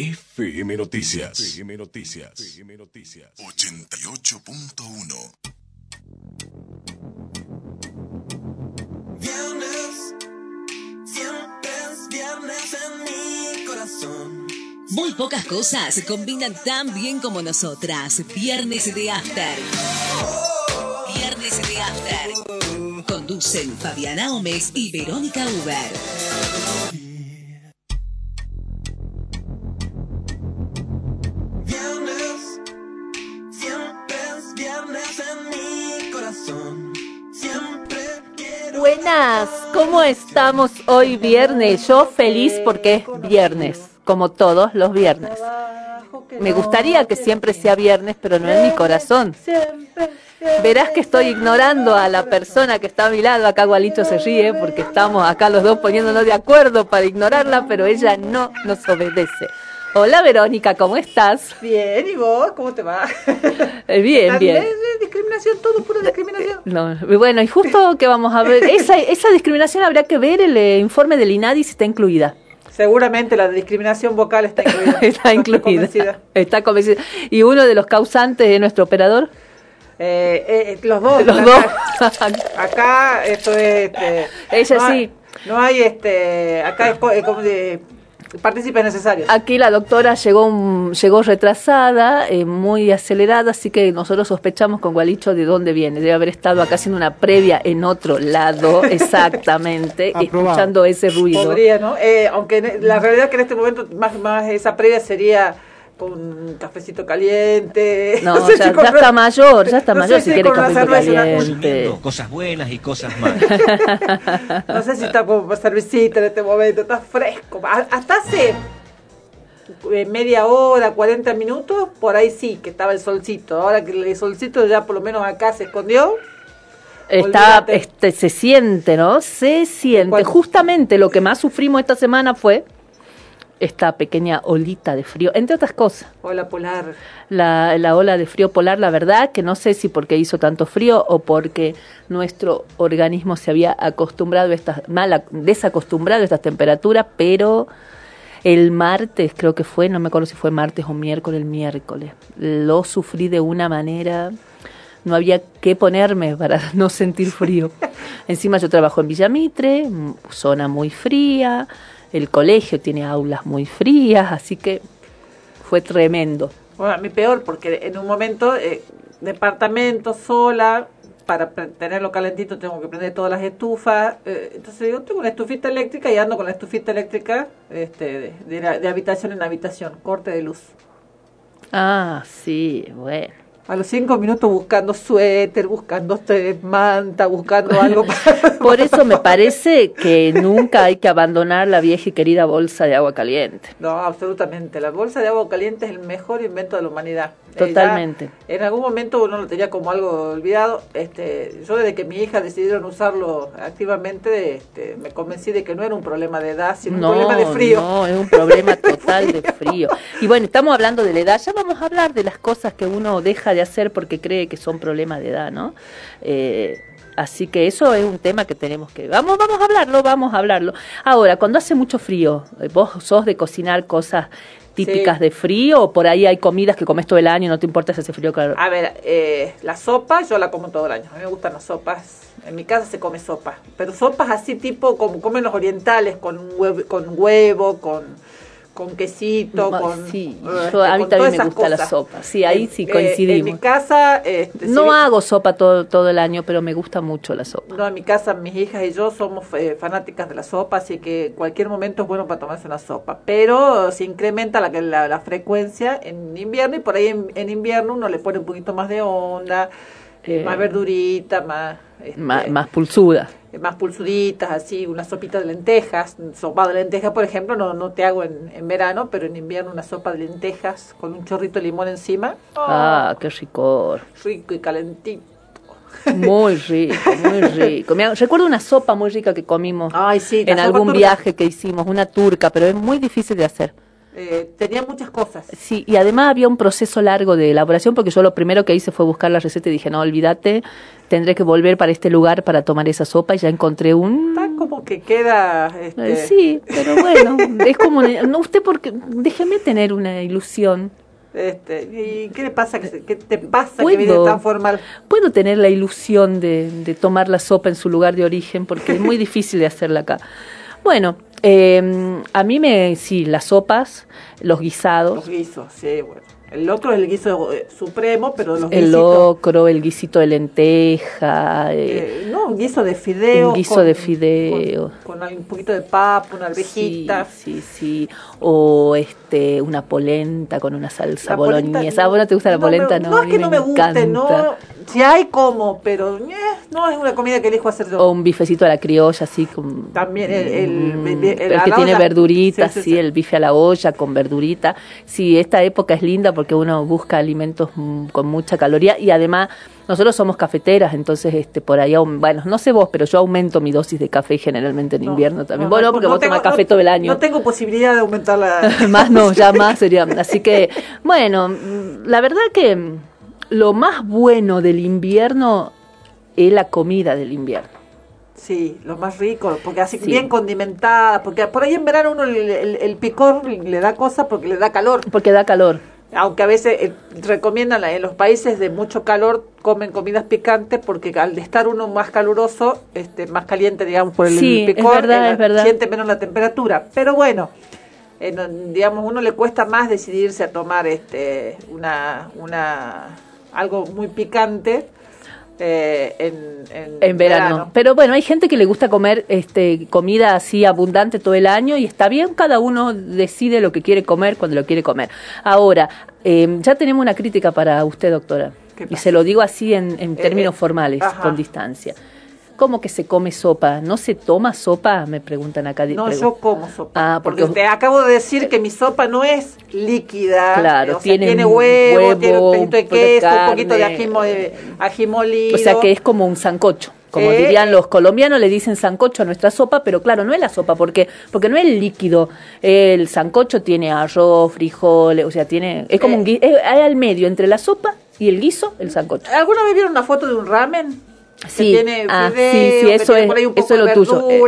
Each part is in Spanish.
FM Noticias. FM Noticias. FM Noticias. 88.1. Viernes, siempre es viernes en mi corazón. Muy pocas cosas se combinan tan bien como nosotras. Viernes de After. Viernes de After. Conducen Fabiana Gómez y Verónica Uber. ¿Cómo estamos hoy viernes? Yo feliz porque es viernes, como todos los viernes. Me gustaría que siempre sea viernes, pero no en mi corazón. Verás que estoy ignorando a la persona que está a mi lado. Acá Gualito se ríe porque estamos acá los dos poniéndonos de acuerdo para ignorarla, pero ella no nos obedece. Hola Verónica, ¿cómo estás? Bien, ¿y vos? ¿Cómo te va? Eh, Bien, bien. ¿Es discriminación? ¿Todo pura discriminación? No, bueno, y justo que vamos a ver, esa, esa discriminación habría que ver el eh, informe del INADI si está incluida. Seguramente la discriminación vocal está incluida. Está incluida. convencida. Está convencida. Y uno de los causantes de nuestro operador. Eh, eh, los dos. Los acá, dos. Acá esto es... Este, Ella no hay- sí. No hay este... Acá es co- eh, como de... Partícipes necesarios. Aquí la doctora llegó un- llegó retrasada, eh, muy acelerada, así que nosotros sospechamos con Gualicho de dónde viene. Debe haber estado acá haciendo una previa en otro lado, exactamente, escuchando ese ruido. Podría, ¿no? Eh, aunque en- la realidad que en este momento más, más esa previa sería con un cafecito caliente. No, sé ya, si ya está mayor, ya está no mayor si si quiere una- caliente. cosas buenas y cosas malas. No sé si está como cervecita en este momento, está fresco. Hasta hace eh, media hora, 40 minutos, por ahí sí, que estaba el solcito. Ahora que el solcito ya por lo menos acá se escondió. Está, este, se siente, ¿no? Se siente. Justamente lo que más sufrimos esta semana fue esta pequeña olita de frío, entre otras cosas. Hola polar. La, la ola de frío polar, la verdad que no sé si porque hizo tanto frío o porque nuestro organismo se había acostumbrado a estas, mal, desacostumbrado a estas temperaturas, pero el martes creo que fue, no me acuerdo si fue martes o miércoles, el miércoles, lo sufrí de una manera, no había que ponerme para no sentir frío. Encima yo trabajo en Villamitre, zona muy fría, el colegio tiene aulas muy frías, así que fue tremendo. Bueno, a mí peor, porque en un momento, eh, departamento, sola, para tenerlo calentito tengo que prender todas las estufas. eh, entonces yo tengo una estufita eléctrica y ando con la estufita eléctrica este, de, de la- de habitación en habitación, corte de luz. Ah, sí, bueno. A los cinco minutos buscando suéter, buscando este, manta, buscando algo para... Por eso me parece que nunca hay que abandonar la vieja y querida bolsa de agua caliente. No, absolutamente. La bolsa de agua caliente es el mejor invento de la humanidad. Eh, Totalmente. ya en algún momento uno lo tenía como algo olvidado. Este, yo desde que mi hija decidieron usarlo activamente, este, me convencí de que no era un problema de edad, sino un problema de frío. No, es un problema total de frío. Y bueno, estamos hablando de la edad, ya vamos a hablar de las cosas que uno deja de hacer porque cree que son problemas de edad, ¿no? Eh, así que eso es un tema que tenemos que... Vamos, vamos a hablarlo, vamos a hablarlo. Ahora, cuando hace mucho frío, eh, ¿vos sos de cocinar cosas típicas Sí. de frío o por ahí hay comidas que comes todo el año y no te importa si hace frío o calor? A ver, eh, la sopa yo la como todo el año. A mí me gustan las sopas. En mi casa se come sopa. Pero sopas así tipo como comen los orientales, con huevo, con, huevo, con, con quesito, con... sí, este, yo- a mí también todas me gusta la cosas. sopa. Sí, ahí sí Eh, eh, coincidimos. en mi casa... Este, No hago sopa todo, todo el año, pero me gusta mucho la sopa. No, en mi casa mis hijas y yo somos eh, fanáticas de la sopa, así que cualquier momento es bueno para tomarse una sopa. Pero se incrementa la, la, la frecuencia en invierno y por ahí en, en invierno uno le pone un poquito más de onda, eh, Eh, más verdurita, más... este, Má- más pulsuda. más pulsuditas, así, una sopita de lentejas. Sopa de lentejas, por ejemplo, no, no te hago en, en verano, pero en invierno una sopa de lentejas con un chorrito de limón encima. Ah, qué ricor. Rico y calentito. Muy rico, muy rico. Me- recuerdo una sopa muy rica que comimos Ay, sí, en algún turca. viaje que hicimos, una turca, pero es muy difícil de hacer. Eh, tenía muchas cosas. Sí, y además había un proceso largo de elaboración porque yo lo primero que hice fue buscar la receta y dije, no, olvídate, tendré que volver para este lugar para tomar esa sopa y ya encontré un... Está como que queda... Este, Eh, Sí, pero bueno, es como... No, usted porque... Déjeme tener una ilusión. Este, ¿Y qué le pasa? ¿Qué te pasa ¿Puedo? que viene tan formal? Puedo tener la ilusión de, de tomar la sopa en su lugar de origen porque es muy difícil de hacerla acá. Bueno, eh, a mí me... Sí, las sopas, los guisados, Los guisos, sí, bueno. El otro es el guiso eh, supremo, pero los el guisitos... locro, el guisito de lenteja... eh, eh, no, un guiso de fideo. Un guiso de fideo. Con, con un poquito de papa, una alvejita. Sí, sí, sí. O este, una polenta con una salsa La boloñesa. ¿A vos no te gusta la me- polenta? No, es que me no me guste, encanta. no. Si hay como, pero eh, no es una comida que elijo hacer yo. O un bifecito a la criolla, así con... También el- el- Mm, el- que tiene verduritas, Sí, sí, sí, sí. el bife a la olla con verdurita. Sí, esta época es linda porque uno busca alimentos mm, con mucha caloría y además nosotros somos cafeteras, entonces este por ahí, bueno, no sé vos, pero yo aumento mi dosis de café generalmente en No, invierno también. no, bueno, no, porque vos tengo- tomás café todo el año. No tengo posibilidad de aumentar la... más no, ya más sería. Así que, bueno, la verdad que mm, lo más bueno del invierno es la comida del invierno. Sí, lo más rico, porque así Sí. bien condimentada, porque por ahí en verano uno el, el- el picor le da cosa porque le da calor. Porque da calor. Aunque a veces eh, recomiendan en los países de mucho calor comen comidas picantes porque al estar uno más caluroso, este, más caliente, digamos, por el Sí, es picor, verdad, eh, es verdad. siente menos la temperatura. Pero bueno, eh, no- digamos, uno le cuesta más decidirse a tomar este, una, una, algo muy picante eh, en, en, En verano. Pero bueno, hay gente que le gusta comer este comida así abundante todo el año y está bien, cada uno decide lo que quiere comer cuando lo quiere comer. Ahora, eh, ya tenemos una crítica para usted, doctora. ¿Qué Y se lo digo así en, en Eh, términos eh, formales, ajá. con distancia. ¿Cómo que se come sopa? ¿No se toma sopa? Me preguntan acá. No, yo como sopa. Ah, porque, porque- te acabo de decir que mi sopa no es líquida. Claro, o sea, tiene tiene huevo, huevo, tiene un pedito de de queso, un poquito de ají, mo- ají molido. O sea que es como un sancocho. Como Eh, dirían los colombianos, le dicen sancocho a nuestra sopa, pero claro, no es la sopa, porque porque no es líquido. El sancocho tiene arroz, frijoles, o sea, tiene es como Eh. un gui- es, hay al medio entre la sopa y el guiso, el sancocho. ¿Alguna vez vieron una foto de un ramen? Que Sí, tiene ah, fideo, sí, sí, que eso tiene es- por ahí un eso poco lo de tuyo, eh,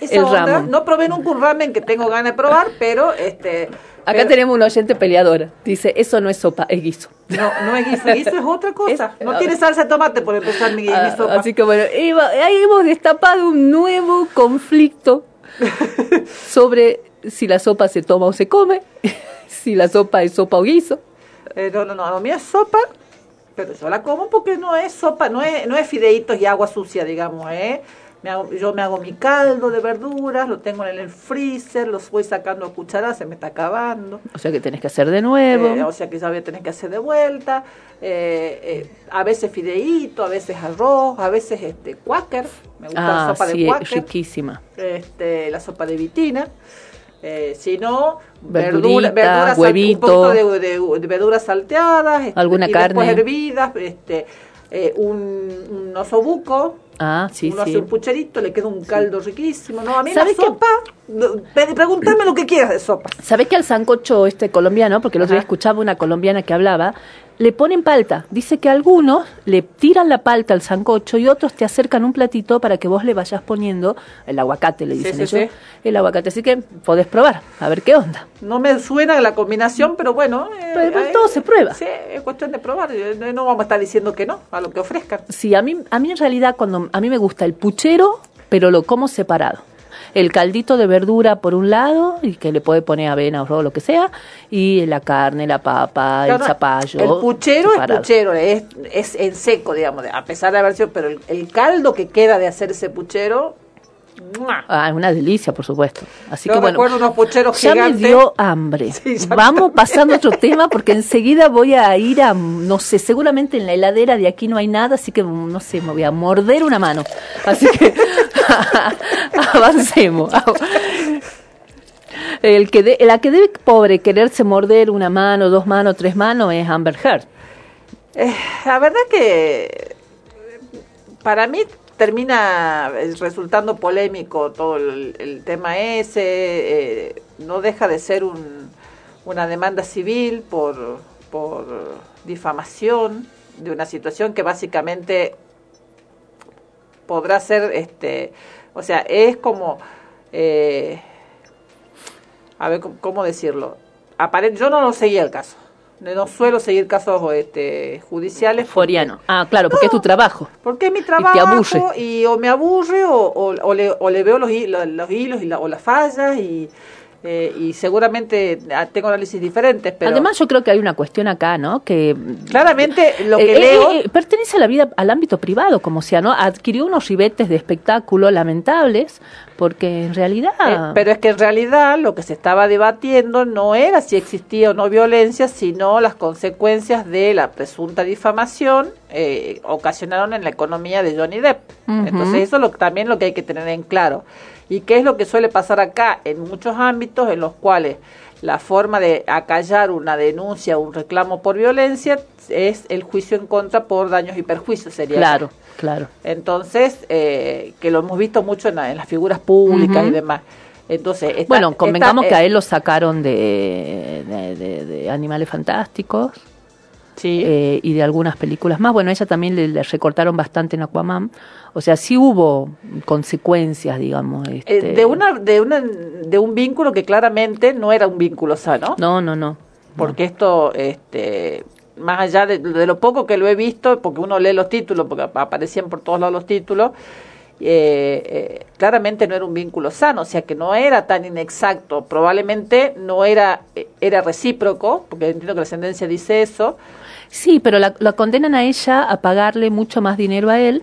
esa el onda. ramen. No probé nunca un ramen que tengo ganas de probar, pero este Acá pero- tenemos una oyente peleadora. Dice, eso no es sopa, es guiso. no, no es guiso, guiso es otra cosa. Es- no tiene salsa de tomate por empezar mi, mi Ah, sopa. Así que bueno, iba- ahí hemos destapado un nuevo conflicto sobre si la sopa se toma o se come, si la sopa es sopa o guiso. Eh, no, no, no, lo mío es sopa, pero yo la como porque no es sopa, no es, no es fideitos y agua sucia, digamos, ¿eh? Me hago- yo me hago mi caldo de verduras, lo tengo en el freezer, los voy sacando a cucharadas, se me está acabando. O sea que tenés que hacer de nuevo. Eh, o sea que ya voy a tener que hacer de vuelta. eh, eh, a veces fideíto, a veces arroz, a veces este quaker. Me gusta la ah, sopa sí, de quaker. riquísima. Este, la sopa de vitina. Eh, si no, Verdurita, verdura, verduras, huevito. un poquito de, de- de verduras salteadas, este, Alguna y después carne. hervidas, este, eh, un, un osobuco, Ah, sí, uno hace un pucherito, le queda un caldo riquísimo. No, a mí la ¿Sabes sopa, no, pe- preguntame lo que quieras de sopa. ¿Sabés que al sancocho este colombiano, porque el otro día escuchaba una colombiana que hablaba, le ponen palta? Dice que algunos le tiran la palta al sancocho y otros te acercan un platito para que vos le vayas poniendo el aguacate, le dicen sí, ellos. sí. El aguacate, así que podés probar, a ver qué onda. No me suena la combinación, pero bueno. eh, Pero ahí- todo se prueba. Sí, es cuestión de probar. eh, No no vamos a estar diciendo que no a lo que ofrezcan. Sí, a mí, a mí en realidad cuando a mí me gusta el puchero, pero lo como separado. El caldito de verdura por un lado, y que le puede poner avena, arroz, lo que sea, y la carne, la papa, el zapallo. El puchero separado. es puchero, es, es en seco, digamos, a pesar de haber sido, pero el, el caldo que queda de hacer ese puchero. Ah, es una delicia, por supuesto. Así Yo que bueno, recuerdo unos pucheros ya gigantes. me dio hambre. Sí, Vamos pasando a otro tema porque enseguida voy a ir a, no sé, seguramente en la heladera de aquí no hay nada, así que no sé, me voy a morder una mano. Así que avancemos. El que de- la que debe, pobre, quererse morder una mano, dos manos, tres manos es Amber Heard. Eh, la verdad que para mí termina eh, resultando polémico todo el, tema ese, eh, no deja de ser un, una demanda civil por, por difamación de una situación que básicamente podrá ser, este, o sea, es como, eh, a ver, ¿cómo- ¿cómo decirlo? Apare- yo no lo seguía el caso, no suelo seguir casos este, judiciales. Foriano. Ah, claro, porque es tu trabajo. porque es mi te trabajo aburre. y, o me aburre o, o- o le, o le veo los, los, los hilos y la- o las fallas y, eh, y seguramente ah, tengo análisis diferentes, pero Además, yo creo que hay una cuestión acá, ¿no? Que claramente lo Eh, que eh, leo... eh, pertenece a la vida, al ámbito privado, como sea, ¿no? Adquirió unos ribetes de espectáculo lamentables, porque en realidad. Eh, pero es que en realidad lo que se estaba debatiendo no era si existía o no violencia, sino las consecuencias de la presunta difamación eh, ocasionaron en la economía de Johnny Depp. Entonces eso es lo, también lo que hay que tener en claro. ¿Y qué es lo que suele pasar acá en muchos ámbitos en los cuales la forma de acallar una denuncia o un reclamo por violencia es el juicio en contra por daños y perjuicios? Sería claro, claro. entonces, eh, que lo hemos visto mucho en, la- en las figuras públicas y demás. Entonces, bueno, convengamos que a él lo sacaron de, de, de- de Animales Fantásticos sí, eh, y de algunas películas más. Bueno, ella también le, le recortaron bastante en Aquaman. O sea, sí hubo consecuencias, digamos. eh, este- de una de una de un vínculo que claramente no era un vínculo sano, No, no, no. porque esto este más allá de, de lo poco que lo he visto, porque uno lee los títulos, porque ap- aparecían por todos lados los títulos, eh, eh, claramente no era un vínculo sano, o sea que no era tan inexacto, probablemente no era, eh, era recíproco, porque entiendo que la sentencia dice eso, Sí, pero la, la condenan a ella a pagarle mucho más dinero a él.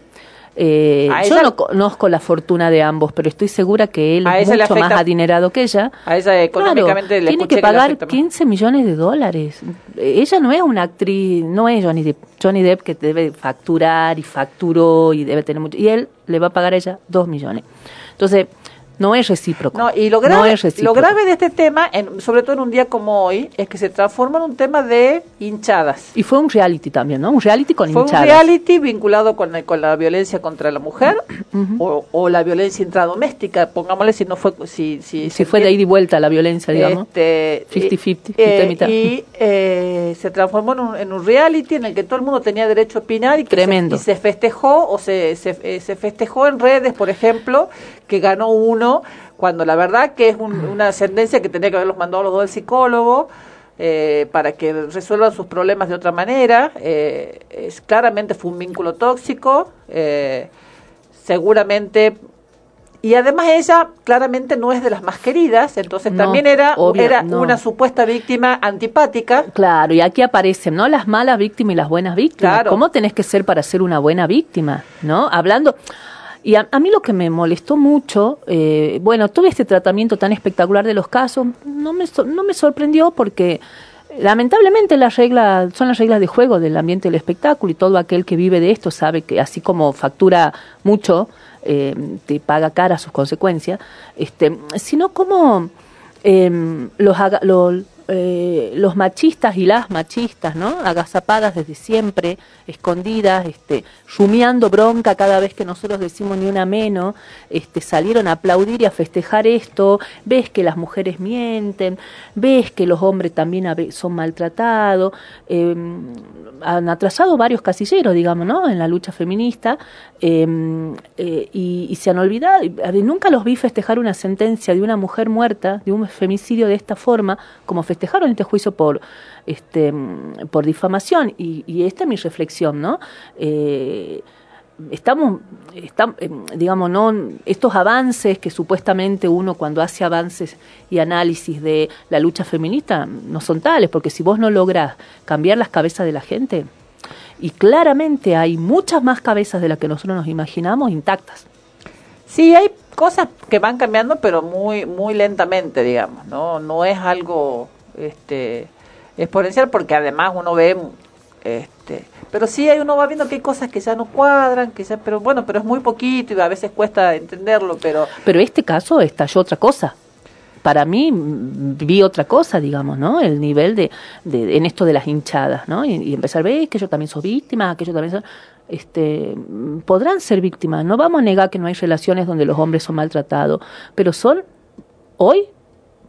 Eh, A yo ella- no conozco la fortuna de ambos, pero estoy segura que él es mucho más adinerado que ella. a ella económicamente Claro, le tiene que pagar más. 15 millones de dólares. Ella no es una actriz, no es Johnny Depp. Johnny Depp que debe facturar y facturó y debe tener mucho. Y él le va a pagar a ella 2 millones. Entonces, no es recíproco. No, y lo No grave, es lo recíproco. grave de este tema, en- sobre todo en un día como hoy, es que se transforma en un tema de hinchadas. Y fue un reality también, ¿no? Un reality con Fue un hinchadas. reality vinculado con, el- con la violencia contra la mujer o, o la violencia intradoméstica, pongámosle si no fue si si, Si fue de ida y vuelta la violencia, digamos. Este, 50-50, y- mitad y eh, se transformó en un, en un reality en el que todo el mundo tenía derecho a opinar y que Tremendo. Se, y se festejó o se, se, eh, se festejó en redes, por ejemplo, que ganó uno, cuando la verdad que es un- una sentencia que tenía que haberlos mandado los dos al psicólogo. eh, para que resuelvan sus problemas de otra manera. eh, es, claramente fue un vínculo tóxico. eh, seguramente y además ella claramente no es de las más queridas, entonces No, también era, obvio, era no. una supuesta víctima antipática. Claro, y aquí aparecen, ¿no? Las malas víctimas y las buenas víctimas. Claro. ¿Cómo tenés que ser para ser una buena víctima? ¿No? Hablando. Y a, a mí lo que me molestó mucho, eh, bueno, todo este tratamiento tan espectacular de los casos, no me, no me sorprendió porque lamentablemente las reglas son las reglas de juego del ambiente del espectáculo y todo aquel que vive de esto sabe que así como factura mucho, eh, te paga cara sus consecuencias, este, sino como em, los, haga- lo- eh, los machistas y las machistas, ¿no? Agazapadas desde siempre, escondidas, este, rumiando bronca cada vez que nosotros decimos ni una menos, este, salieron a aplaudir y a festejar esto, ves que las mujeres mienten, ves que los hombres también son maltratados, eh, han atrasado varios casilleros, digamos, ¿no? En la lucha feminista, eh, eh, y, y se han olvidado, nunca los vi festejar una sentencia de una mujer muerta, de un femicidio de esta forma, como festejaron este juicio por este mm, por difamación, y, y esta es mi reflexión, ¿no? Eh, estamos, estam- eh, digamos, no estos avances que supuestamente uno cuando hace avances y análisis de la lucha feminista no son tales, porque si vos no lográs cambiar las cabezas de la gente, y claramente hay muchas más cabezas de las que nosotros nos imaginamos intactas. Sí, hay cosas que van cambiando, pero muy muy lentamente, digamos, no no es algo este exponencial porque además uno ve este, pero sí hay uno va viendo que hay cosas que ya no cuadran, que ya pero bueno, pero es muy poquito y a veces cuesta entenderlo, pero Pero este caso estalló otra cosa. Para mí vi otra cosa, digamos, ¿no? El nivel de, de en esto de las hinchadas, ¿no? Y, y empezar, ves que yo también soy víctima, que yo también soy... Este, mm, podrán ser víctimas. No vamos a negar que no hay relaciones donde los hombres son maltratados, pero son hoy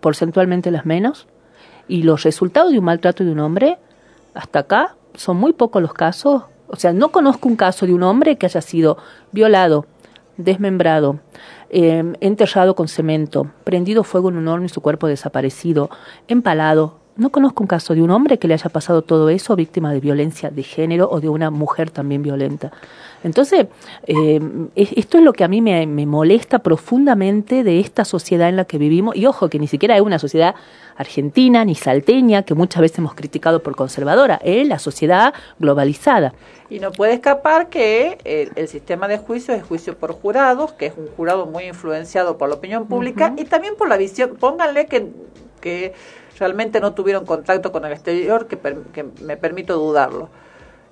porcentualmente las menos Y los resultados de un maltrato de un hombre, hasta acá, son muy pocos los casos. O sea, no conozco un caso de un hombre que haya sido violado, desmembrado, eh, enterrado con cemento, prendido fuego en un horno y su cuerpo desaparecido, empalado. No conozco un caso de un hombre que le haya pasado todo eso víctima de violencia de género o de una mujer también violenta. Entonces, eh, es- esto es lo que a mí me, me molesta profundamente de esta sociedad en la que vivimos. Y ojo, que ni siquiera es una sociedad argentina ni salteña, que muchas veces hemos criticado por conservadora, es la sociedad globalizada. Y no puede escapar que el, el sistema de juicio es juicio por jurados, que es un jurado muy influenciado por la opinión pública y también por la visión. Pónganle que, que realmente no tuvieron contacto con el exterior, que, per- que me permito dudarlo.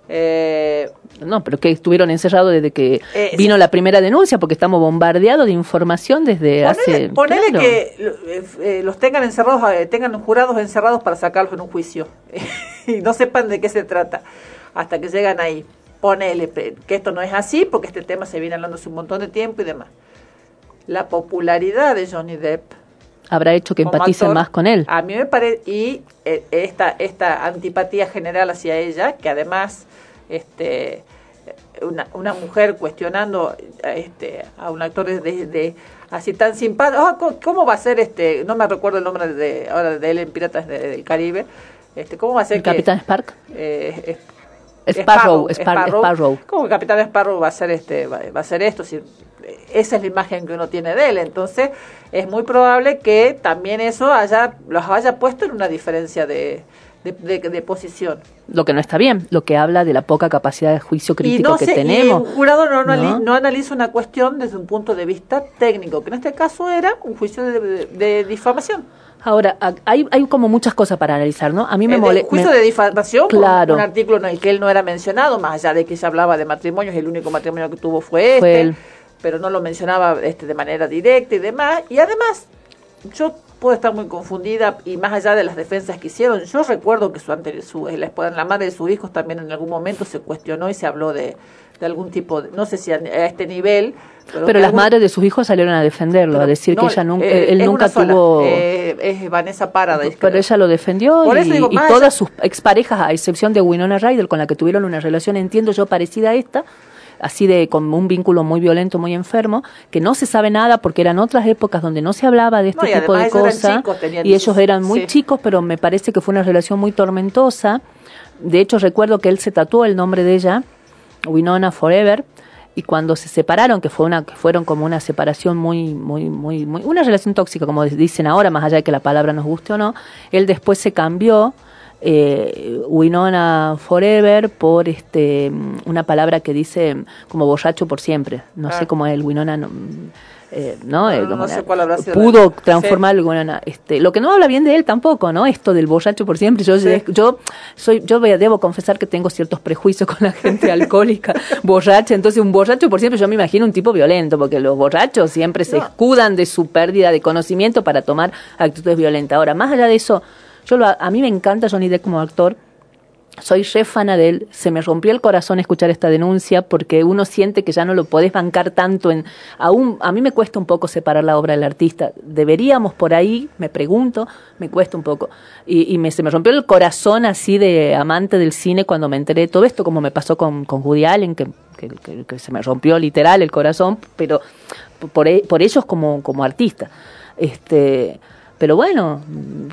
Eh, No, pero que estuvieron encerrados desde que Eh, vino sí. la primera denuncia, porque estamos bombardeados de información desde hace... ponele ponele claro. que eh, eh, los tengan encerrados, tengan jurados encerrados para sacarlos en un juicio y no sepan de qué se trata hasta que llegan ahí. Ponele que esto no es así porque este tema se viene hablando hace un montón de tiempo y demás. La popularidad de Johnny Depp Habrá hecho que empaticen más con él. A mí me parece, y eh, esta, esta antipatía general hacia ella, que además este, una, una mujer cuestionando este, a un actor de, de- así tan simpático, ah, ¿cómo, va a ser este? No me recuerdo el nombre de ahora de él en Piratas de- del Caribe. Este, ¿Cómo va a ser El que- Capitán Spark. eh, Sparrow, Spar- Sparrow. ¿Cómo que Capitán Sparrow va a hacer este va, va a hacer esto? Si, esa es la imagen que uno tiene de él. Entonces, es muy probable que también eso haya los haya puesto en una diferencia de, de, de- de posición. Lo que no está bien, lo que habla de la poca capacidad de juicio crítico no que se- y tenemos. un jurado no, anali- ¿no? no analiza una cuestión desde un punto de vista técnico, que en este caso era un juicio de difamación. Ahora, hay, hay como muchas cosas para analizar, ¿no? A mí me molesta... juicio de difamación Claro. un artículo en el que él no era mencionado, más allá de que se hablaba de matrimonios, el único matrimonio que tuvo fue Fue este, él. pero no lo mencionaba este de manera directa y demás. Y además, yo puedo estar muy confundida y más allá de las defensas que hicieron, yo recuerdo que su, anteri- su la, la madre de sus hijos también en algún momento se cuestionó y se habló de, de algún tipo, de, no sé si a, a este nivel. Pero las algún- madres de sus hijos salieron a defenderlo, a decir no, que ella nunca, eh, él nunca una sola, tuvo... eh, es Vanessa Paradise. pero creo. ella lo defendió Por y, eso digo, y más todas allá- sus exparejas, a excepción de Winona Ryder, con la que tuvieron una relación, entiendo yo, parecida a esta, así de con un vínculo muy violento, muy enfermo, que no se sabe nada porque eran otras épocas donde no se hablaba de este No, tipo de cosas y ellos eran muy sí. chicos, pero me parece que fue una relación muy tormentosa. De hecho, recuerdo que él se tatuó el nombre de ella, Winona Forever, y cuando se separaron, que fue una, que fueron como una separación muy, muy, muy, muy, una relación tóxica, como dicen ahora, más allá de que la palabra nos guste o no, él después se cambió eh, Winona Forever por este una palabra que dice como borracho por siempre. No Ah. sé cómo es el Winona, no, eh, ¿no? Eh, No, no como sé cuál habrá sido pudo la- transformar el Winona. Este, lo que no habla bien de él tampoco, ¿no? Esto del borracho por siempre. Yo, Sí. yo soy, yo debo confesar que tengo ciertos prejuicios con la gente alcohólica, borracha. Entonces, un borracho por siempre, yo me imagino un tipo violento, porque los borrachos siempre se escudan de su pérdida de conocimiento para tomar actitudes violentas. Ahora, más allá de eso, yo lo- a mí me encanta Johnny Depp como actor. Soy re. Se me rompió el corazón escuchar esta denuncia porque uno siente que ya no lo podés bancar tanto en. Aún a mí me cuesta un poco separar la obra del artista. Deberíamos por ahí, me pregunto, me cuesta un poco. Y, me, se me rompió el corazón así de amante del cine cuando me enteré de todo esto, como me pasó con, con Allen, que, que, que- se me rompió literal el corazón, pero por, por ellos como, como artista. Este, pero bueno,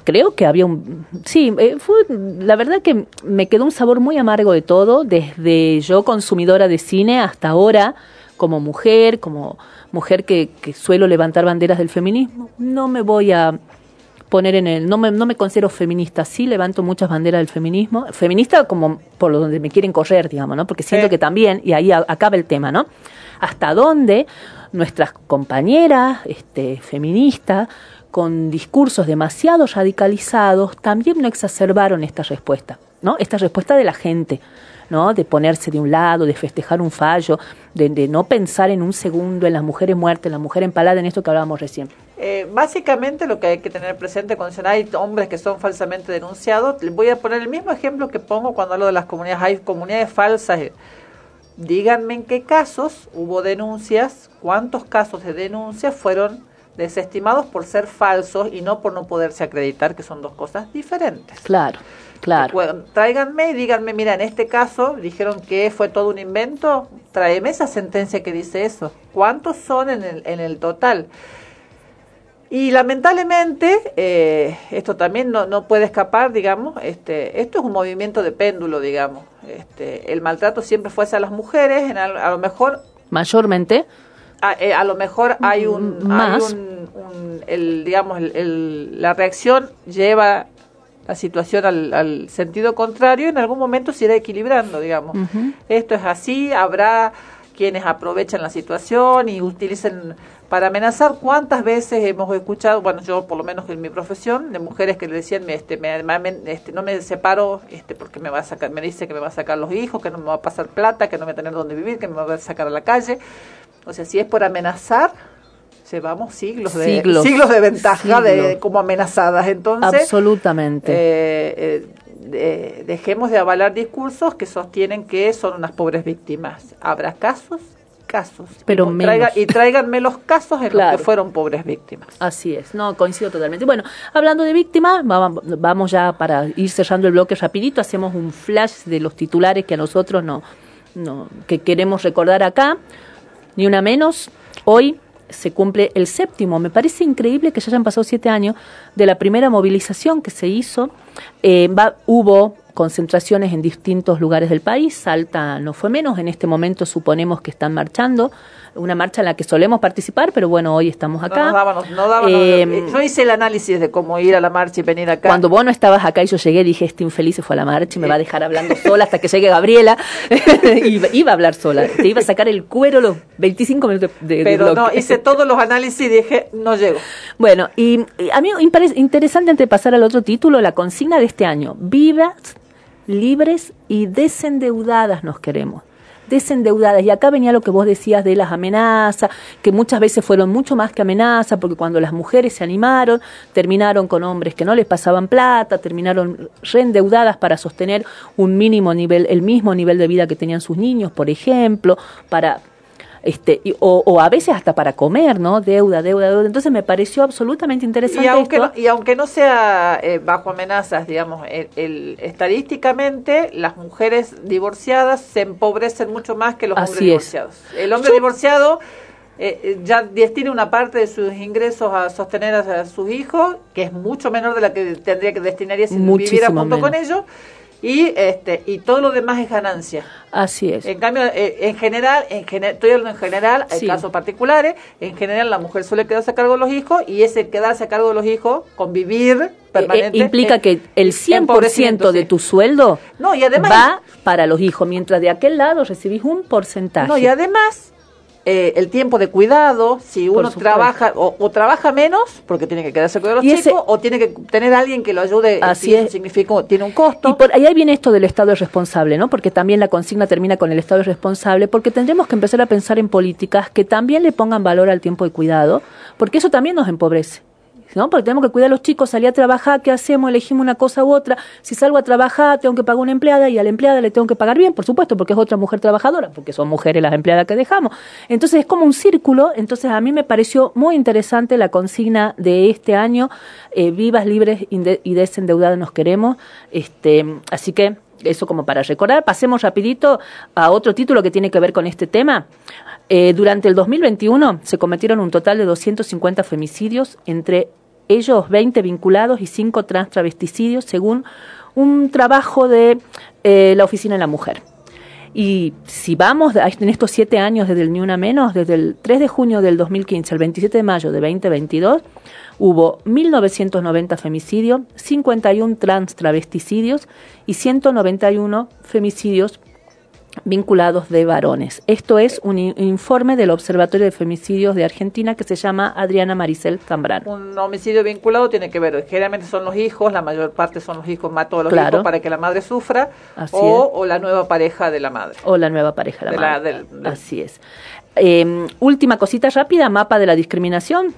creo que había un... Sí, eh, fue, la verdad que me quedó un sabor muy amargo de todo, desde yo consumidora de cine hasta ahora, como mujer, como mujer que, que suelo levantar banderas del feminismo. No me voy a poner en el... No me, no me considero feminista, sí levanto muchas banderas del feminismo. Feminista como por donde me quieren correr, digamos, ¿no? Porque siento Sí. que también, y ahí acaba el tema, ¿no? Hasta dónde nuestras compañeras este, feministas, con discursos demasiado radicalizados, también no exacerbaron esta respuesta, ¿no? Esta respuesta de la gente, ¿no? De ponerse de un lado, de festejar un fallo, de, no pensar en un segundo en las mujeres muertas, en la mujer empalada, en esto que hablábamos recién. Eh, básicamente lo que hay que tener presente cuando dicen hay hombres que son falsamente denunciados, voy a poner el mismo ejemplo que pongo cuando hablo de las comunidades, hay comunidades falsas. Díganme en qué casos hubo denuncias, cuántos casos de denuncias fueron desestimados por ser falsos y no por no poderse acreditar, que son dos cosas diferentes. Claro, claro. Bueno, tráiganme y díganme, mira, en este caso dijeron que fue todo un invento, tráeme esa sentencia que dice eso. ¿Cuántos son en el, en el total? Y lamentablemente, eh, esto también no, no puede escapar, digamos, este, esto es un movimiento de péndulo, digamos. Este, el maltrato siempre fue hacia las mujeres, en al- a, lo mejor Mayormente, a, eh, a lo mejor hay un, Mm, más. hay un, un- el, digamos, el- el- la reacción lleva la situación al, al sentido contrario, en algún momento se irá equilibrando, digamos. Esto es así, habrá quienes aprovechan la situación y utilicen para amenazar. ¿Cuántas veces hemos escuchado, bueno, yo por lo menos en mi profesión, de mujeres que le decían, este, me, me- este, no me separo este, porque me va a sacar, me dice que me va a sacar los hijos, que no me va a pasar plata, que no voy a tener dónde vivir, que me va a sacar a la calle. O sea, si es por amenazar, llevamos siglos de, Siglos. siglos de ventaja de como amenazadas. Entonces, absolutamente. eh, eh, de- dejemos de avalar discursos que sostienen que son unas pobres víctimas. Habrá casos, casos. Pero y, traiga- y tráiganme los casos en Claro. los que fueron pobres víctimas. Así es, no, coincido totalmente. Bueno, hablando de víctimas, va- vamos ya para ir cerrando el bloque rapidito, hacemos un flash de los titulares que a nosotros no, no que queremos recordar acá, ni una menos. Hoy se cumple el séptimo, me parece increíble que ya hayan pasado siete años de la primera movilización que se hizo. Eh, hubo concentraciones en distintos lugares del país, Salta no fue menos, en este momento suponemos que están marchando, una marcha en la que solemos participar, pero bueno, hoy estamos acá. No, nos dábamos- no dábamos- Eh, yo hice el análisis de cómo ir a la marcha y venir acá. cuando vos no estabas acá y yo llegué, dije, este infeliz se fue a la marcha y me va a dejar hablando sola hasta que llegue Gabriela. iba, iba a hablar sola, te iba a sacar el cuero los 25 minutos de, de pero no, bloque. hice todos los análisis y dije, no llego. Bueno, y, y a mí me parece interesante antes de pasar al otro título, la consigna de este año, vivas, libres y desendeudadas nos queremos. Desendeudadas. Y acá venía lo que vos decías de las amenazas, que muchas veces fueron mucho más que amenazas, porque cuando las mujeres se animaron, terminaron con hombres que no les pasaban plata, terminaron reendeudadas para sostener un mínimo nivel, el mismo nivel de vida que tenían sus niños, por ejemplo, para este y- o, o a veces hasta para comer, ¿no? Deuda, deuda, deuda. Entonces me pareció absolutamente interesante Y aunque, esto. no, y aunque no sea eh, bajo amenazas, digamos, el, el- estadísticamente las mujeres divorciadas se empobrecen mucho más que los Así hombres es. divorciados. El hombre Yo- divorciado eh, eh, ya destina una parte de sus ingresos a sostener a, a sus hijos, que es mucho menor de la que tendría que destinaría si viviera junto con ellos, y este y todo lo demás es ganancia. Así es. En cambio, eh, en general, en gene- estoy hablando en general, hay Sí. casos particulares, en general la mujer suele quedarse a cargo de los hijos y ese quedarse a cargo de los hijos, convivir Eh, permanente. implica eh, que el 100% empobrecimiento, de tu sueldo No, y además- va para los hijos, mientras de aquel lado recibís un porcentaje. No, y además, eh, el tiempo de cuidado, si uno trabaja o, o trabaja menos, porque tiene que quedarse de los ese- chicos, o tiene que tener a alguien que lo ayude, Así si eso es. significa, tiene un costo. Y por ahí viene esto del Estado es responsable, ¿no? Porque también la consigna termina con el Estado es responsable, porque tendremos que empezar a pensar en políticas que también le pongan valor al tiempo de cuidado, porque eso también nos empobrece. ¿No? Porque tenemos que cuidar a los chicos, salir a trabajar, ¿qué hacemos? Elegimos una cosa u otra. Si salgo a trabajar, tengo que pagar una empleada y a la empleada le tengo que pagar bien, por supuesto, porque es otra mujer trabajadora, porque son mujeres las empleadas que dejamos. Entonces es como un círculo. Entonces a mí me pareció muy interesante la consigna de este año, eh, vivas, libres inde- y desendeudadas nos queremos. Este, así que eso como para recordar. Pasemos rapidito a otro título que tiene que ver con este tema. Eh, durante el 2021 se cometieron un total de 250 femicidios, entre ellos 20 vinculados y 5 trans travesticidios, según un trabajo de eh, la Oficina de la Mujer. Y si vamos en estos siete años desde el Ni Una Menos, desde el 3 de junio del 2015 al 27 de mayo de 2022, hubo 1.990 femicidios, 51 trans travesticidios y 191 femicidios vinculados de varones. Esto es un informe del Observatorio de Femicidios de Argentina que se llama Adriana Maricel Zambrano. un homicidio vinculado tiene que ver, generalmente son los hijos, la mayor parte son los hijos, mató a los Claro. hijos para que la madre sufra, o, la nueva pareja de la madre. O la nueva pareja de la De la- madre. del- del- Así es. Eh, última cosita rápida, mapa de la discriminación.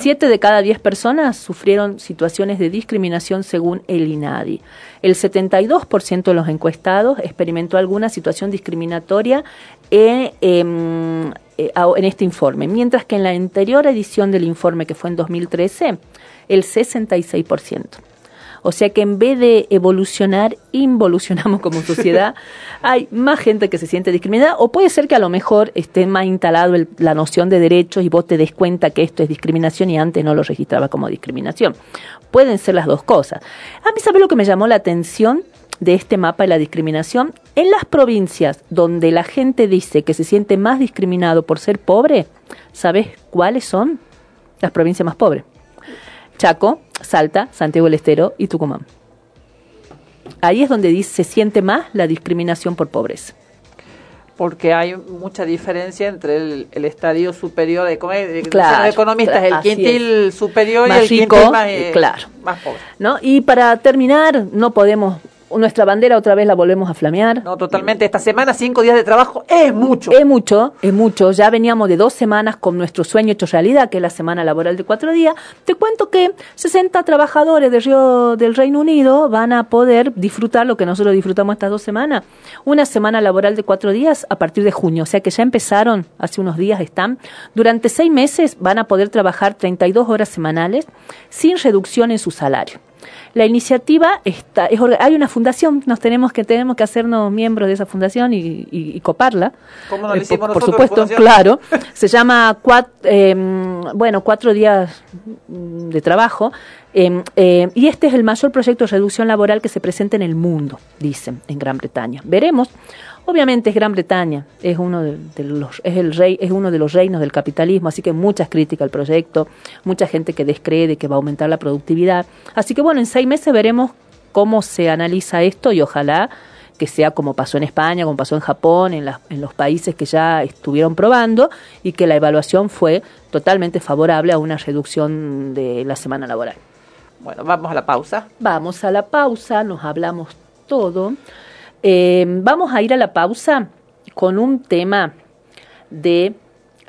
Siete de cada diez personas sufrieron situaciones de discriminación según el INADI. El 72% de los encuestados experimentó alguna situación discriminatoria en, em, eh, en este informe, mientras que en la anterior edición del informe, que fue en 2013, el 66%. O sea que en vez de evolucionar, involucionamos como sociedad. Hay más gente que se siente discriminada o puede ser que a lo mejor esté más instalado el- la noción de derechos y vos te des cuenta que esto es discriminación y antes no lo registraba como discriminación. Pueden ser las dos cosas. A mí, ¿sabes lo que me llamó la atención? de este mapa de la discriminación, en las provincias donde la gente dice que se siente más discriminado por ser pobre, ¿sabes cuáles son? Las provincias más pobres. Chaco, Salta, Santiago del Estero y Tucumán. Ahí es donde se siente más la discriminación por pobreza. Porque hay mucha diferencia entre el, el estadio superior de, de- Claro, de economistas, el quintil superior Más y el rico, quintil más, eh, claro. más pobre. ¿no? Y para terminar, no podemos, nuestra bandera otra vez la volvemos a flamear. No, totalmente. Esta semana, cinco días de trabajo es mucho. Es mucho, es mucho. Ya veníamos de dos semanas con nuestro sueño hecho realidad, que es la semana laboral de cuatro días. Te cuento que 60 trabajadores de Río, del Reino Unido van a poder disfrutar lo que nosotros disfrutamos estas dos semanas. Una semana laboral de cuatro días a partir de junio. O sea que ya empezaron, hace unos días están. Durante seis meses van a poder trabajar 32 horas semanales sin reducción en su salario. La iniciativa está, es, hay una fundación, nos tenemos que tenemos que hacernos miembros de esa fundación y, y- y coparla. ¿Cómo no Eh, por, por nosotros, supuesto, fundación? claro. Se llama cuat- eh, bueno, cuatro días de trabajo. eh, eh, y este es el mayor proyecto de reducción laboral que se presenta en el mundo, dicen, en Gran Bretaña. Veremos. Obviamente es Gran Bretaña, es uno de, de los, es el rey, es uno de los reinos del capitalismo, así que muchas críticas al proyecto, mucha gente que descree de que va a aumentar la productividad. Así que bueno, en seis meses veremos cómo se analiza esto y ojalá que sea como pasó en España, como pasó en Japón, en, las- en los países que ya estuvieron probando y que la evaluación fue totalmente favorable a una reducción de la semana laboral. Bueno, vamos a la pausa. Vamos a la pausa, nos hablamos todo. Eh, vamos a ir a la pausa con un tema de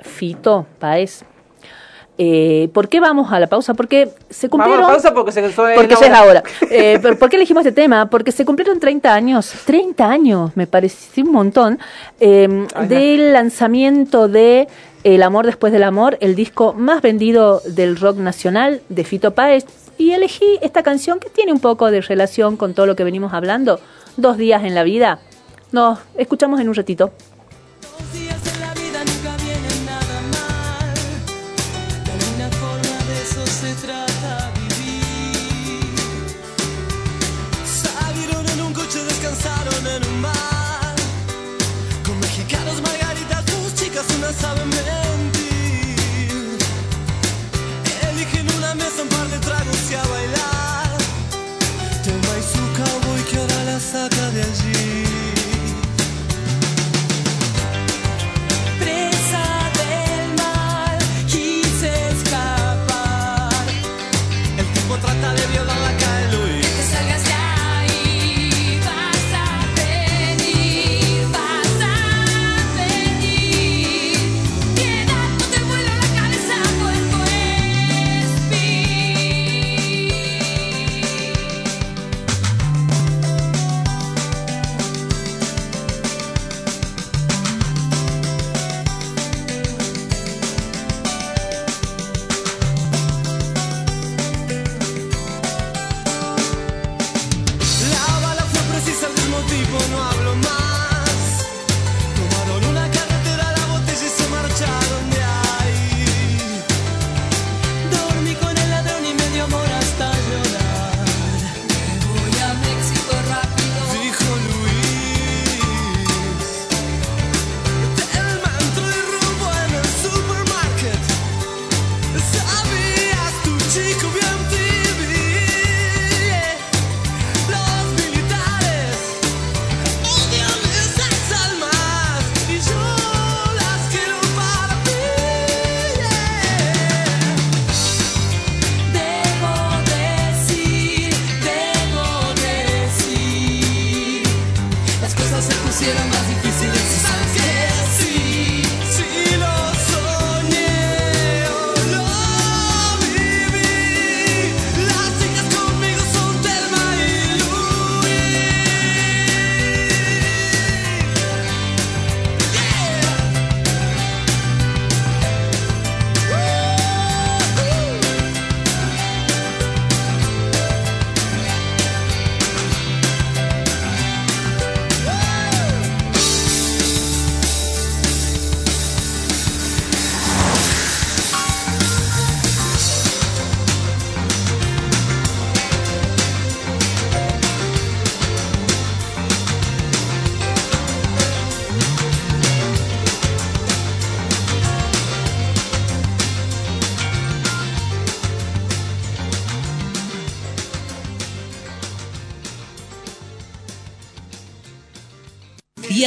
Fito Paez. Eh, ¿Por qué vamos a la pausa? Porque se Vamos a cumplieron... la pausa porque se Porque ya es la hora. Eh, ¿Por qué elegimos este tema? Porque se cumplieron 30 años, 30 años, me pareció un montón, eh, Ay, del lanzamiento de El amor después del amor, el disco más vendido del rock nacional de Fito Páez. Y elegí esta canción que tiene un poco de relación con todo lo que venimos hablando. Dos días en la vida. Nos escuchamos en un ratito.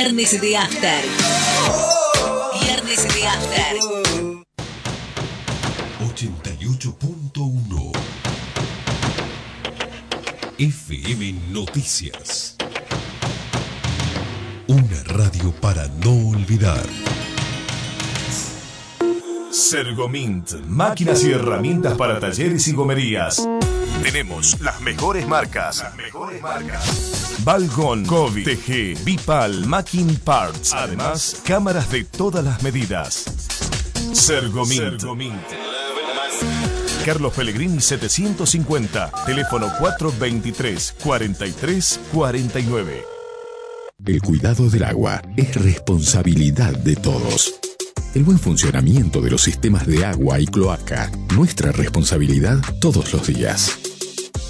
Viernes de After. Viernes de After. 88.1 FM Noticias. Una radio para no olvidar. Sergomint, máquinas y herramientas para talleres y gomerías. Tenemos las mejores marcas. Las mejores marcas. Balgon, COVID, TG, Bipal, Macking Parts. Además, cámaras de todas las medidas. Sergomint. Carlos Pellegrini 750, teléfono 423 43 49. El cuidado del agua es responsabilidad de todos. El buen funcionamiento de los sistemas de agua y cloaca, nuestra responsabilidad todos los días.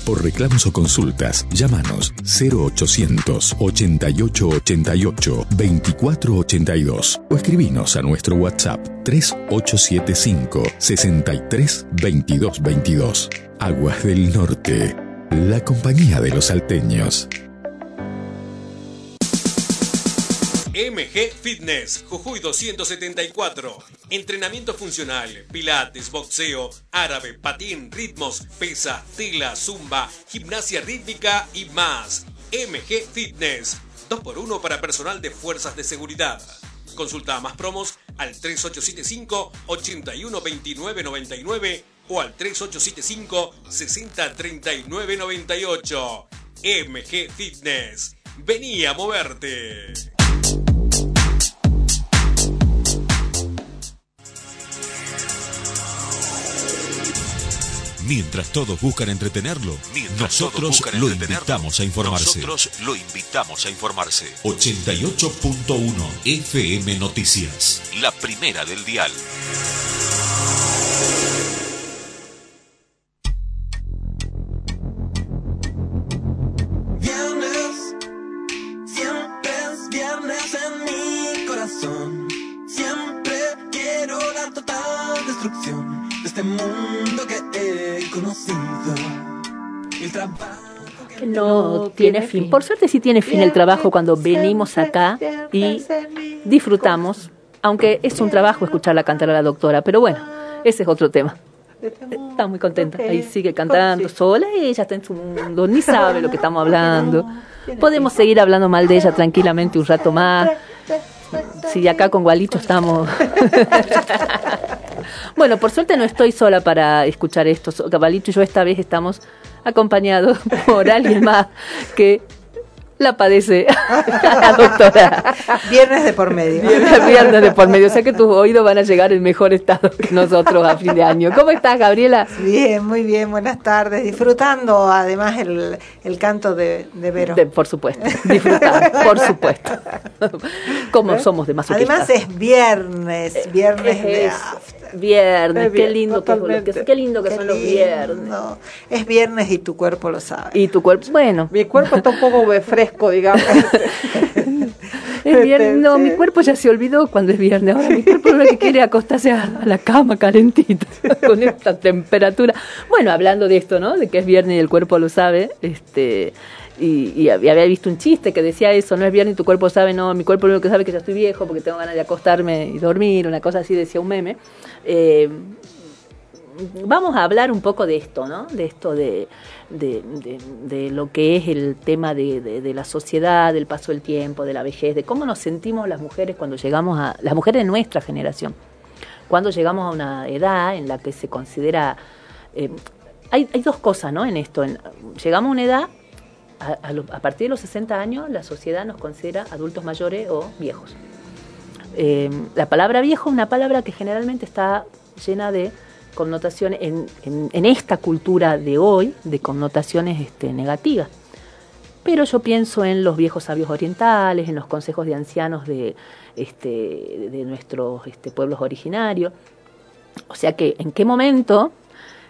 Por reclamos o consultas, llámanos 0800 88 88 24 82 o escribinos a nuestro WhatsApp 3875 63 22 22. Aguas del Norte, la compañía de los salteños. MG Fitness, Jujuy 274. Entrenamiento funcional, pilates, boxeo, árabe, patín, ritmos, pesa, tela, zumba, gimnasia rítmica y más. MG Fitness, 2x1 para personal de fuerzas de seguridad. Consulta más promos al 3875 812999 o al 3875 603998. MG Fitness. Vení a moverte. Mientras todos buscan entretenerlo, nosotros lo invitamos a informarse. Nosotros lo invitamos a informarse. 88.1 FM Noticias. La primera del dial. No tiene fin. Por suerte sí tiene fin el trabajo cuando venimos acá y disfrutamos, aunque es un trabajo escucharla cantar a la doctora, pero bueno, ese es otro tema. Está muy contenta, ahí sigue cantando sola y ella está en su mundo, ni sabe lo que estamos hablando. Podemos seguir hablando mal de ella tranquilamente un rato más. Si acá con Gualito estamos. bueno, por suerte no estoy sola para escuchar esto. Gualito y yo esta vez estamos acompañados por alguien más que la padece la doctora. Viernes de por medio. Viernes, de por medio. O sea que tus oídos van a llegar en mejor estado que nosotros a fin de año. ¿Cómo estás, Gabriela? Bien, muy bien, buenas tardes. Disfrutando además el, el canto de, de Vero. De- por supuesto, disfrutar, por supuesto. Como somos de masoquistas. Además es viernes, viernes Es de after. Viernes, Es qué lindo que, totalmente. que- qué lindo que Qué son los lindo. viernes. Es viernes y tu cuerpo lo sabe. Y tu cuerpo, bueno, Mi cuerpo está un poco fresco, digamos. es viernes, no, Sí. mi cuerpo ya se olvidó cuando es viernes. Ahora mi cuerpo lo que quiere es acostarse a, a la cama calentita con esta temperatura. Bueno, hablando de esto, ¿no? De que es viernes y el cuerpo lo sabe, este y, había visto un chiste que decía eso, no es viernes tu cuerpo sabe, no, mi cuerpo lo único que sabe que ya estoy viejo porque tengo ganas de acostarme y dormir, una cosa así decía un meme. Eh, vamos a hablar un poco de esto, ¿no? De esto de, de, lo que es el tema de, la sociedad, del paso del tiempo, de la vejez, de cómo nos sentimos las mujeres cuando llegamos a, las mujeres de nuestra generación, cuando llegamos a una edad en la que se considera, eh, hay, hay dos cosas, ¿no? En esto, llegamos a una edad, a, partir de los 60 años, la sociedad nos considera adultos mayores o viejos. Eh, la palabra viejo es una palabra que generalmente está llena de connotaciones, en, en- esta cultura de hoy, de connotaciones este, negativas. Pero yo pienso en los viejos sabios orientales, en los consejos de ancianos de, este, nuestros este, pueblos originarios. O sea que, ¿en qué momento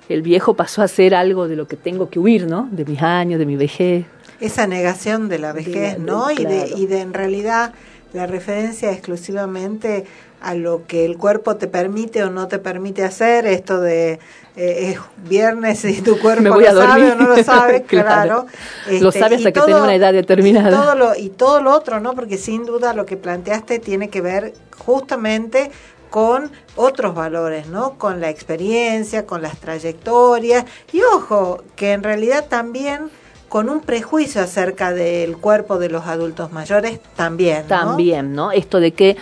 el viejo pasó a ser algo de lo que tengo que huir, ¿no? De mis años, de mi vejez. Esa negación de la vejez, De ¿no? de- Y, de, y de en realidad la referencia exclusivamente a lo que el cuerpo te permite o no te permite hacer, esto de eh, es viernes y tu cuerpo Me voy lo sabe o no lo sabe, Claro. claro. Lo Este, sabe hasta que una edad determinada. Y todo, lo, y todo lo otro, ¿no? Porque sin duda lo que planteaste tiene que ver justamente con otros valores, ¿no? Con la experiencia, con las trayectorias y ojo, que en realidad también con un prejuicio acerca del cuerpo de los adultos mayores también, ¿no? También, ¿no? Esto de que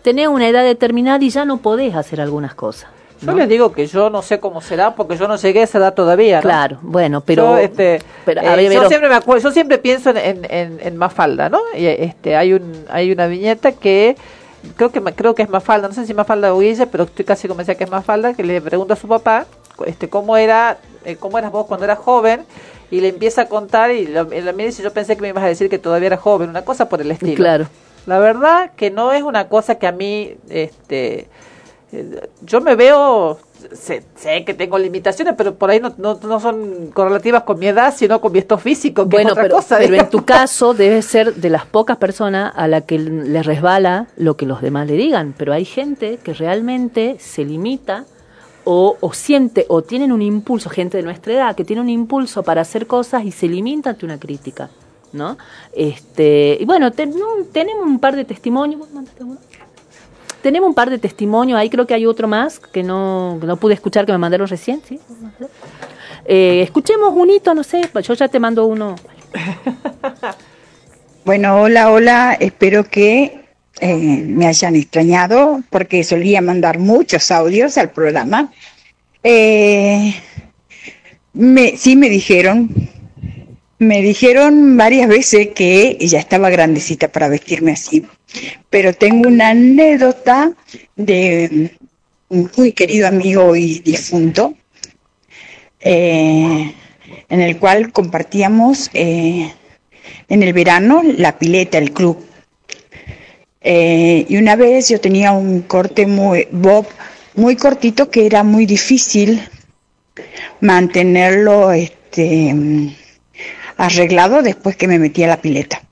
tenés una edad determinada y ya no podés hacer algunas cosas. Yo les digo que yo no sé cómo será porque yo no llegué a esa edad todavía. ¿no? Claro, bueno, pero... Yo, este, pero, eh, ver, yo siempre me acuerdo, yo siempre pienso en, en, en, en Mafalda, ¿no? Y, este, hay un, hay una viñeta que creo que creo que es Mafalda, no sé si Mafalda o Guille, pero estoy casi convencida que es Mafalda, que le pregunta a su papá, este, cómo era, eh, cómo eras vos cuando eras joven, y le empieza a contar y lo mira y dice, yo pensé que me ibas a decir que todavía era joven, una cosa por el estilo. Claro. La verdad que no es una cosa que a mí, este, eh, yo me veo, sé, sé que tengo limitaciones, pero por ahí no, no, no son correlativas con mi edad, sino con mi estado físico, que Bueno, es otra pero, cosa. pero en tu caso debes ser de las pocas personas a la que le resbala lo que los demás le digan, pero hay gente que realmente se limita o, o siente o tienen un impulso, gente de nuestra edad, que tiene un impulso para hacer cosas y se limita ante una crítica, ¿no? Este, y bueno, ten- no, tenemos un par de testimonios. ¿Vos mandaste uno? Tenemos un par de testimonios, ahí creo que hay otro más que no, no pude escuchar que me mandaron recién, ¿sí? Eh, escuchemos un hito, no sé, yo ya te mando uno. Bueno, hola, hola, espero que eh, me hayan extrañado porque solía mandar muchos audios al programa. Eh, me, sí me dijeron, me dijeron varias veces que ya estaba grandecita para vestirme así, pero tengo una anécdota de un muy querido amigo y difunto, eh, en el cual compartíamos eh, en el verano la pileta, el club. Eh, y una vez yo tenía un corte muy bob muy cortito que era muy difícil mantenerlo este mm, arreglado después que me metí a la pileta.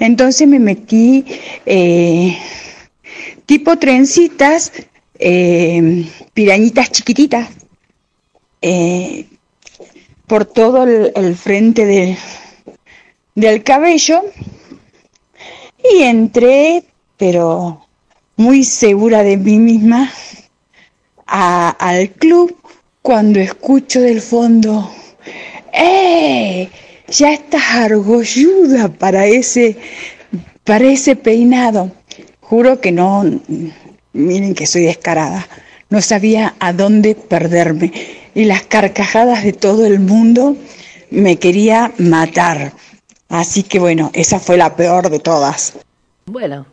Entonces me metí eh, tipo trencitas, eh, pirañitas chiquititas, eh, por todo el, frente del, del cabello y entré, pero muy segura de mí misma, a- al club cuando escucho del fondo, ¡eh! Ya estás argolluda para ese, para ese peinado. Juro que no, miren que soy descarada, no sabía a dónde perderme y las carcajadas de todo el mundo me quería matar. Así que bueno, esa fue la peor de todas. Bueno,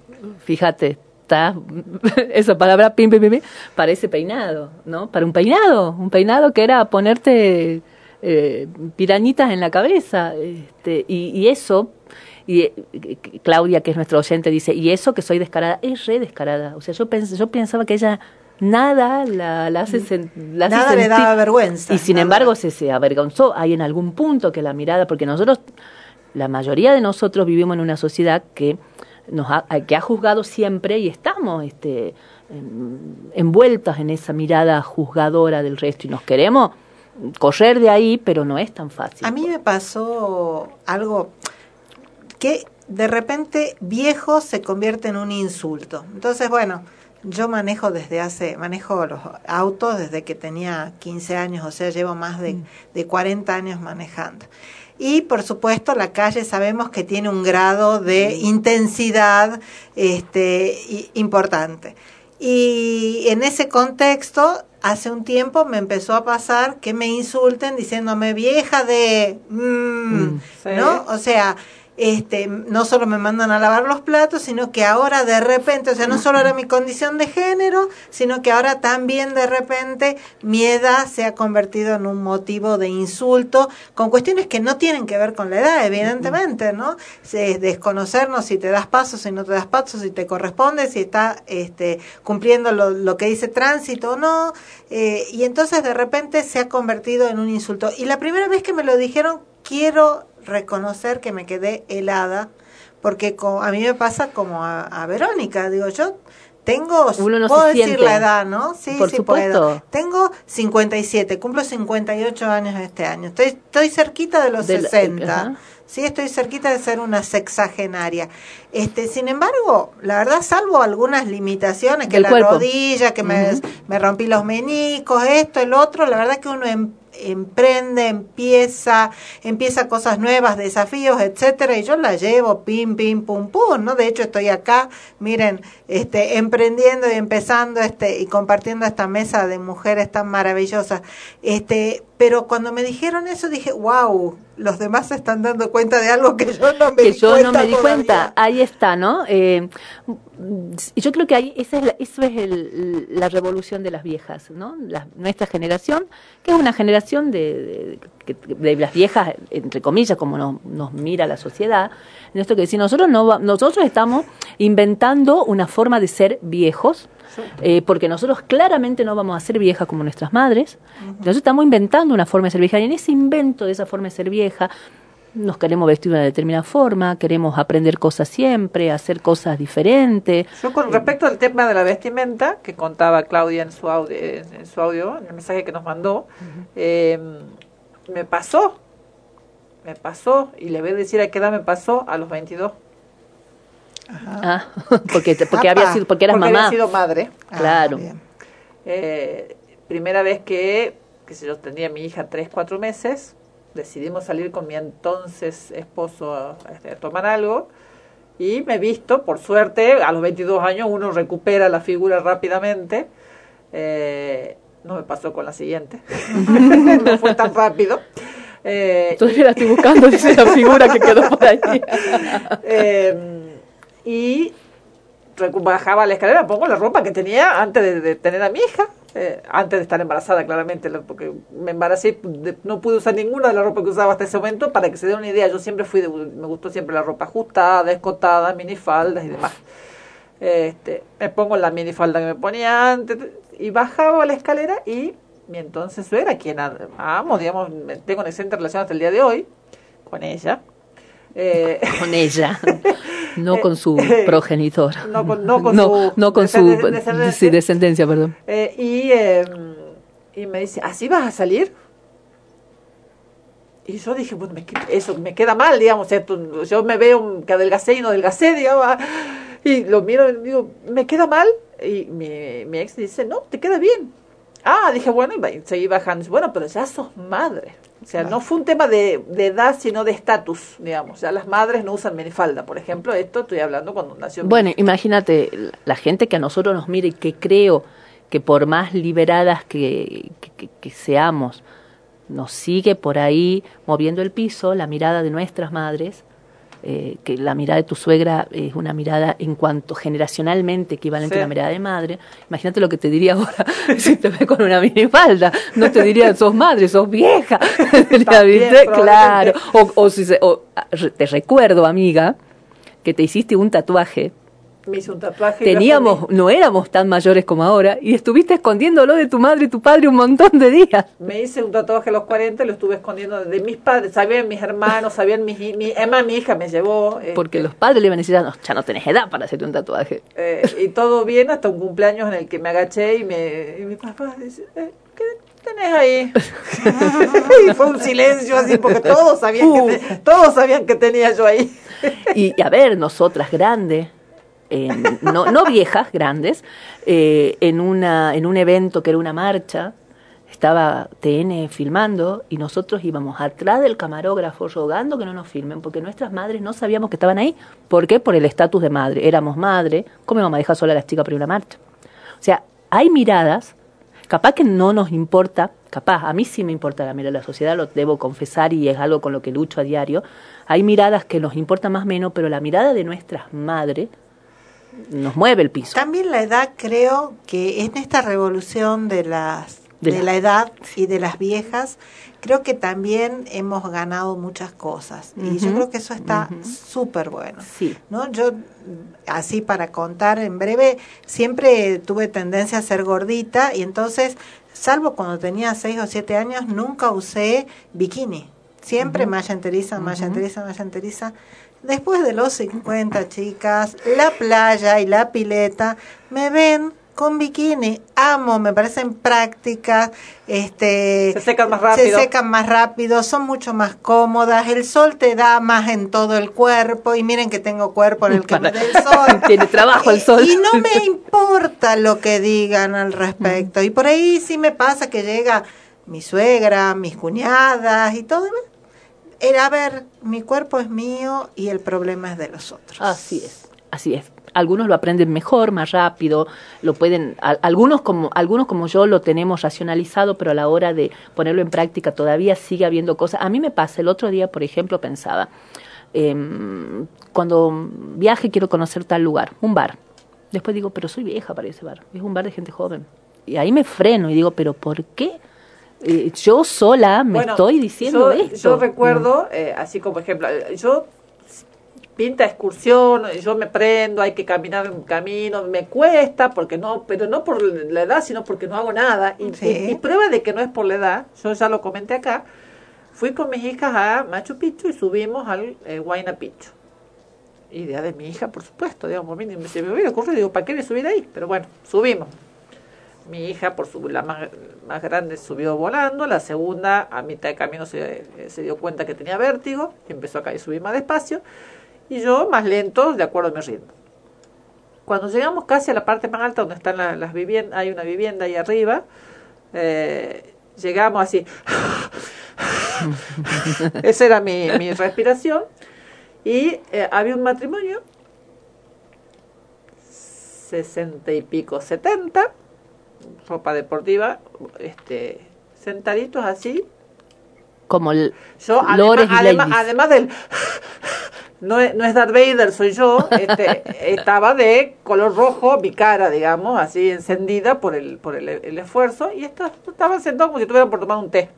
fíjate, está esa palabra pim, pim, pim, parece peinado, ¿no? Para un peinado, un peinado que era ponerte eh, pirañitas en la cabeza, este, y, y eso, y eh, Claudia, que es nuestra oyente, dice, y eso que soy descarada, es re descarada. O sea, yo, pens yo pensaba que ella nada la, la hace, sen- la hace Nada le sentir- daba vergüenza, Y sin nada. embargo se, se avergonzó. Hay en algún punto que la mirada, porque nosotros, la mayoría de nosotros vivimos en una sociedad que nos ha, que ha juzgado siempre y estamos este, en- envueltas en esa mirada juzgadora del resto y nos queremos correr de ahí, pero no es tan fácil. A mí me pasó algo que de repente viejo se convierte en un insulto. Entonces, bueno, yo manejo desde hace, manejo los autos desde que tenía 15 años, o sea, llevo más de, de 40 años manejando. Y por supuesto la calle sabemos que tiene un grado de intensidad este, importante. Y en ese contexto, hace un tiempo me empezó a pasar que me insulten diciéndome vieja de... mm", Sí. ¿No? O sea, este, no solo me mandan a lavar los platos, sino que ahora de repente, o sea, no solo era mi condición de género, sino que ahora también de repente mi edad se ha convertido en un motivo de insulto con cuestiones que no tienen que ver con la edad, evidentemente, ¿no? Se- desconocernos si te das pasos, si no te das pasos, si te corresponde, si está este, cumpliendo lo, lo que dice tránsito o no, eh, y entonces de repente se ha convertido en un insulto. Y la primera vez que me lo dijeron, quiero reconocer que me quedé helada, porque a mí me pasa como a, a Verónica, digo, yo Tengo, Uno no puedo decir siente. la edad, ¿no? Sí, Por sí supuesto. puedo. Tengo 57, cumplo 58 años este año. Estoy, estoy cerquita de los De la- 60. ajá. Sí, estoy cerquita de ser una sexagenaria. Este, sin embargo, la verdad, salvo algunas limitaciones, que Del la cuerpo. rodilla, que me, me rompí los menicos, esto, el otro, la verdad que uno em- emprende, empieza, empieza cosas nuevas, desafíos, etcétera, y yo la llevo pim, pim, pum, pum, ¿no? De hecho, estoy acá, miren, este, emprendiendo y empezando este, y compartiendo esta mesa de mujeres tan maravillosas. Este, pero cuando me dijeron eso dije, wow, los demás se están dando cuenta de algo que yo no me que di yo cuenta no me di todavía. cuenta. Ahí está, ¿no? Eh, y yo creo que ahí esa es la, eso es el- la revolución de las viejas, ¿no? La- nuestra generación, que es una generación de, de, de las viejas, entre comillas, como nos, nos mira la sociedad, en esto que decir, nosotros no nosotros estamos inventando una forma de ser viejos, eh, porque nosotros claramente no vamos a ser viejas como nuestras madres, entonces estamos inventando una forma de ser vieja, y en ese invento de esa forma de ser vieja, nos queremos vestir de una determinada forma, queremos aprender cosas siempre, hacer cosas diferentes. Yo con respecto al tema de la vestimenta que contaba Claudia en su audio, en su audio, en el mensaje que nos mandó, eh, me pasó, me pasó, y le voy a decir a qué edad me pasó, a los 22. Ah, porque, porque, había sido, porque eras porque mamá. había sido madre. Claro. Eh, primera vez que, que sé yo tenía mi hija 3, 4 meses, decidimos salir con mi entonces esposo a, este, a tomar algo y me he visto, por suerte, a los 22 años uno recupera la figura rápidamente. Eh, no me pasó con la siguiente, no fue tan rápido. Eh, Todavía la estoy buscando, dice la figura que quedó por ahí. Eh, y bajaba la escalera, pongo la ropa que tenía antes de, tener a mi hija, eh, antes de estar embarazada, claramente, porque me embaracé, de- no pude usar ninguna de la ropa que usaba hasta ese momento, para que se den una idea, yo siempre fui, de, me gustó siempre la ropa ajustada, escotada, minifaldas y demás. Este, me pongo la minifalda que me ponía antes, y bajaba la escalera y mi entonces suegra, quien amo, digamos, tengo una excelente relación hasta el día de hoy, con ella. Eh, Con ella, no con su eh, progenitor. no con- no con no, su no con su descenden- descendencia. sí, descendencia, perdón. Eh, y, eh, y me dice, ¿así vas a salir? Y yo dije, bueno, me eso me queda mal, digamos, esto, yo me veo que adelgacé y no adelgacé, digamos, y lo miro y digo, ¿me queda mal? Y mi, mi ex dice, no, te queda bien. Ah, dije, bueno, y seguí bajando. Bueno, pero ya sos madre. O sea, no fue un tema de, de edad, sino de estatus, digamos. Ya las madres no usan minifalda, por ejemplo. Esto estoy hablando cuando nació mi Bueno, imagínate, la gente que a nosotros nos mire y que creo que por más liberadas que, que- que- que seamos, nos sigue por ahí moviendo el piso la mirada de nuestras madres, eh, que la mirada de tu suegra es una mirada en cuanto generacionalmente equivalente Sí. a la mirada de madre. Imagínate lo que te diría ahora si te ve con una minifalda. No te diría, sos madre, sos vieja. Claro. O, o si se- o, te recuerdo, amiga, que te hiciste un tatuaje Me hice un tatuaje. teníamos, no éramos tan mayores como ahora, y estuviste escondiéndolo de tu madre y tu padre un montón de días. Me hice un tatuaje a los 40 y lo estuve escondiendo de mis padres. Sabían mis hermanos, sabían mis... Mi, Emma, mi hija, me llevó. eh, Porque los padres le iban a decir, "Ah, no, ya no tenés edad para hacerte un tatuaje. eh, y todo bien hasta un cumpleaños en el que me agaché y, me, y mi papá dice, eh, ¿qué tenés ahí? y fue un silencio así porque todos sabían, que, te- todos sabían que tenía yo ahí. Y, y a ver, nosotras grandes, en- no, no viejas, grandes, eh, en, una, en un evento que era una marcha, estaba TN filmando y nosotros íbamos atrás del camarógrafo rogando que no nos filmen, porque nuestras madres no sabíamos que estaban ahí. ¿Por qué? Por el estatus de madre. Éramos madre, ¿cómo íbamos a dejar sola a las chicas para una marcha? O sea, hay miradas, capaz que no nos importa, capaz, a mí sí me importa la mirada de la sociedad, lo debo confesar y es algo con lo que lucho a diario. Hay miradas que nos importa más menos, pero la mirada de nuestras madres nos mueve el piso. También la edad creo que en esta revolución de las De de, la- la edad y de las viejas, creo que también hemos ganado muchas cosas y yo creo que eso está súper bueno. Sí. ¿no? Yo, así para contar en breve, siempre tuve tendencia a ser gordita y entonces, salvo cuando tenía 6 o 7 años, nunca usé bikini. Siempre malla enteriza, malla enteriza, malla enteriza. Después de los 50, chicas, la playa y la pileta me ven con bikini. Amo, me parecen prácticas. Este, Se secan más rápido. Se secan más rápido, son mucho más cómodas. El sol te da más en todo el cuerpo. Y miren que tengo cuerpo en el que me dé el sol. Tiene trabajo el sol. Y no me importa lo que digan al respecto. Y por ahí sí me pasa que llega mi suegra, mis cuñadas y todo. Era, ver, mi cuerpo es mío y el problema es de los otros. Así es, así es. Algunos lo aprenden mejor, más rápido, lo pueden, algunos como, algunos como yo lo tenemos racionalizado, pero a la hora de ponerlo en práctica todavía sigue habiendo cosas. A mí me pasa, el otro día, por ejemplo, pensaba, em, cuando viaje quiero conocer tal lugar, un bar. Después digo, pero soy vieja para ese bar, es un bar de gente joven. Y ahí me freno y digo, pero ¿por qué? Eh, yo sola me Bueno, estoy diciendo yo, esto. Yo recuerdo, eh, así como ejemplo, yo pinta excursión, yo me prendo, hay que caminar un camino, me cuesta, porque no, pero no por la edad, sino porque no hago nada. Y, Sí. y- y prueba de que no es por la edad, yo ya lo comenté acá, fui con mis hijas a Machu Picchu y subimos al eh, Huayna Picchu. Idea de mi hija, por supuesto, digamos, a mí se me hubiera ocurrido, digo, ¿para qué le subir ahí? Pero bueno, subimos. Mi hija, por su, la más, grande, subió volando. La segunda, a mitad de camino, se, se dio cuenta que tenía vértigo y empezó a caer, subir más despacio. Y yo, más lento, de acuerdo a mi ritmo. Cuando llegamos casi a la parte más alta, donde están la- las viviendas, hay una vivienda ahí arriba, eh, llegamos así. Esa era mi, mi respiración. Y eh, había un matrimonio, sesenta y pico, setenta, ropa deportiva, este, sentaditos así. Como el Yo, además, del. No es, no es Darth Vader, soy yo. Este, estaba de color rojo, mi cara, digamos, así encendida por el, por el, el esfuerzo. Y estos estaban sentados como si estuvieran por tomar un té.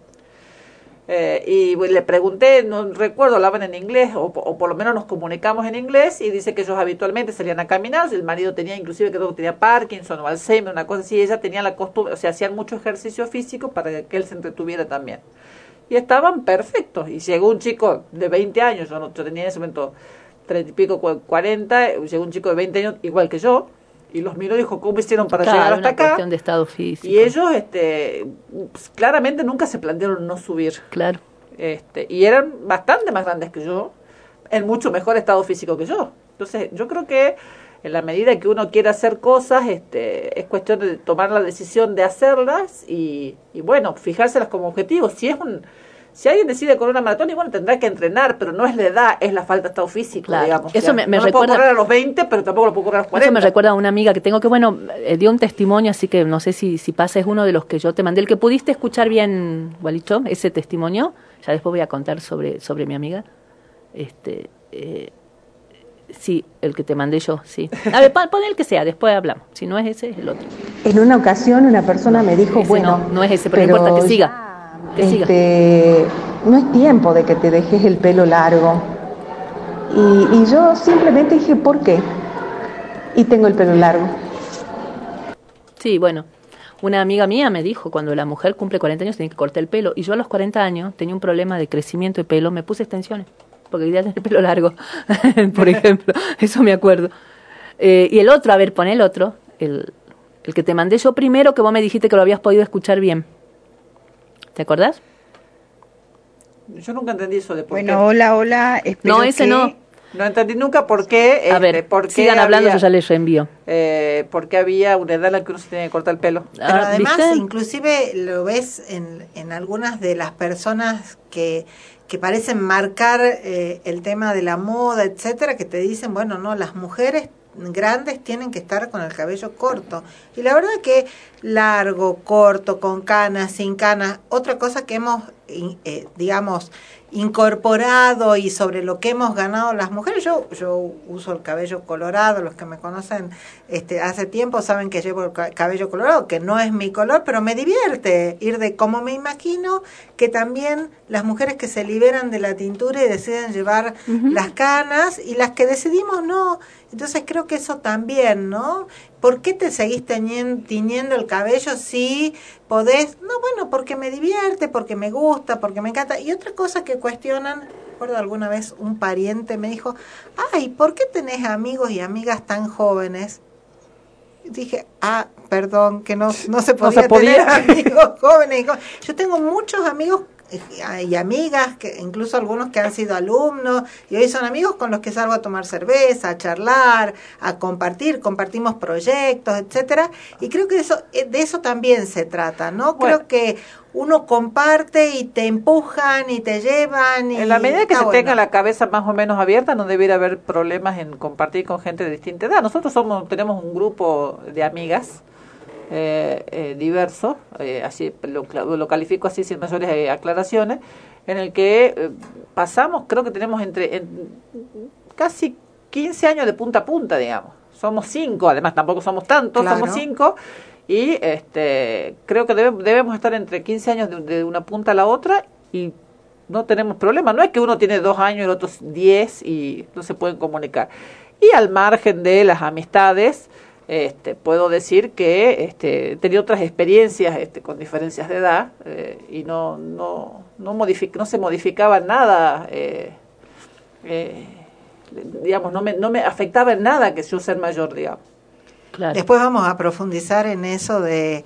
Eh, y bueno, le pregunté, no recuerdo, hablaban en inglés, o, po- o por lo menos nos comunicamos en inglés, y dice que ellos habitualmente salían a caminar, el marido tenía inclusive que tenía Parkinson o Alzheimer, una cosa así, ella tenía la costumbre, o sea, hacían mucho ejercicio físico para que él se entretuviera también. Y estaban perfectos, y llegó un chico de 20 años, yo, no, yo tenía en ese momento 30 y pico, cu- 40, llegó un chico de 20 años igual que yo, y los miró y dijo, ¿cómo hicieron para Claro, llegar hasta una acá? cuestión de estado físico. Y ellos, este, pues, claramente nunca se plantearon no subir. Claro. Este, y eran bastante más grandes que yo, en mucho mejor estado físico que yo. Entonces, yo creo que en la medida que uno quiera hacer cosas, este, es cuestión de tomar la decisión de hacerlas y, y bueno, fijárselas como objetivo. Si es un, si alguien decide correr una maratón, y bueno, tendrá que entrenar, pero no es la edad, es la falta de estado físico, Claro. digamos. Eso me- me no lo recuerda- puedo correr a los 20, pero tampoco lo puedo correr a los 40. Eso me recuerda a una amiga que tengo que, bueno, eh, dio un testimonio, así que no sé si, si pasa, es uno de los que yo te mandé. El que pudiste escuchar bien, Gualicho, ese testimonio, ya después voy a contar sobre, sobre mi amiga. Este, eh, sí, el que te mandé yo, sí. A ver, pon, el que sea, después hablamos. Si no es ese, es el otro. En una ocasión una persona me dijo, Ese bueno, no, no es ese, pero, no importa, que siga. Que siga. este, no es tiempo de que te dejes el pelo largo. Y, y yo simplemente dije, ¿por qué? Y tengo el pelo largo. Sí, bueno, una amiga mía me dijo, cuando la mujer cumple 40 años tiene que cortar el pelo, y yo a los 40 años tenía un problema de crecimiento de pelo, me puse extensiones, porque quería tener el pelo largo, por ejemplo, eso me acuerdo. Eh, y el otro, a ver, pon el otro, el, el que te mandé yo primero, que vos me dijiste que lo habías podido escuchar bien. ¿Te acordás? Yo nunca entendí eso de por qué. Bueno, hola, hola. No, ese que- no. No entendí nunca por qué. A este, ver, por qué sigan hablando, había- yo ya les reenvío. eh, porque había una edad en la que uno se tenía que cortar el pelo. Pero Ah, además, ¿viste? inclusive lo ves en, en algunas de las personas que, que parecen marcar eh, el tema de la moda, etcétera, que te dicen, bueno, no, las mujeres grandes tienen que estar con el cabello corto. Y la verdad que largo, corto, con canas, sin canas, otra cosa que hemos, eh, digamos, incorporado y sobre lo que hemos ganado las mujeres. Yo, yo uso el cabello colorado, los que me conocen este, hace tiempo saben que llevo el ca- cabello colorado, que no es mi color, pero me divierte ir de como me imagino que también las mujeres que se liberan de la tintura y deciden llevar las canas y las que decidimos no. Entonces creo que eso también, ¿no? ¿Por qué te seguís tiñendo el cabello si podés? No, bueno, porque me divierte, porque me gusta, porque me encanta. Y otra cosa que cuestionan recuerdo alguna vez un pariente me dijo, ay, ¿por qué tenés amigos y amigas tan jóvenes? Dije, ah, perdón, que no, no se podía, se podía. tener amigos jóvenes. Yo tengo muchos amigos y amigas, que incluso algunos que han sido alumnos y hoy son amigos con los que salgo a tomar cerveza, a charlar, a compartir, compartimos proyectos, etcétera, y creo que eso eh, de eso también se trata, ¿no? Bueno. Creo que uno comparte y te empujan y te llevan y En la medida que se bueno. tenga la cabeza más o menos abierta, no debiera haber problemas en compartir con gente de distinta edad. Nosotros somos tenemos un grupo de amigas eh, eh, diverso, eh, así lo, lo califico así sin mayores eh, aclaraciones, en el que pasamos, creo que tenemos entre en- casi 15 años de punta a punta, digamos. Somos cinco, además tampoco somos tantos, Claro. somos cinco. Y este, creo que debe- debemos estar entre 15 años de, de una punta a la otra y no tenemos problema. No es que uno tiene dos años y el otro diez y no se pueden comunicar. Y al margen de las amistades, este, puedo decir que este, he tenido otras experiencias este, con diferencias de edad eh, y no, no, no, modific- no se modificaba nada. eh, eh, digamos, no me, no me afectaba en nada que yo ser mayor, digamos. Después vamos a profundizar en eso de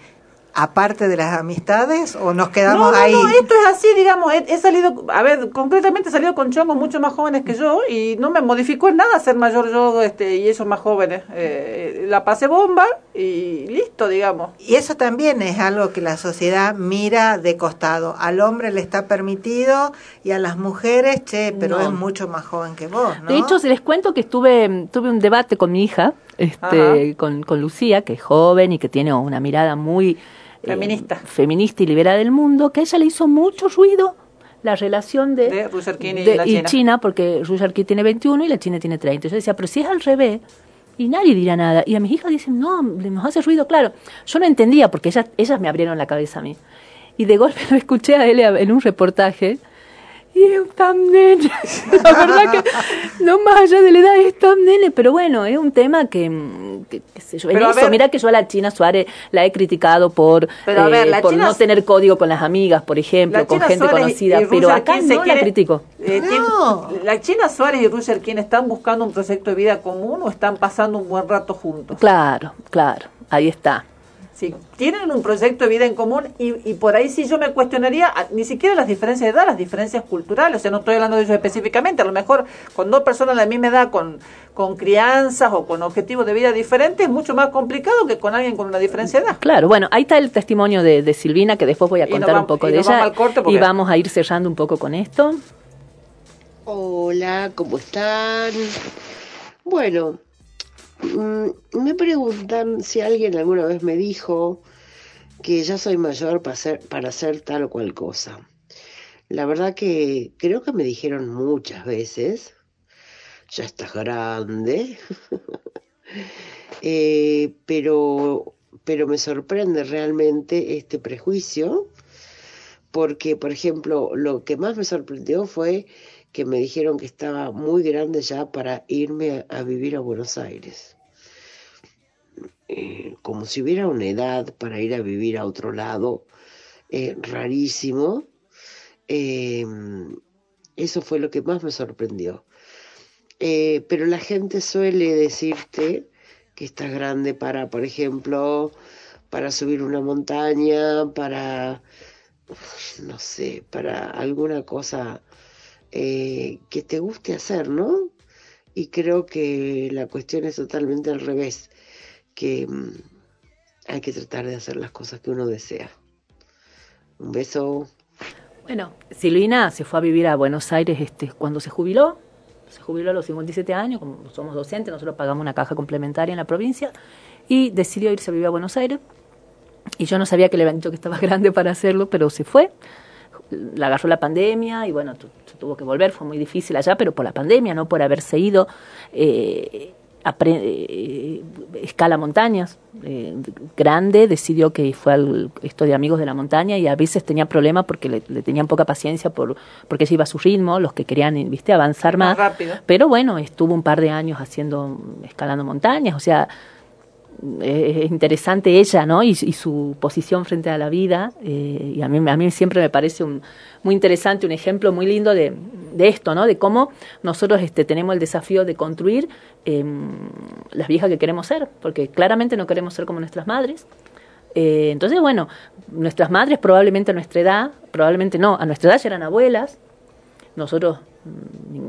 aparte de las amistades o nos quedamos no, no, ahí. No, esto es así, digamos, he, he salido, a ver, concretamente he salido con chongos mucho más jóvenes que yo y no me modificó en nada ser mayor yo este, y ellos más jóvenes. Eh, la pasé bomba y listo, digamos. Y eso también es algo que la sociedad mira de costado. Al hombre le está permitido y a las mujeres, che, pero No. es mucho más joven que vos, ¿no? De hecho, se les cuento que estuve tuve un debate con mi hija, este, Ajá. con, con Lucía, que es joven y que tiene una mirada muy eh, Feminista. feminista y liberal del mundo, que a ella le hizo mucho ruido la relación de, De y la y China. China, porque Roger King tiene 21 y la China tiene 30. Yo decía, pero si es al revés, y nadie dirá nada. Y a mis hijas dicen, no, le- nos hace ruido, claro. Yo no entendía, porque ellas, ellas me abrieron la cabeza a mí. Y de golpe lo escuché a él en un reportaje, y es tan nene. La verdad que, no más allá de la edad, es tan nene. Pero bueno, es un tema que, mm, que- qué sé yo. En Pero eso, ver- mira que yo a la China Suárez la he criticado por, Pero a ver, eh, la por China no tener código con las amigas, por ejemplo, La con China gente Suárez conocida. y pero acá no la quiere- critico. Eh, tiene- la China Suárez y Roger King están buscando un proyecto de vida común o están pasando un buen rato juntos. Claro, claro, ahí está. Sí, tienen un proyecto de vida en común y, y por ahí sí yo me cuestionaría a- ni siquiera las diferencias de edad, las diferencias culturales. O sea, no estoy hablando de ellos específicamente. A lo mejor con dos personas de la misma edad, con, con crianzas o con objetivos de vida diferentes, es mucho más complicado que con alguien con una diferencia de edad. Claro, bueno, ahí está el testimonio de, de Silvina, que después voy a contar un poco de ella. vamos al corte y vamos a ir cerrando un poco con esto. Hola, ¿cómo están? Bueno, me preguntan si alguien alguna vez me dijo que ya soy mayor para hacer, para hacer tal o cual cosa. La verdad que creo que me dijeron muchas veces, ya estás grande, Eh, pero, pero me sorprende realmente este prejuicio, porque, por ejemplo, lo que más me sorprendió fue que me dijeron que estaba muy grande ya para irme a vivir a Buenos Aires. Eh, como si hubiera una edad para ir a vivir a otro lado, eh, rarísimo. Eh, eso fue lo que más me sorprendió. Pero la gente suele decirte que estás grande para, por ejemplo, para subir una montaña, para, no sé, para alguna cosa que te guste hacer, ¿no? Y creo que la cuestión es totalmente al revés, que mm, hay que tratar de hacer las cosas que uno desea. Un beso. Bueno, Silvina se fue a vivir a Buenos Aires este, cuando se jubiló. Se jubiló a los 57 años, como somos docentes, nosotros pagamos una caja complementaria en la provincia y decidió irse a vivir a Buenos Aires. Y yo no sabía que le habían dicho que estaba grande para hacerlo, pero se fue. La agarró la pandemia y bueno, tu- se tuvo que volver, fue muy difícil allá, pero por la pandemia, no por haberse ido. Eh, apre- eh, escala montañas, eh, grande, decidió que fue al, esto de amigos de la montaña y a veces tenía problemas porque le, le tenían poca paciencia por, porque ella iba a su ritmo, los que querían viste avanzar Más más, rápido. pero bueno, estuvo un par de años haciendo, escalando montañas, o sea, es interesante ella, ¿no? Y, su posición frente a la vida. eh, y a mí, a mí siempre me parece un, muy interesante, un ejemplo muy lindo de, de esto, ¿no? De cómo nosotros este, tenemos el desafío de construir eh, las viejas que queremos ser, porque claramente no queremos ser como nuestras madres. Eh, entonces, bueno, nuestras madres probablemente a nuestra edad, probablemente no, a nuestra edad ya eran abuelas. Nosotros,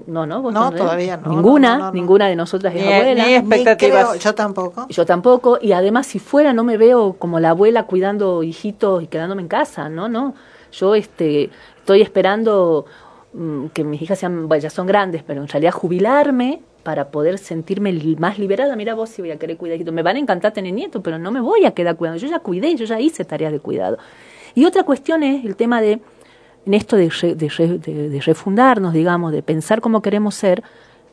no, ¿no? ¿Vos No, tenés? todavía no, Ninguna, no, no, no. ninguna de nosotras es Ni- abuela. ni expectativas. creo- yo tampoco. Yo tampoco, y además si fuera no me veo como la abuela cuidando hijitos y quedándome en casa, no, no. Yo este estoy esperando mm, que mis hijas sean, bueno, ya son grandes, pero en realidad jubilarme para poder sentirme li- más liberada. Mira vos si voy a querer cuidar hijitos. Me van a encantar tener nietos, pero no me voy a quedar cuidando. Yo ya cuidé, yo ya hice tareas de cuidado. Y otra cuestión es el tema de en esto de, re- de, re- de- de refundarnos, digamos, de pensar cómo queremos ser.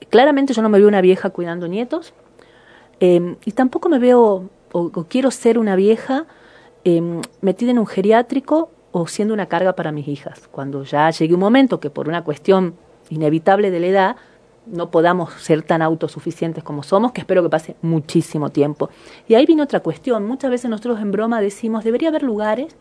Claramente yo no me veo una vieja cuidando nietos, eh, y tampoco me veo o, quiero ser una vieja eh, metida en un geriátrico o siendo una carga para mis hijas. Cuando ya llegue un momento que por una cuestión inevitable de la edad no podamos ser tan autosuficientes como somos, que espero que pase muchísimo tiempo. Y ahí viene otra cuestión. Muchas veces nosotros en broma decimos, debería haber lugares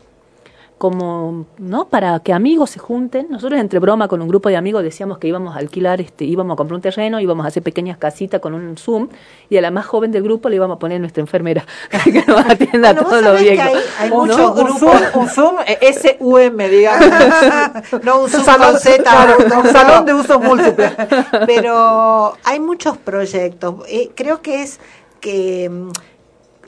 como, ¿no? Para que amigos se junten. Nosotros entre broma con un grupo de amigos decíamos que íbamos a alquilar, este, íbamos a comprar un terreno, íbamos a hacer pequeñas casitas con un Zoom y a la más joven del grupo le íbamos a poner nuestra enfermera que nos atienda Bueno, vos todos los viejos. hay- hay ¿No? muchos Un grupos- Zoom, un Zoom eh, S-U-M, digamos. no un Zoom salón, con Z. claro, no, un salón de uso múltiple. Pero hay muchos proyectos. Eh, creo que es que mm,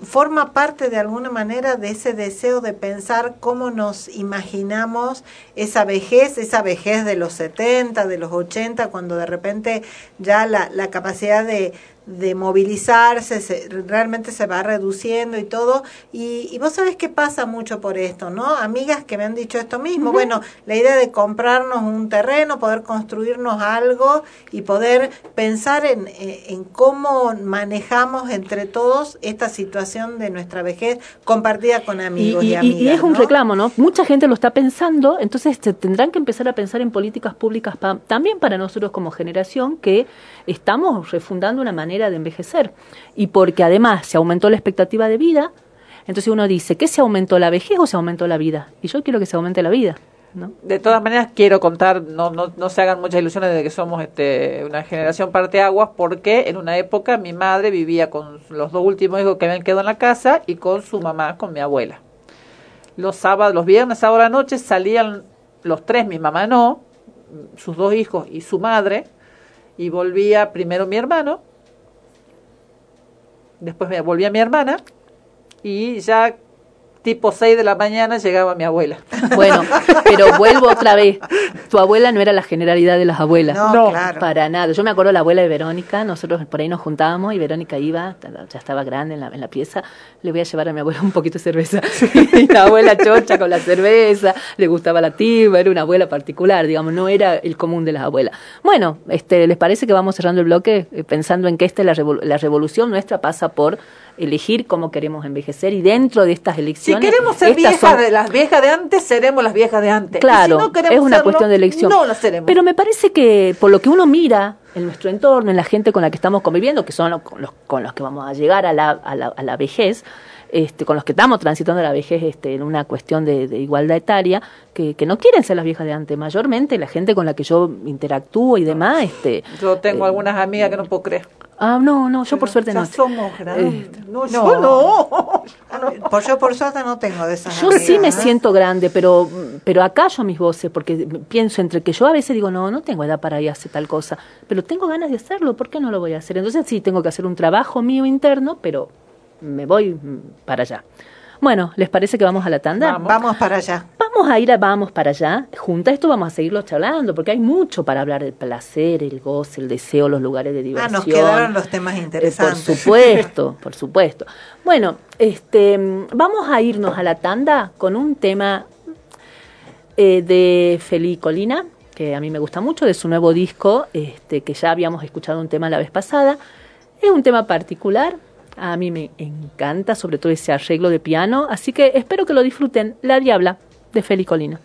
forma parte de alguna manera de ese deseo de pensar cómo nos imaginamos esa vejez, esa vejez de los 70, de los 80, cuando de repente ya la, la capacidad de, de movilizarse se- realmente se va reduciendo y todo. Y, y vos sabés que pasa mucho por esto, ¿no? Amigas que me han dicho esto mismo. Bueno, la idea de comprarnos un terreno, poder construirnos algo y poder pensar en, eh, en cómo manejamos entre todos esta situación de nuestra vejez compartida con amigos y, y- y- amigas. y es un ¿no? reclamo, ¿no? Mucha gente lo está pensando, entonces se tendrán que empezar a pensar en políticas públicas pa- también para nosotros como generación que estamos refundando una manera de envejecer. Y porque además se aumentó la expectativa de vida, entonces uno dice, ¿qué se aumentó la vejez o se aumentó la vida? Y yo quiero que se aumente la vida, ¿no? De todas maneras, quiero contar, no, no, no se hagan muchas ilusiones de que somos este, una generación parteaguas, porque en una época mi madre vivía con los dos últimos hijos que habían quedado en la casa y con su mamá, con mi abuela. Los sábados, los viernes, sábado a la noche salían los tres, mi mamá no, sus dos hijos y su madre, y volvía primero mi hermano, después me volvía mi hermana, y ya tipo 6 de la mañana llegaba mi abuela. Bueno, pero vuelvo otra vez. Tu abuela no era la generalidad de las abuelas. No, No. claro. Para nada. Yo me acuerdo de la abuela de Verónica, nosotros por ahí nos juntábamos y Verónica iba, ya estaba grande en la, en la pieza, le voy a llevar a mi abuela un poquito de cerveza. Y la abuela chocha con la cerveza, le gustaba la tiba, era una abuela particular, digamos, no era el común de las abuelas. Bueno, este, ¿les parece que vamos cerrando el bloque eh, pensando en que esta, la, revol- la revolución nuestra pasa por elegir cómo queremos envejecer y dentro de estas Si elecciones... queremos ser viejas son- de las viejas de antes, seremos las viejas de antes. Claro, si no es una serlo, cuestión de elección. No lo seremos. Pero me parece que por lo que uno mira en nuestro entorno, en la gente con la que estamos conviviendo, que son los, con, los, con los que vamos a llegar a la, a la, a la vejez, este, con los que estamos transitando la vejez este, en una cuestión de, de igualdad etaria, que, que no quieren ser las viejas de antes. Mayormente la gente con la que yo interactúo y demás, este, Yo tengo algunas amigas que no puedo creer. Ah, no, no, yo por suerte ya no. somos grandes. Eh, no, no. yo no. Por yo por suerte no tengo de esas Yo sí me ¿eh? siento grande, pero, pero acallo mis voces, porque pienso entre que yo a veces digo, no, no tengo edad para ir a hacer tal cosa, pero tengo ganas de hacerlo, ¿por qué no lo voy a hacer? Entonces sí, tengo que hacer un trabajo mío interno, pero me voy para allá. Bueno, ¿les parece que vamos a la tanda? Vamos. Vamos para allá. Vamos a ir a Vamos para allá. Junto a esto vamos a seguirlo charlando, porque hay mucho para hablar del placer, el goce, el deseo, los lugares de Ah, diversión. nos quedaron los temas Eh, por interesantes. supuesto, por supuesto. Bueno, este, vamos a irnos a la tanda con un tema eh, de Feli Colina, que a mí me gusta mucho, de su nuevo disco, este, que ya habíamos escuchado un tema la vez pasada. Es un tema particular, a mí me encanta, sobre todo ese arreglo de piano, así que espero que lo disfruten. La Diabla, de Feli Colina.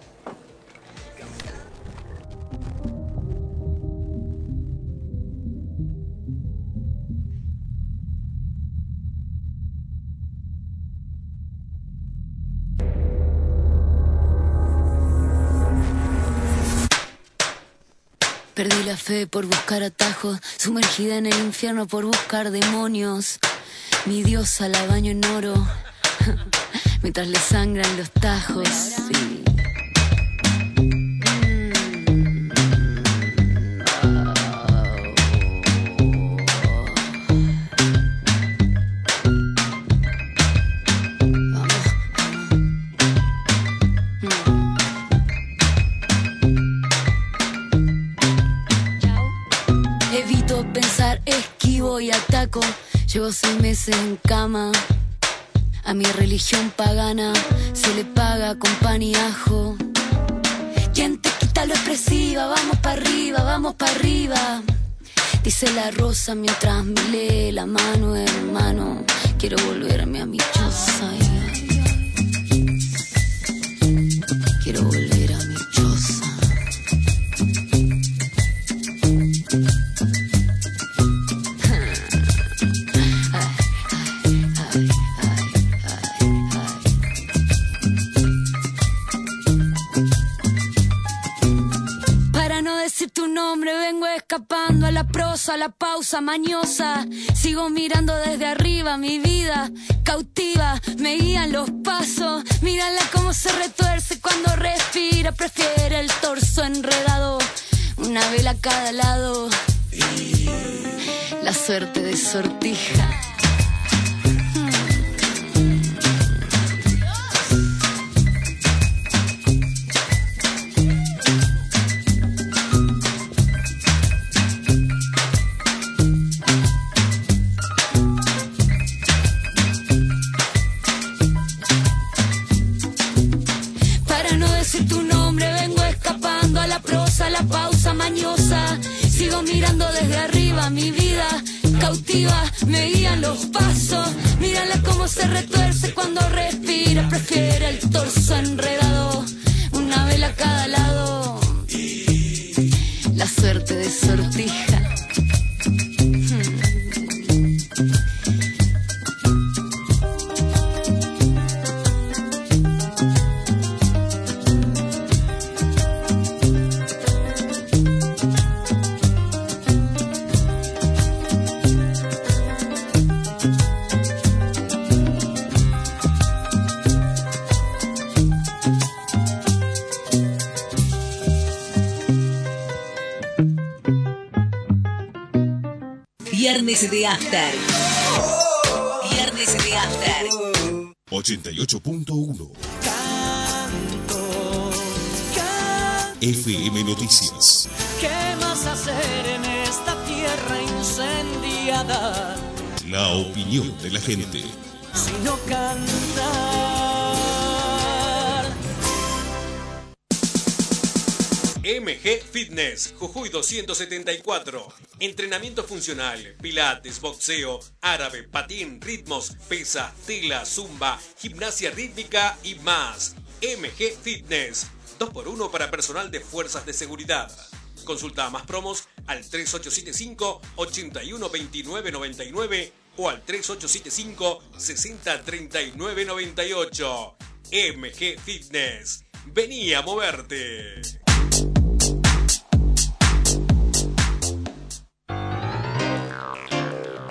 Perdí la fe por buscar atajos, sumergida en el infierno por buscar demonios. Mi diosa la baño en oro. mientras le sangran los tajos. sí. Evito pensar, esquivo y ataco. Llevo seis meses en cama. A mi religión pagana se le paga con pan y ajo. ¿Quién te quita lo expresiva? Vamos para arriba, vamos para arriba. Dice la rosa mientras me lee la mano, hermano. Quiero volverme a mi choza. A la pausa mañosa. Sigo mirando desde arriba mi vida cautiva, me guían los pasos. Mírala cómo se retuerce cuando respira, prefiere el torso enredado. Una vela a cada lado. La suerte de sortija. Mirando desde arriba mi vida cautiva, me guían los pasos. Mírala cómo se retuerce cuando respira, prefiere el torso enredado. Una vela a cada lado. La suerte de sortija. Viernes de After. Viernes de After. 88.1 FM Noticias. ¿Qué más hacer en esta tierra incendiada? La opinión de la gente. Sino cantar. MG Fitness, Jujuy 274. Entrenamiento funcional, pilates, boxeo, árabe, patín, ritmos, pesa, tela, zumba, gimnasia rítmica y más. MG Fitness, 2x1 para personal de fuerzas de seguridad. Consulta más promos al 3875 812999 o al 3875 603998. MG Fitness. Vení a moverte.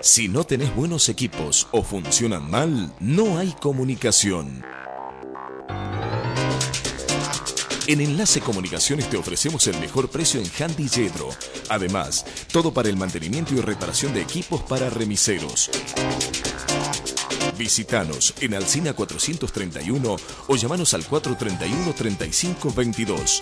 Si no tenés buenos equipos o funcionan mal, no hay comunicación. En Enlace Comunicaciones te ofrecemos el mejor precio en Handy Yedro. Además, todo para el mantenimiento y reparación de equipos para remiseros. Visítanos en Alcina 431 o llamanos al 431 3522.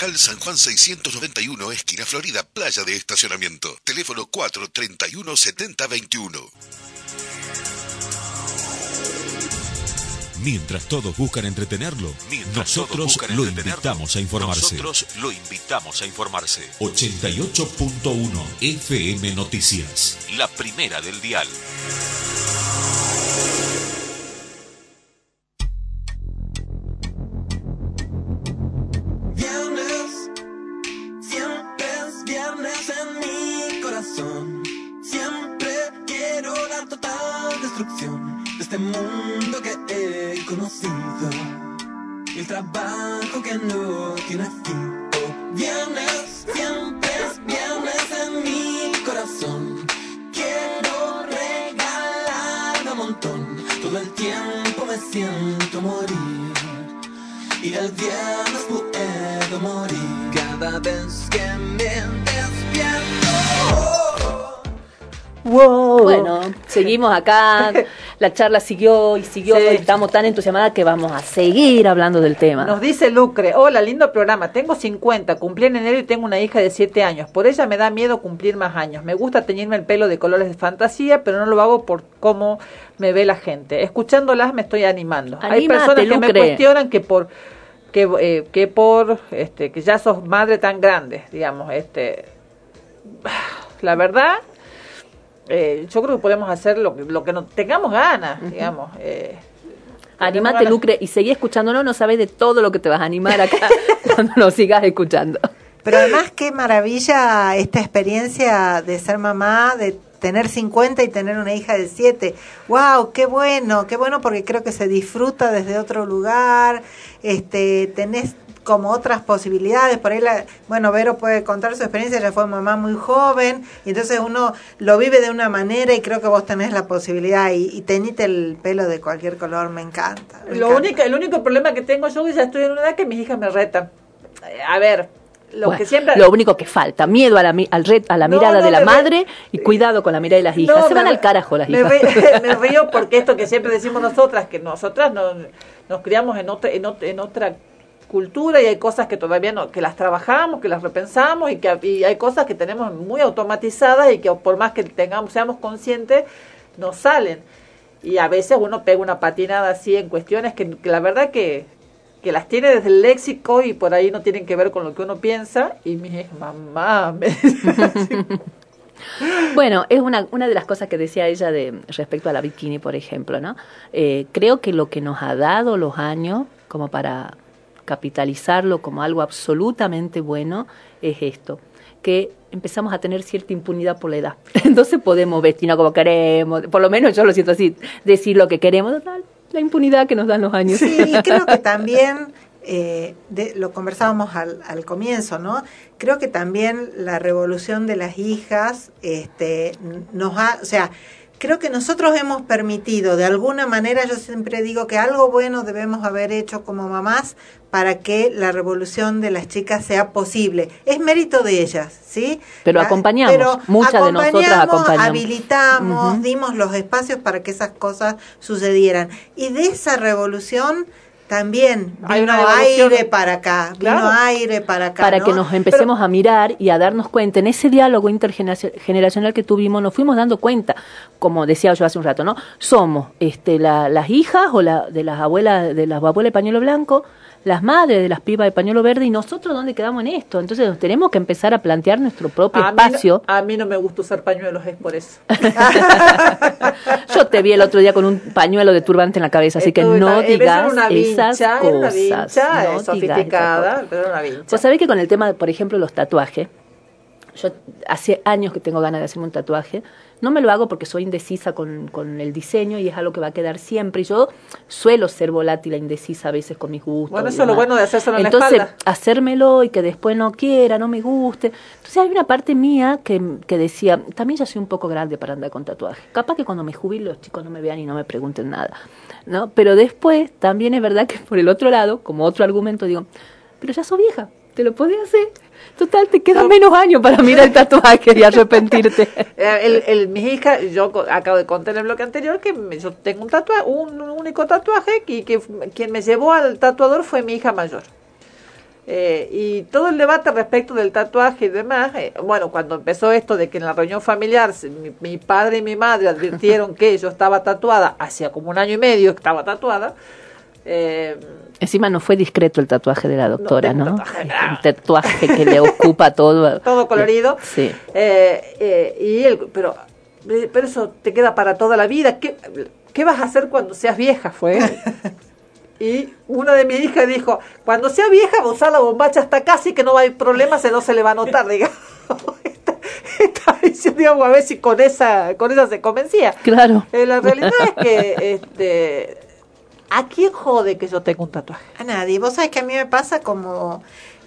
Local San Juan 691, esquina Florida, playa de estacionamiento. Teléfono 431 7021. Mientras todos buscan entretenerlo, Mientras nosotros buscan lo entretenerlo, invitamos a informarse. Nosotros lo invitamos a informarse. 88.1 FM Noticias. La primera del dial. Siempre quiero la total destrucción de este mundo que he conocido. Y el trabajo que no tiene fin. Oh, viernes, siempre es viernes en mi corazón. Quiero regalarme un montón. Todo el tiempo me siento morir. Y el viernes puedo morir cada vez que me. Wow. Bueno, seguimos acá. La charla siguió y siguió. Sí. y estamos tan entusiasmadas que vamos a seguir hablando del tema. Nos dice Lucre, hola, lindo programa, tengo 50, cumplí en enero y tengo una hija de 7 años. Por ella me da miedo cumplir más años. Me gusta teñirme el pelo de colores de fantasía, pero no lo hago por cómo me ve la gente. Escuchándolas me estoy animando. Hay personas que me cuestionan que por que, eh, que por este que ya sos madre tan grande, digamos, este la verdad eh, yo creo que podemos hacer lo, que- lo que no tengamos ganas, digamos. Eh, Animate, ganas. Lucre, y seguí escuchándonos. No sabes de todo lo que te vas a animar acá cuando nos sigas escuchando. Pero además qué maravilla esta experiencia de ser mamá, de tener 50 y tener una hija de 7. ¡Wow! ¡Qué bueno! ¡Qué bueno! Porque creo que se disfruta desde otro lugar, este, tenés como otras posibilidades. Por ahí, la, bueno, Vero puede contar su experiencia, ella fue mamá muy joven, y entonces uno lo vive de una manera y creo que vos tenés la posibilidad. Y, y teñite el pelo de cualquier color, me encanta. me Lo encanta. único, el único problema que tengo yo que ya estoy en una edad que mis hijas me retan. Eh, A ver, lo Bueno, que siempre... lo único que falta, miedo a la, mi- al red, a la No, mirada no, de la madre y cuidado con la mirada de las hijas. No, Se van me- al carajo las me, hijas. río- me río porque esto que siempre decimos nosotras, que nosotras no- nos criamos en otra, en, ot- en otra cultura y hay cosas que todavía no, que las trabajamos, que las repensamos y que y hay cosas que tenemos muy automatizadas y que por más que tengamos, seamos conscientes, nos salen. Y a veces uno pega una patinada así en cuestiones que, que la verdad que, que las tiene desde el léxico y por ahí no tienen que ver con lo que uno piensa. Y mi hija, mamá, me Bueno, es una, una de las cosas que decía ella de respecto a la bikini, por ejemplo, ¿no? Eh, creo que lo que nos ha dado los años, como para capitalizarlo como algo absolutamente bueno, es esto, que empezamos a tener cierta impunidad por la edad. Entonces podemos vestirnos como queremos, por lo menos yo lo siento así, decir lo que queremos, la impunidad que nos dan los años. Sí, y creo que también, eh, de, lo conversábamos al, al comienzo, ¿no? Creo que también la revolución de las hijas este, nos ha, o sea, creo que nosotros hemos permitido, de alguna manera, yo siempre digo que algo bueno debemos haber hecho como mamás para que la revolución de las chicas sea posible. Es mérito de ellas, ¿sí? Pero La- acompañamos, pero muchas de nosotras acompañamos. habilitamos, Ujú. dimos los espacios para que esas cosas sucedieran. Y de esa revolución también vino Hay una aire para acá, vino Claro. aire para acá. para ¿no? que nos empecemos a mirar y a darnos cuenta. En ese diálogo intergeneracional que tuvimos, nos fuimos dando cuenta, como decía yo hace un rato, ¿no? Somos este, la- las hijas o la, de las abuelas de las abuelas de pañuelo blanco, las madres de las pibas de pañuelo verde, y nosotros dónde quedamos en esto. Entonces nos tenemos que empezar a plantear nuestro propio A mí, no, espacio. a mí no me gusta usar pañuelos, es por eso. Yo te vi el otro día con un pañuelo de turbante en la cabeza, así que Estuve no una- eh, digas una esas vincha, una cosas. vincha, eh, no digas sofisticada, esas cosas. pero era una vincha. Vos sabés que con el tema, por ejemplo, los tatuajes, yo hace años que tengo ganas de hacerme un tatuaje, no me lo hago porque soy indecisa con, con el diseño y es algo que va a quedar siempre. Y yo suelo ser volátil e indecisa a veces con mis gustos. Bueno, eso es lo bueno de hacérselo en la Entonces, espalda. hacérmelo y que después no quiera, no me guste. Entonces hay una parte mía que, que decía, también ya soy un poco grande para andar con tatuajes. Capaz que cuando me jubile los chicos no me vean y no me pregunten nada. ¿no? Pero después también es verdad que por el otro lado, como otro argumento, digo, pero ya sos vieja, te lo podés hacer. Total, te quedan menos años para mirar el tatuaje y arrepentirte. Eh, El, el, mis hijas, yo acabo de contar en el bloque anterior que yo tengo un tatuaje, un único tatuaje y que quien me llevó al tatuador fue mi hija mayor. Eh, y todo el debate respecto del tatuaje y demás, eh, bueno, cuando empezó esto de que en la reunión familiar mi, mi padre y mi madre advirtieron que yo estaba tatuada, hacía como un año y medio que estaba tatuada, Eh, Encima no fue discreto el tatuaje de la doctora, ¿no? un tatuaje, tatuaje que le ocupa todo. todo colorido. Sí. Eh, eh, y el, pero, eh, pero eso te queda para toda la vida. ¿Qué, qué vas a hacer cuando seas vieja? Fue. y una de mis hijas dijo, cuando sea vieja va a usar la bombacha hasta casi que no va a haber problema, se no se le va a notar, digamos. Estaba diciendo, digamos, a ver si con esa, con esa se convencía. Claro. Eh, la realidad es que este, ¿a quién jode que yo tenga un tatuaje? A nadie. Vos sabés que a mí me pasa como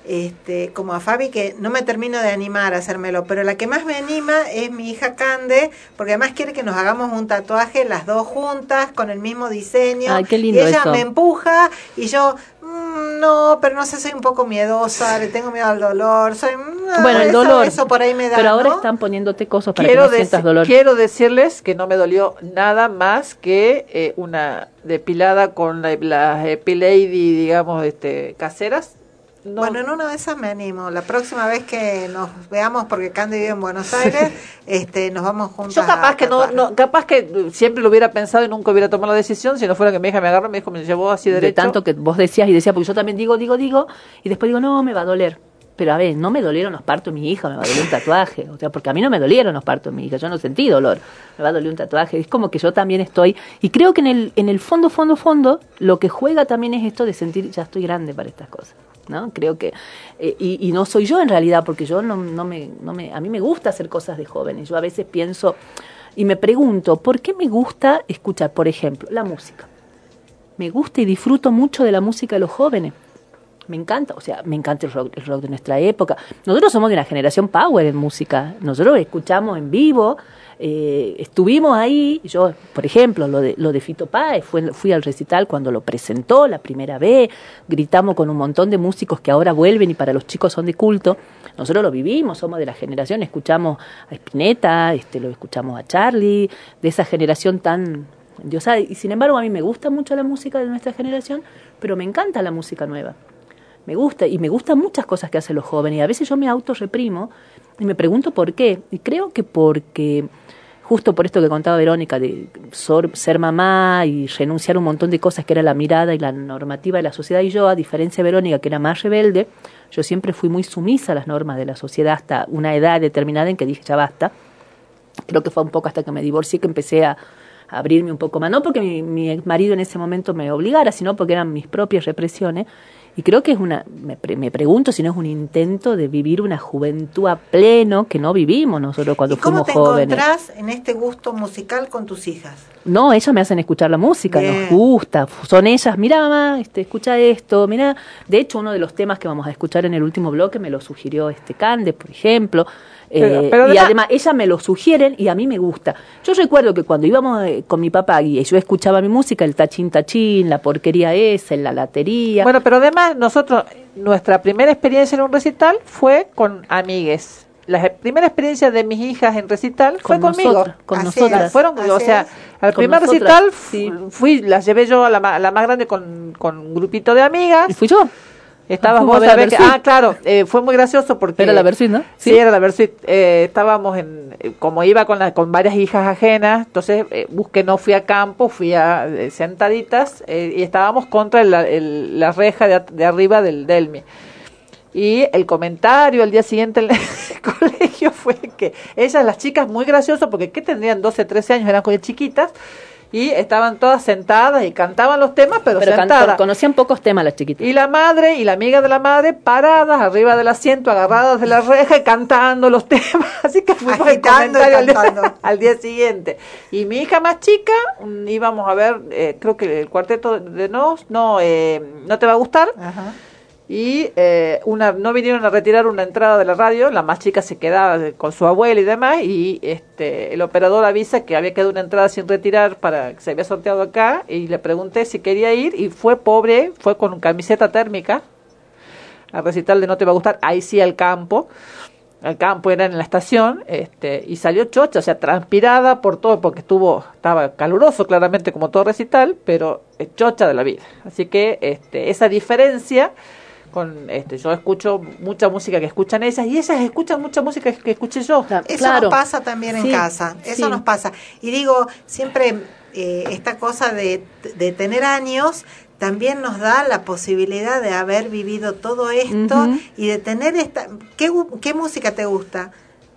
este como a Fabi que no me termino de animar a hacérmelo, pero la que más me anima es mi hija Cande, porque además quiere que nos hagamos un tatuaje las dos juntas con el mismo diseño. Ay, qué lindo y ella eso. me empuja y yo "Mm, no, pero no sé, soy un poco miedosa, le tengo miedo al dolor, soy "Mm, Bueno, el eso- dolor. eso por ahí me da, Pero ahora ¿no? están poniéndote cosas para quiero, que no sientas dolor. quiero decirles que no me dolió nada más que eh, una depilada con la- las Epilady, digamos, este, caseras. No, Bueno, en una de esas me animo. La próxima vez que nos veamos, porque Cande vive en Buenos Aires, este, nos vamos juntos. yo capaz a que no, no, capaz que siempre lo hubiera pensado y nunca hubiera tomado la decisión si no fuera que mi hija me agarró, me dijo, me llevó así de derecho. tanto que vos decías y decías, porque yo también digo, digo, digo, y después digo, no, me va a doler. Pero a ver, no me dolieron los partos de mi hija, me va a doler un tatuaje. O sea, porque a mí no me dolieron los partos de mi hija, yo no sentí dolor. Me va a doler un tatuaje. Es como que yo también estoy. Y creo que en el, en el fondo, fondo, fondo, lo que juega también es esto de sentir, ya estoy grande para estas cosas. ¿No? Creo que. eh, y, y no soy yo en realidad, porque yo no, no, me, no me. A mí me gusta hacer cosas de jóvenes. Yo a veces pienso y me pregunto, ¿por qué me gusta escuchar, por ejemplo, la música? me gusta y disfruto mucho de la música de los jóvenes. Me encanta, o sea, me encanta el rock, el rock de nuestra época. Nosotros somos de una generación power en música. Nosotros escuchamos en vivo, eh, estuvimos ahí. Yo, por ejemplo, lo de, lo de Fito Páez, fui, fui al recital cuando lo presentó la primera vez. Gritamos con un montón de músicos que ahora vuelven y para los chicos son de culto. Nosotros lo vivimos, somos de la generación, escuchamos a Spinetta, este, lo escuchamos a Charlie, de esa generación tan endiosada. Y sin embargo, a mí me gusta mucho la música de nuestra generación, pero me encanta la música nueva. Me gusta, y me gustan muchas cosas que hacen los jóvenes. Y a veces yo me autorreprimo y me pregunto por qué. Y creo que porque, justo por esto que contaba Verónica, de ser mamá y renunciar a un montón de cosas que era la mirada y la normativa de la sociedad, y yo, a diferencia de Verónica, que era más rebelde, yo siempre fui muy sumisa a las normas de la sociedad hasta una edad determinada en que dije, ya basta. Creo que fue un poco hasta que me divorcié que empecé a, abrirme un poco más. No porque mi, mi marido en ese momento me obligara, sino porque eran mis propias represiones. Y creo que es una, me, pre- me pregunto si no es un intento de vivir una juventud a pleno que no vivimos nosotros cuando ¿Y cómo fuimos te jóvenes. encontrás en este gusto musical con tus hijas? No, ellas me hacen escuchar la música, Bien. nos gusta, son ellas, mira mamá, este, escucha esto, mira. De hecho, uno de los temas que vamos a escuchar en el último bloque me lo sugirió este Cande, por ejemplo. Pero- Eh, pero y además- ellas me lo sugieren y a mí me gusta. Yo recuerdo que cuando íbamos eh, con mi papá y yo escuchaba mi música, el tachín tachín, la porquería esa, la latería. Bueno, pero además nosotros, nuestra primera experiencia en un recital fue con amigues. La primera experiencia de mis hijas en recital fue Con conmigo. nosotras, con Así nosotras. Fueron, o sea, al primer nosotras, recital fu- fui, las llevé yo a la, la más grande con, con un grupito de amigas. ¿Y fui yo? Estabas Fuimos a ver que- ah, claro, eh, fue muy gracioso porque... Era la Versuit, ¿no? Sí, Sí. era la Versuit. Eh, estábamos en, eh, como iba con, la, con varias hijas ajenas, entonces eh, busqué, no fui a campo, fui a eh, sentaditas eh, y estábamos contra el- el- la reja de, de arriba del Delmi. Y el comentario al día siguiente en el colegio fue que ellas, las chicas, muy gracioso porque que tendrían 12, 13 años, eran chiquitas, y estaban todas sentadas y cantaban los temas, pero, Pero sentadas. conocían pocos temas las chiquitas. Y la madre y la amiga de la madre paradas arriba del asiento, agarradas de la reja y cantando los temas. Así que fuimos Agitando al día, cantando. al día siguiente. Y mi hija más chica, mm, íbamos a ver, eh, creo que el cuarteto de Nos, no, eh, no te va a gustar. Y eh, una, no vinieron a retirar una entrada de la radio, la más chica se quedaba con su abuela y demás, y este el operador avisa que había quedado una entrada sin retirar para que se había sorteado acá, y le pregunté si quería ir, y fue pobre, fue con camiseta térmica, al recital de No te va a gustar, ahí sí al campo, al campo era en la estación, este, y salió chocha, o sea, transpirada por todo, porque estuvo, estaba caluroso claramente como todo recital, pero eh, chocha de la vida. Así que este, esa diferencia con este, yo escucho mucha música que escuchan ellas y ellas escuchan mucha música que escuché yo. Eso nos pasa también en casa, eso sí. nos pasa. Y digo, siempre eh, esta cosa de, de tener años también nos da la posibilidad de haber vivido todo esto y de tener esta... ¿Qué, qué música te gusta?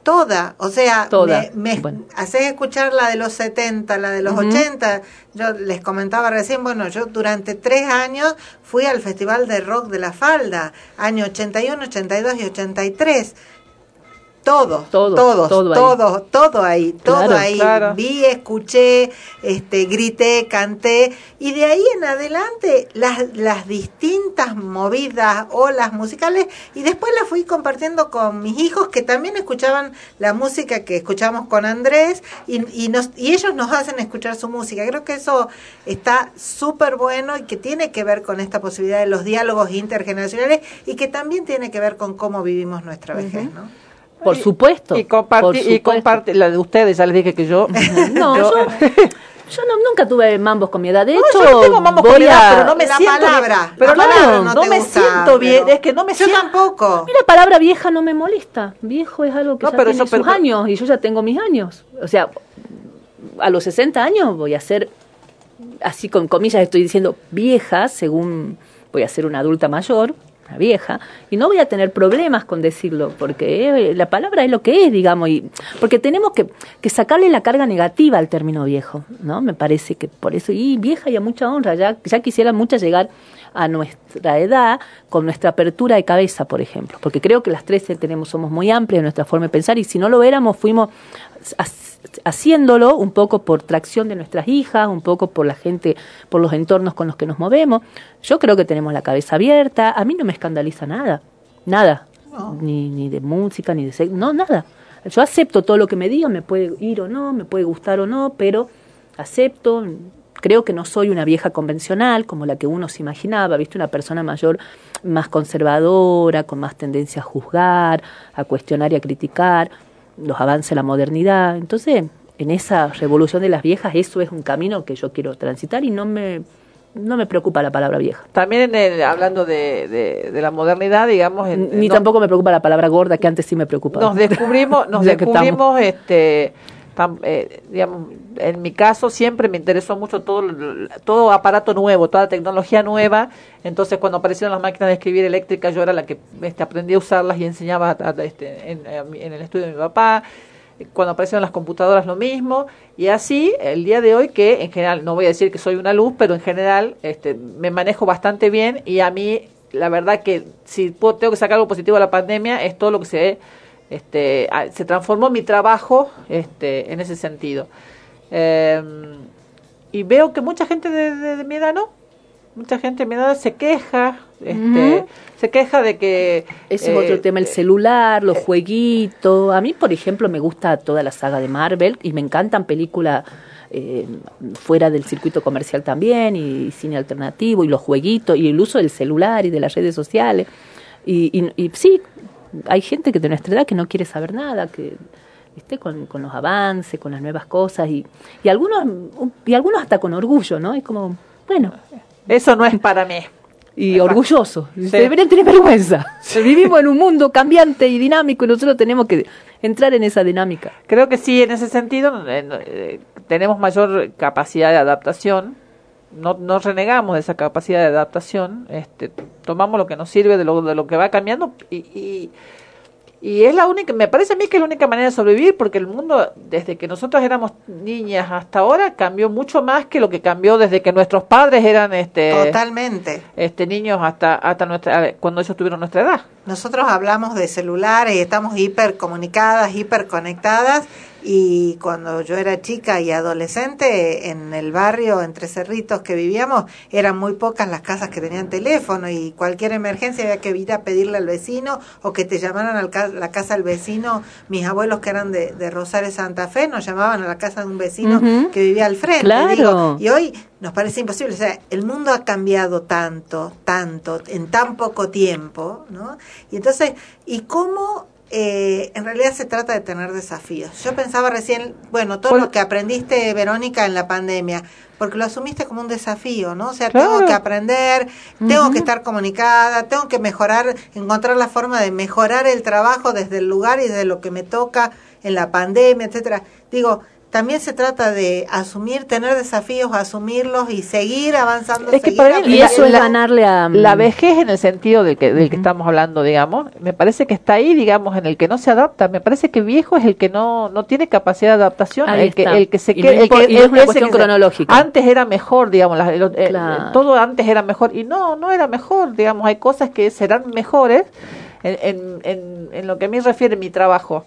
Toda, o sea, Toda. me, me Bueno. haces escuchar la de los 70, la de los Ujú. 80. Yo les comentaba recién, bueno, yo durante tres años fui al Festival de Rock de la Falda, año 81, 82 y 83. Todos, Todo, todos, todo todo, ahí. todo, ahí, todo Claro, ahí. claro. Vi, escuché, este, grité, canté y de ahí en adelante las, las distintas movidas, olas musicales y después las fui compartiendo con mis hijos que también escuchaban la música que escuchamos con Andrés y, y, nos, y ellos nos hacen escuchar su música. Creo que eso está súper bueno y que tiene que ver con esta posibilidad de los diálogos intergeneracionales y que también tiene que ver con cómo vivimos nuestra vejez, ¿no? Por supuesto. Y compartir, por y comparte, la de ustedes, ya les dije que yo. No, yo, yo no, nunca tuve mambos con mi edad. De No, hecho, yo no tengo mambos con mi edad, a... pero no me La siento palabra, bien. Pero la no, palabra no, no no te me gusta, siento bien, pero- es que no me Yo siento. tampoco. A mí la palabra vieja no me molesta. Viejo es algo que No, ya pero tiene eso- pero- sus años y yo ya tengo mis años. O sea, a los 60 años voy a ser, así con comillas estoy diciendo vieja, según voy a ser una adulta mayor, una vieja, y no voy a tener problemas con decirlo, porque eh, la palabra es lo que es, digamos, y porque tenemos que, que sacarle la carga negativa al término viejo, ¿no? Me parece que por eso, y vieja y a mucha honra, ya, ya quisieran muchas llegar a nuestra edad con nuestra apertura de cabeza, por ejemplo, porque creo que las tres tenemos, somos muy amplias en nuestra forma de pensar y si no lo éramos, fuimos haciéndolo un poco por tracción de nuestras hijas, un poco por la gente, por los entornos con los que nos movemos. Yo creo que tenemos la cabeza abierta, a mí no me escandaliza nada, nada, ni, ni de música, ni de sexo, no, nada. Yo acepto todo lo que me digan, me puede ir o no, me puede gustar o no, pero acepto, creo que no soy una vieja convencional como la que uno se imaginaba, viste, una persona mayor más conservadora, con más tendencia a juzgar, a cuestionar y a criticar los avances de la modernidad. Entonces, en esa revolución de las viejas, eso es un camino que yo quiero transitar y no me, no me preocupa la palabra vieja. También en el- hablando de, de, de la modernidad, digamos. en- Ni no- tampoco me preocupa la palabra gorda, que antes sí me preocupaba. nos descubrimos, nos descubrimos, este, eh, en mi caso siempre me interesó mucho todo, todo aparato nuevo, toda tecnología nueva. Entonces cuando aparecieron las máquinas de escribir eléctricas, yo era la que este, aprendí a usarlas y enseñaba a- a- este, en, el estudio de mi papá. Cuando aparecieron las computadoras lo mismo y así el día de hoy que en general no voy a decir que soy una luz pero en general este me manejo bastante bien y a mí la verdad que si puedo, tengo que sacar algo positivo de la pandemia es todo lo que se este ah, se transformó mi trabajo este en ese sentido Eh, y veo que mucha gente de, de- de mi edad no mucha gente de mi edad se queja este, se queja de que Ese es eh, otro tema, el celular, los jueguitos. A mí, por ejemplo, me gusta toda la saga de Marvel y me encantan películas eh, fuera del circuito comercial también y, cine alternativo y los jueguitos y el uso del celular y de las redes sociales. Y, y, y sí, hay gente que de nuestra edad que no quiere saber nada, que ¿viste? Con, con los avances, con las nuevas cosas y, y algunos y algunos hasta con orgullo, ¿no? Es como, bueno, eso no es para mí. y orgulloso. Deberían tener vergüenza. Vivimos en un mundo cambiante y dinámico y nosotros tenemos que entrar en esa dinámica. Creo que sí, en ese sentido eh, eh, tenemos mayor capacidad de adaptación. No, no renegamos de esa capacidad de adaptación. Este, tomamos lo que nos sirve de lo, de lo que va cambiando y, y, y es la única, me parece a mí que es la única manera de sobrevivir porque el mundo desde que nosotros éramos niñas hasta ahora cambió mucho más que lo que cambió desde que nuestros padres eran este Totalmente. este niños hasta hasta nuestra cuando ellos tuvieron nuestra edad. Nosotros hablamos de celulares y estamos hipercomunicadas, hiperconectadas y cuando yo era chica y adolescente en el barrio entre cerritos que vivíamos eran muy pocas las casas que tenían teléfono y cualquier emergencia había que ir a pedirle al vecino o que te llamaran a la casa del vecino. Mis abuelos que eran de, de Rosario Santa Fe nos llamaban a la casa de un vecino que vivía al frente. Claro. Digo, y hoy nos parece imposible. O sea, el mundo ha cambiado tanto, tanto, en tan poco tiempo, ¿no? Y entonces, ¿y cómo eh, en realidad se trata de tener desafíos? Yo pensaba recién, bueno, todo lo que aprendiste, Verónica, en la pandemia, porque lo asumiste como un desafío, ¿no? O sea, tengo que aprender, tengo que estar comunicada, tengo que mejorar, encontrar la forma de mejorar el trabajo desde el lugar y desde lo que me toca en la pandemia, etcétera. Digo, también se trata de asumir, tener desafíos, asumirlos y seguir avanzando. Es que seguir para mí Y eso es la- ganarle a... La vejez en el sentido del que, del que estamos hablando, digamos, me parece que está ahí, digamos, en el que no se adapta. Me parece que viejo es el que no, no tiene capacidad de adaptación, Ahí el que, el que se queda. el impo- que- es una cuestión que se- cronológica. Antes era mejor, digamos, la- lo- eh, Claro. todo antes era mejor. Y no, no era mejor, digamos, hay cosas que serán mejores en, en, en, en lo que a mí refiere mi trabajo.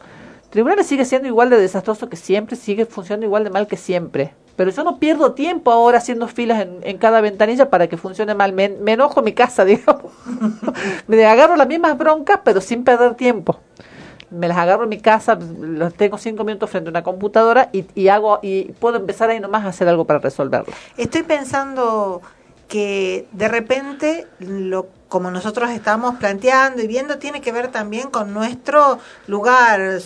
Tribunales sigue siendo igual de desastroso que siempre, sigue funcionando igual de mal que siempre. Pero yo no pierdo tiempo ahora haciendo filas en, en cada ventanilla para que funcione mal. Me, me enojo en mi casa, digamos. me agarro las mismas broncas, pero sin perder tiempo. Me las agarro en mi casa, los tengo cinco minutos frente a una computadora y, y hago y puedo empezar ahí nomás a hacer algo para resolverlo. Estoy pensando que de repente lo como nosotros estamos planteando y viendo tiene que ver también con nuestro lugar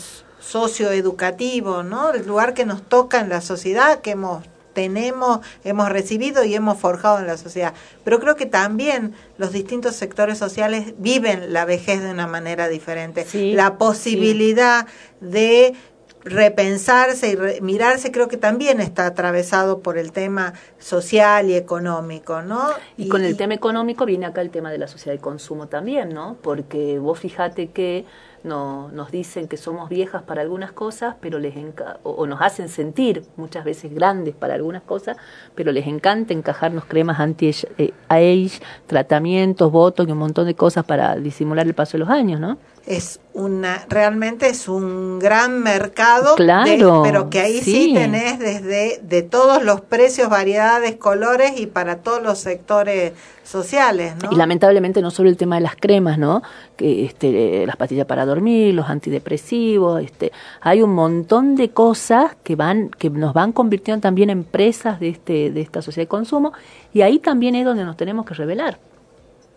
socioeducativo, ¿no? El lugar que nos toca en la sociedad, que hemos tenemos, hemos recibido y hemos forjado en la sociedad. Pero creo que también los distintos sectores sociales viven la vejez de una manera diferente. la posibilidad de repensarse y re- mirarse creo que también está atravesado por el tema social y económico, ¿no? Y con el tema económico viene acá el tema de la sociedad de consumo también, ¿no? Porque vos fijate que no, nos dicen que somos viejas para algunas cosas, pero les o, nos hacen sentir muchas veces grandes para algunas cosas, pero les encanta encajarnos cremas anti-age, tratamientos, votos y un montón de cosas para disimular el paso de los años, ¿no? Es una realmente es un gran mercado de- Claro, pero que ahí sí. sí. tenés desde de todos los precios variedades colores y para todos los sectores sociales no Y lamentablemente no solo el tema de las cremas, ¿no? Que este, las pastillas para dormir, los antidepresivos, este, hay un montón de cosas que van, que nos van convirtiendo también en presas de este, de esta sociedad de consumo, y ahí también es donde nos tenemos que revelar,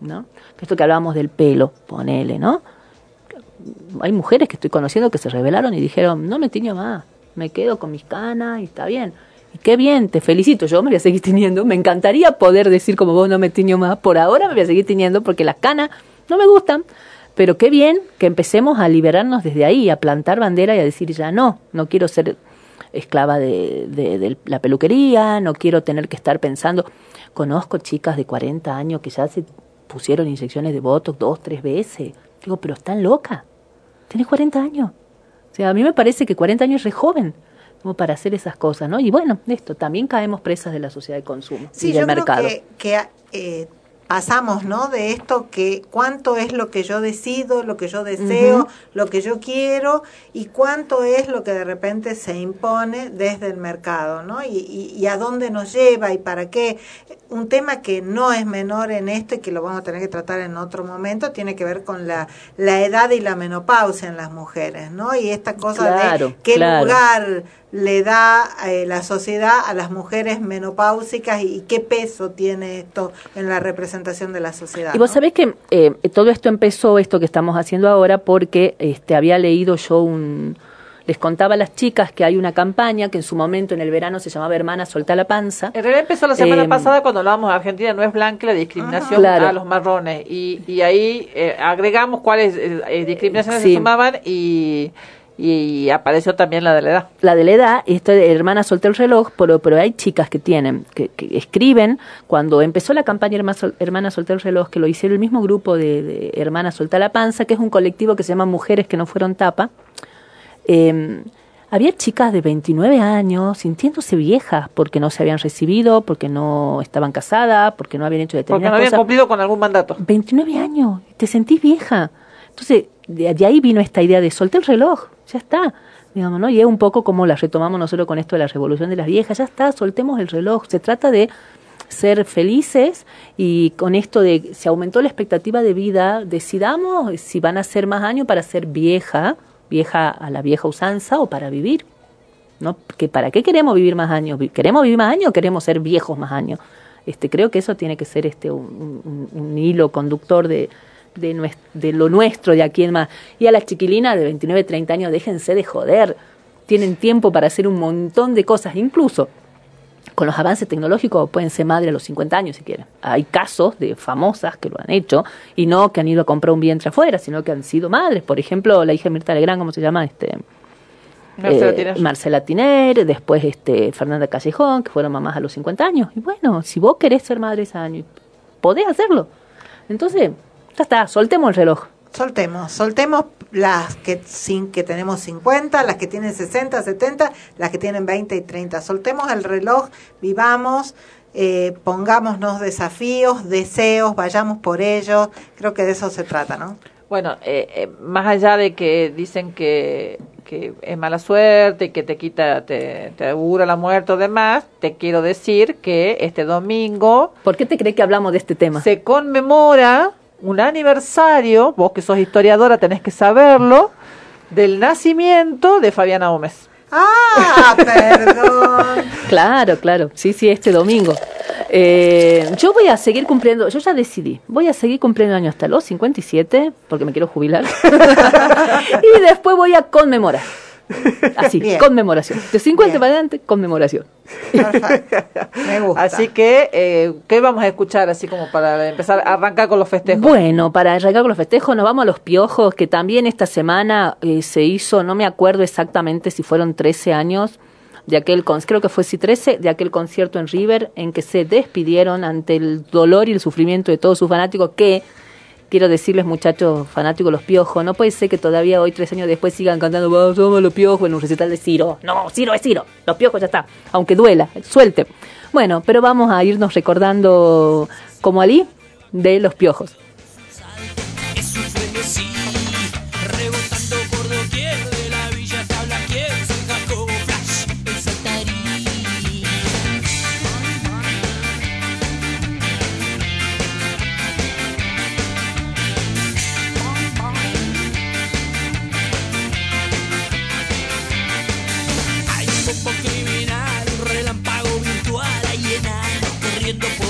¿no? Esto que hablábamos del pelo, ponele, ¿no? Hay mujeres que estoy conociendo que se revelaron y dijeron, no me tiño más, me quedo con mis canas y está bien. Y qué bien, te felicito, yo me voy a seguir teniendo. Me encantaría poder decir como vos no me tiño más. Por ahora me voy a seguir teniendo porque las canas no me gustan. Pero qué bien que empecemos a liberarnos desde ahí, a plantar bandera y a decir ya no, no quiero ser esclava de, de- de la peluquería, no quiero tener que estar pensando. Conozco chicas de 40 años que ya se pusieron inyecciones de Botox dos, tres veces. Digo, pero están locas. Tenés 40 años. O sea, a mí me parece que 40 años es re joven como para hacer esas cosas, ¿no? Y bueno, esto, también caemos presas de la sociedad de consumo Sí, y del yo mercado. creo que, que, eh, pasamos, ¿no? De esto que cuánto es lo que yo decido, lo que yo deseo, lo que yo quiero y cuánto es lo que de repente se impone desde el mercado, ¿no? Y, y, y a dónde nos lleva y para qué. Un tema que no es menor en esto y que lo vamos a tener que tratar en otro momento tiene que ver con la, la edad y la menopausia en las mujeres, ¿no? Y esta cosa Claro, de qué claro. lugar le da eh, la sociedad a las mujeres menopáusicas y, qué peso tiene esto en la representación de la sociedad. Y vos ¿no? sabés que eh, todo esto empezó, esto que estamos haciendo ahora, porque este, había leído yo un... Les contaba a las chicas que hay una campaña que en su momento en el verano se llamaba Hermana Solta la Panza. En realidad empezó la semana Eh, pasada cuando hablábamos de Argentina no es blanca la discriminación Claro. a los marrones y, y ahí eh, agregamos cuáles eh, eh, discriminaciones Sí. se sumaban y, y apareció también la de la edad. la de la edad, esto de hermana solté el reloj, pero, pero hay chicas que tienen, que, que escriben, cuando empezó la campaña Herma Hermana solté el reloj, que lo hicieron el mismo grupo de, de Hermana Solta la Panza, que es un colectivo que se llama Mujeres que no fueron tapa, eh, había chicas de 29 años sintiéndose viejas porque no se habían recibido, porque no estaban casadas, porque no habían hecho Porque determinadas no habían cosas. cumplido con algún mandato. 29 años, te sentís vieja. Entonces, de, ahí vino esta idea de solté el reloj, ya está. Digamos, ¿no? Y es un poco como la retomamos nosotros con esto de la revolución de las viejas, ya está, soltemos el reloj. Se trata de ser felices y con esto de se aumentó la expectativa de vida, decidamos si van a ser más años para ser vieja, vieja a la vieja usanza o para vivir. ¿no? Que ¿Para qué queremos vivir más años? ¿Queremos vivir más años o queremos ser viejos más años? Este, creo que eso tiene que ser este un hilo conductor de, de, de lo nuestro de aquí en más. Y a las chiquilinas de 29, 30 años, déjense de joder. Tienen tiempo para hacer un montón de cosas, incluso con los avances tecnológicos pueden ser madre a los 50 años si quieren. Hay casos de famosas que lo han hecho y no que han ido a comprar un vientre afuera, sino que han sido madres. Por ejemplo, la hija de Mirta Legrand, ¿cómo se llama? Este, Marcela eh, Tiner. Marcela Tiner, después este, Fernanda Callejón, que fueron mamás a los 50 años. Y bueno, si vos querés ser madre ese año, podés hacerlo. Entonces, ya está, soltemos el reloj. Soltemos, soltemos las que sin que tenemos 50, las que tienen 60, 70, las que tienen 20 y 30. Soltemos el reloj, vivamos, eh, pongámonos desafíos, deseos, vayamos por ellos. Creo que de eso se trata, ¿no? Bueno, eh, eh, más allá de que dicen que, que es mala suerte y que te quita, te, te augura la muerte o demás, te quiero decir que este domingo... ¿Por qué te crees que hablamos de este tema? Se conmemora un aniversario, vos que sos historiadora tenés que saberlo, del nacimiento de Fabiana Gómez. Ah, perdón. Claro, claro. Sí, sí, este domingo. Eh, yo voy a seguir cumpliendo, yo ya decidí, voy a seguir cumpliendo años hasta los 57, porque me quiero jubilar. y después voy a conmemorar. Así, Bien. conmemoración. De 50 para adelante, conmemoración. Me gusta. Así que, eh, ¿qué vamos a escuchar así como para empezar a arrancar con los festejos? Bueno, para arrancar con los festejos, nos vamos a los piojos, que también esta semana eh, se hizo, no me acuerdo exactamente si fueron 13 años de aquel, con- creo que fue sí 13, de aquel concierto en River, en que se despidieron ante el dolor y el sufrimiento de todos sus fanáticos, que, quiero decirles muchachos fanáticos los piojos, no puede ser que todavía hoy, tres años después, sigan cantando, "Vamos, somos los piojos en un recital de Ciro. No, Ciro es Ciro, los piojos ya está, aunque duela, suelte. Bueno, pero vamos a irnos recordando como Ali de los piojos. get the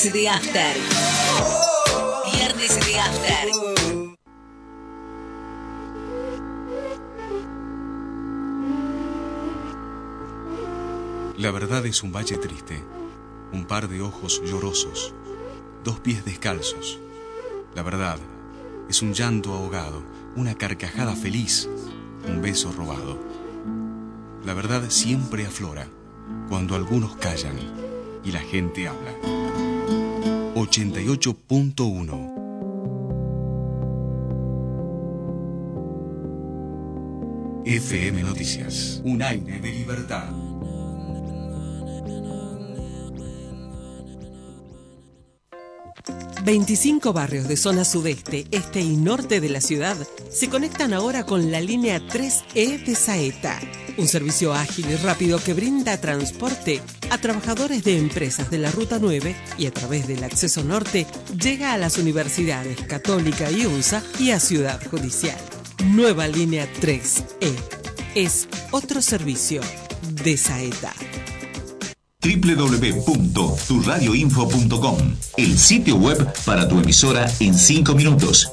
Viernes de After. Viernes de After. La verdad es un valle triste, un par de ojos llorosos, dos pies descalzos. La verdad es un llanto ahogado, una carcajada feliz, un beso robado. La verdad siempre aflora cuando algunos callan y la gente habla. 88.1 FM Noticias. Un aire de libertad. ...25 barrios de zona sudeste, este y norte de la ciudad... ...se conectan ahora con la línea 3E de Saeta... ...un servicio ágil y rápido que brinda transporte... ...a trabajadores de empresas de la Ruta 9... ...y a través del acceso norte... ...llega a las universidades Católica y UNSA... ...y a Ciudad Judicial. Nueva línea 3E. Es otro servicio de Saeta. www.turradioinfo.com, el sitio web para tu emisora en 5 minutos.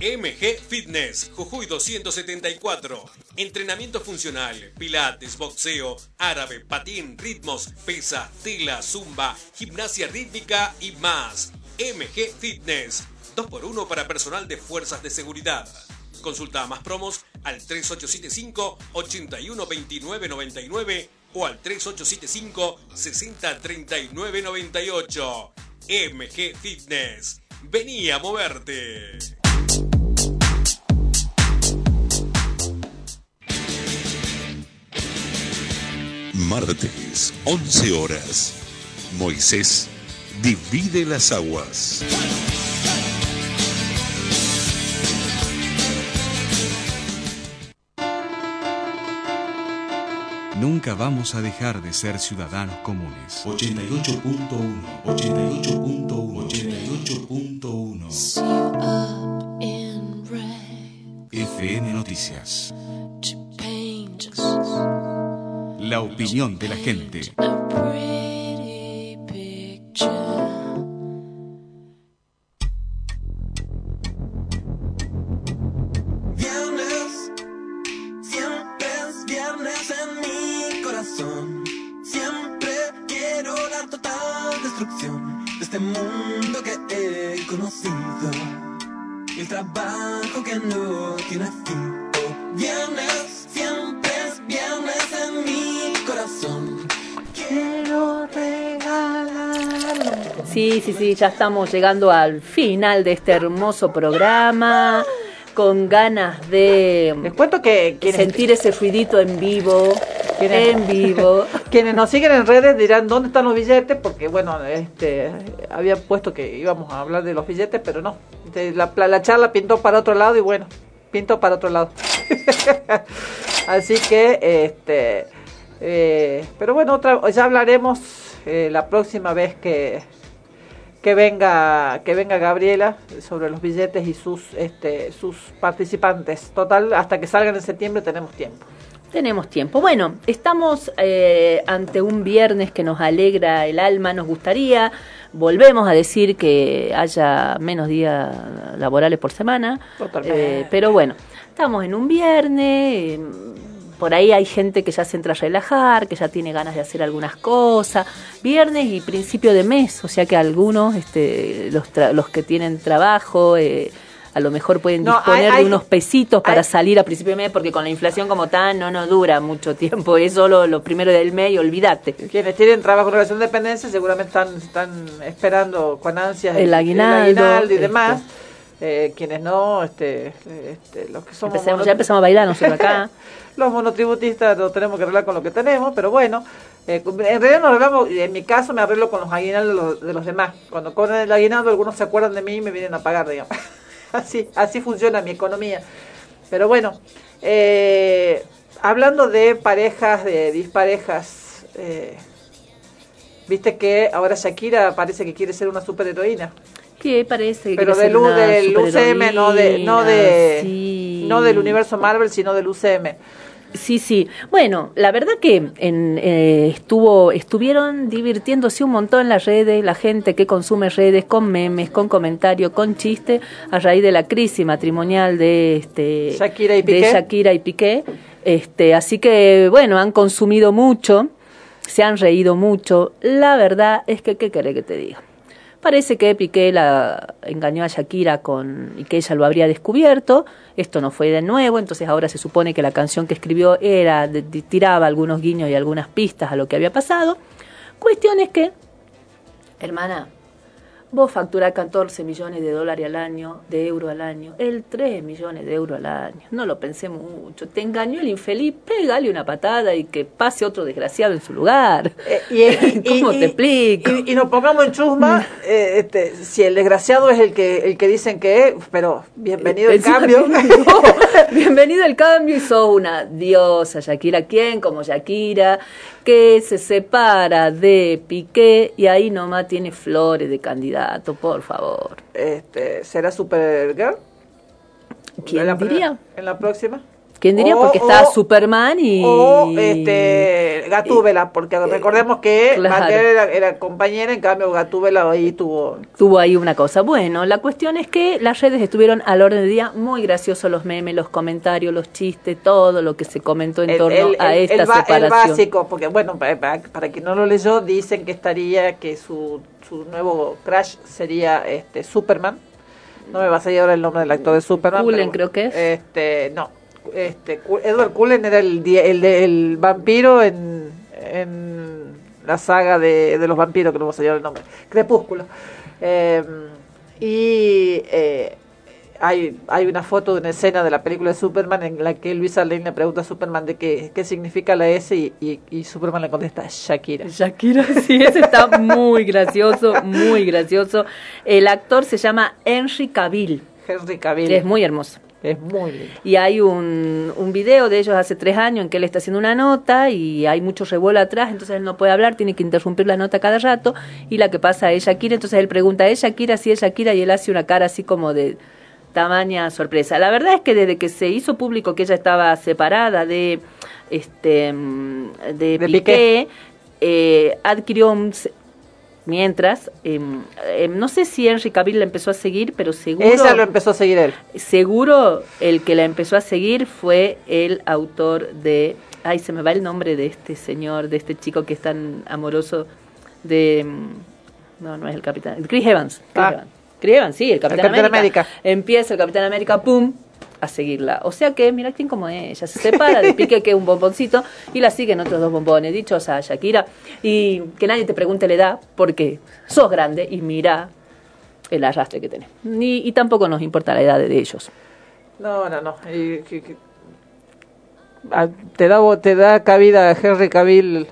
MG Fitness, Jujuy 274. Entrenamiento funcional, pilates, boxeo, árabe, patín, ritmos, pesa, tela, zumba, gimnasia rítmica y más. MG Fitness, 2x1 para personal de fuerzas de seguridad. Consulta más promos al 3875 812999 o al 3875 603998. MG Fitness. Vení a moverte. Martes, 11 horas. Moisés divide las aguas. Nunca vamos a dejar de ser ciudadanos comunes. 88.1, 88.1, 88.1. FM Noticias. La opinión de la gente. Sí, ya estamos llegando al final de este hermoso programa. Con ganas de Les cuento que sentir ese ruidito en vivo. Quienes- En vivo. quienes nos siguen en redes dirán dónde están los billetes, porque bueno, este había puesto que íbamos a hablar de los billetes, pero no. La charla pintó para otro lado y bueno, pintó para otro lado. Así que, este, eh, pero bueno, otra, ya hablaremos eh, la próxima vez que, que venga que venga Gabriela sobre los billetes y sus este sus participantes. Total, hasta que salgan en septiembre tenemos tiempo. Tenemos tiempo. Bueno, estamos eh, ante un viernes que nos alegra el alma, nos gustaría. Volvemos a decir que haya menos días laborales por semana. Totalmente. Eh, pero bueno, estamos en un viernes. Por ahí hay gente que ya se entra a relajar, que ya tiene ganas de hacer algunas cosas. Viernes y principio de mes, o sea que algunos, este, los, tra- los que tienen trabajo, eh, a lo mejor pueden No, disponer hay- de unos pesitos para hay- salir a principio de mes, porque con la inflación como tal no nos dura mucho tiempo, es solo lo primero del mes y olvídate. Quienes tienen trabajo en relación de dependencia seguramente están, están esperando con ansias El aguinaldo, aguinaldo y este. demás. Eh, quienes no, este, este, los que somos Empecemos- mono- ya empezamos a bailar nosotros acá. los monotributistas lo tenemos que arreglar con lo que tenemos, pero bueno, eh, en realidad nos arreglamos, en mi caso me arreglo con los aguinaldos de los, de los demás. Cuando cobran el aguinaldo, algunos se acuerdan de mí y me vienen a pagar, digamos. así, así funciona mi economía. Pero bueno, eh, hablando de parejas, de disparejas, eh, viste que ahora Shakira parece que quiere ser una superheroína. Que parece que Pero U- una del UCM, no de, no de, no del universo Marvel, sino del UCM. Sí, sí. Bueno, la verdad que en, eh, estuvo, estuvieron divirtiéndose un montón en las redes, la gente que consume redes con memes, con comentarios, con chistes, a raíz de la crisis matrimonial de este Shakira y de Piqué. Shakira y Piqué. Este, así que bueno, han consumido mucho, se han reído mucho. La verdad es que qué querés que te diga. Parece que Piqué engañó a Shakira con y que ella lo habría descubierto. Esto no fue de nuevo, entonces ahora se supone que la canción que escribió era tiraba algunos guiños y algunas pistas a lo que había pasado. Cuestión es que, hermana, vos facturás 14 millones de dólares al año, de euros al año, el 3 millones de euros al año. No lo pensé mucho. Te engañó el infeliz, pégale una patada y que pase otro desgraciado en su lugar. Y, ¿Cómo y- te explico? Y, y nos pongamos en chusma, eh, este, si el desgraciado es el que el que dicen que es, pero bienvenido el Encima, cambio. no, bienvenido el cambio y sos una diosa, Shakira. ¿Quién como Shakira? Que se separa de Piqué y ahí nomás tiene flores de candidato, por favor. Este, ¿Será Supergirl? ¿Quién ¿En la- diría? ¿En la próxima? ¿Quién diría? O- Porque está o- Superman y... O este, Gatúbela, porque recordemos que claro. Mattel era, era compañera, en cambio Gatúbela ahí tuvo... tuvo ahí una cosa. Bueno, la cuestión es que las redes estuvieron al orden del día muy graciosos los memes, los comentarios, los chistes, todo lo que se comentó en el- torno el- a esta el ba- el separación. básico, porque bueno, para, para, para quien no lo leyó, dicen que estaría, que su, su nuevo crash sería este Superman. No me va a salir ahora el nombre del actor de Superman. Cullen, creo que es. Este, no. Este, Edward Cullen era el, vampiro en, en la saga de, de los vampiros, que no me ahora el nombre. Crepúsculo. Eh, y eh, hay, hay una foto de una escena de la película de Superman en la que Luisa Lane le pregunta a Superman de qué, qué significa la S y, y, y Superman le contesta Shakira. Shakira, sí, ese está muy gracioso, muy gracioso. El actor se llama Henry Cavill. Henry Cavill. Es muy hermoso. Es muy lindo. Y hay un, un video de ellos hace tres años en que él está haciendo una nota y hay mucho revuelo atrás, entonces él no puede hablar, tiene que interrumpir la nota cada rato y la que pasa es Shakira, entonces él pregunta, ¿es Shakira? Sí, es Shakira y él hace una cara así como de tamaña sorpresa. La verdad es que desde que se hizo público que ella estaba separada de este mm, de, Piqué, Piqué. eh, adquirió un, mientras em, em, no sé si Henry Cavill la empezó a seguir, pero seguro Ella lo empezó a seguir él. Seguro el que la empezó a seguir fue el autor de. Ay, se me va el nombre de este señor, de este chico que es tan amoroso. De. mm, No, no es el capitán. Chris Evans. Chris Ah. Evans. Chris Evans, sí, el Capitán, Capitán América. América. Empieza el Capitán América, ¡pum! A seguirla. O sea que, mira quién como. Ella se separa de Pique, que un bomboncito, y la siguen otros dos bombones, dichos a Shakira. Y que nadie te pregunte la edad, porque sos grande y mira el arrastre que tenés. Ni, y tampoco nos importa la edad de ellos. No, no, no. Y que- ah, te da te da cabida Henry Cavill.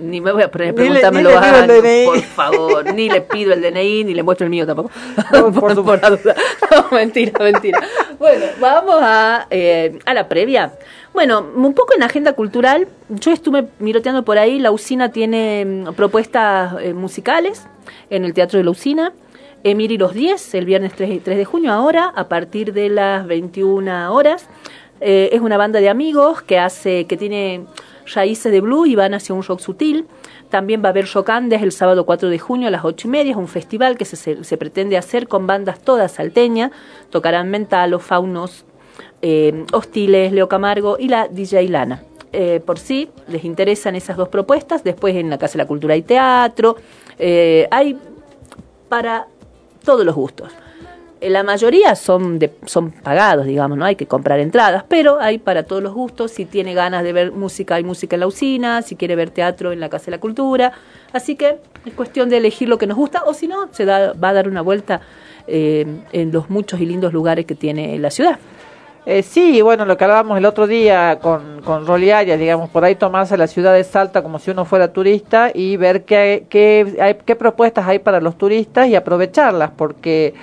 Ni me voy a poner a preguntármelo le DNI. por favor. Ni le pido el DNI, ni le muestro el mío tampoco. No, por por, supuesto. la duda. No, mentira, mentira. Bueno, vamos a, eh, a la previa. Bueno, un poco en agenda cultural. Yo estuve miroteando por ahí. La usina tiene mm, propuestas eh, musicales en el Teatro de la Usina. Emiri los 10, el viernes 3, 3 de junio, ahora, a partir de las 21 horas. Eh, es una banda de amigos que hace, que tiene raíces de blue y van hacia un rock sutil. También va a haber Rock Andes el sábado 4 de junio a las 8 y media. Es un festival que se, se, pretende hacer con bandas todas salteñas. Tocarán Mentalo, Faunos, eh, Hostiles, Leo Camargo y la DJ Lana. Eh, por sí, les interesan esas dos propuestas. Después en la Casa de la Cultura y Teatro. Eh, hay para todos los gustos. Eh, la mayoría son, de, son pagados, digamos, no hay que comprar entradas, pero hay para todos los gustos. Si tiene ganas de ver música, hay música en la usina, si quiere ver teatro en la Casa de la Cultura. Así que es cuestión de elegir lo que nos gusta, o si no, se da, va a dar una vuelta eh, en los muchos y lindos lugares que tiene la ciudad. Eh, sí, bueno, lo que hablábamos el otro día con, con Roli Arias, digamos, por ahí tomarse la ciudad de Salta como si uno fuera turista y ver qué, qué, hay, qué propuestas hay para los turistas y aprovecharlas, porque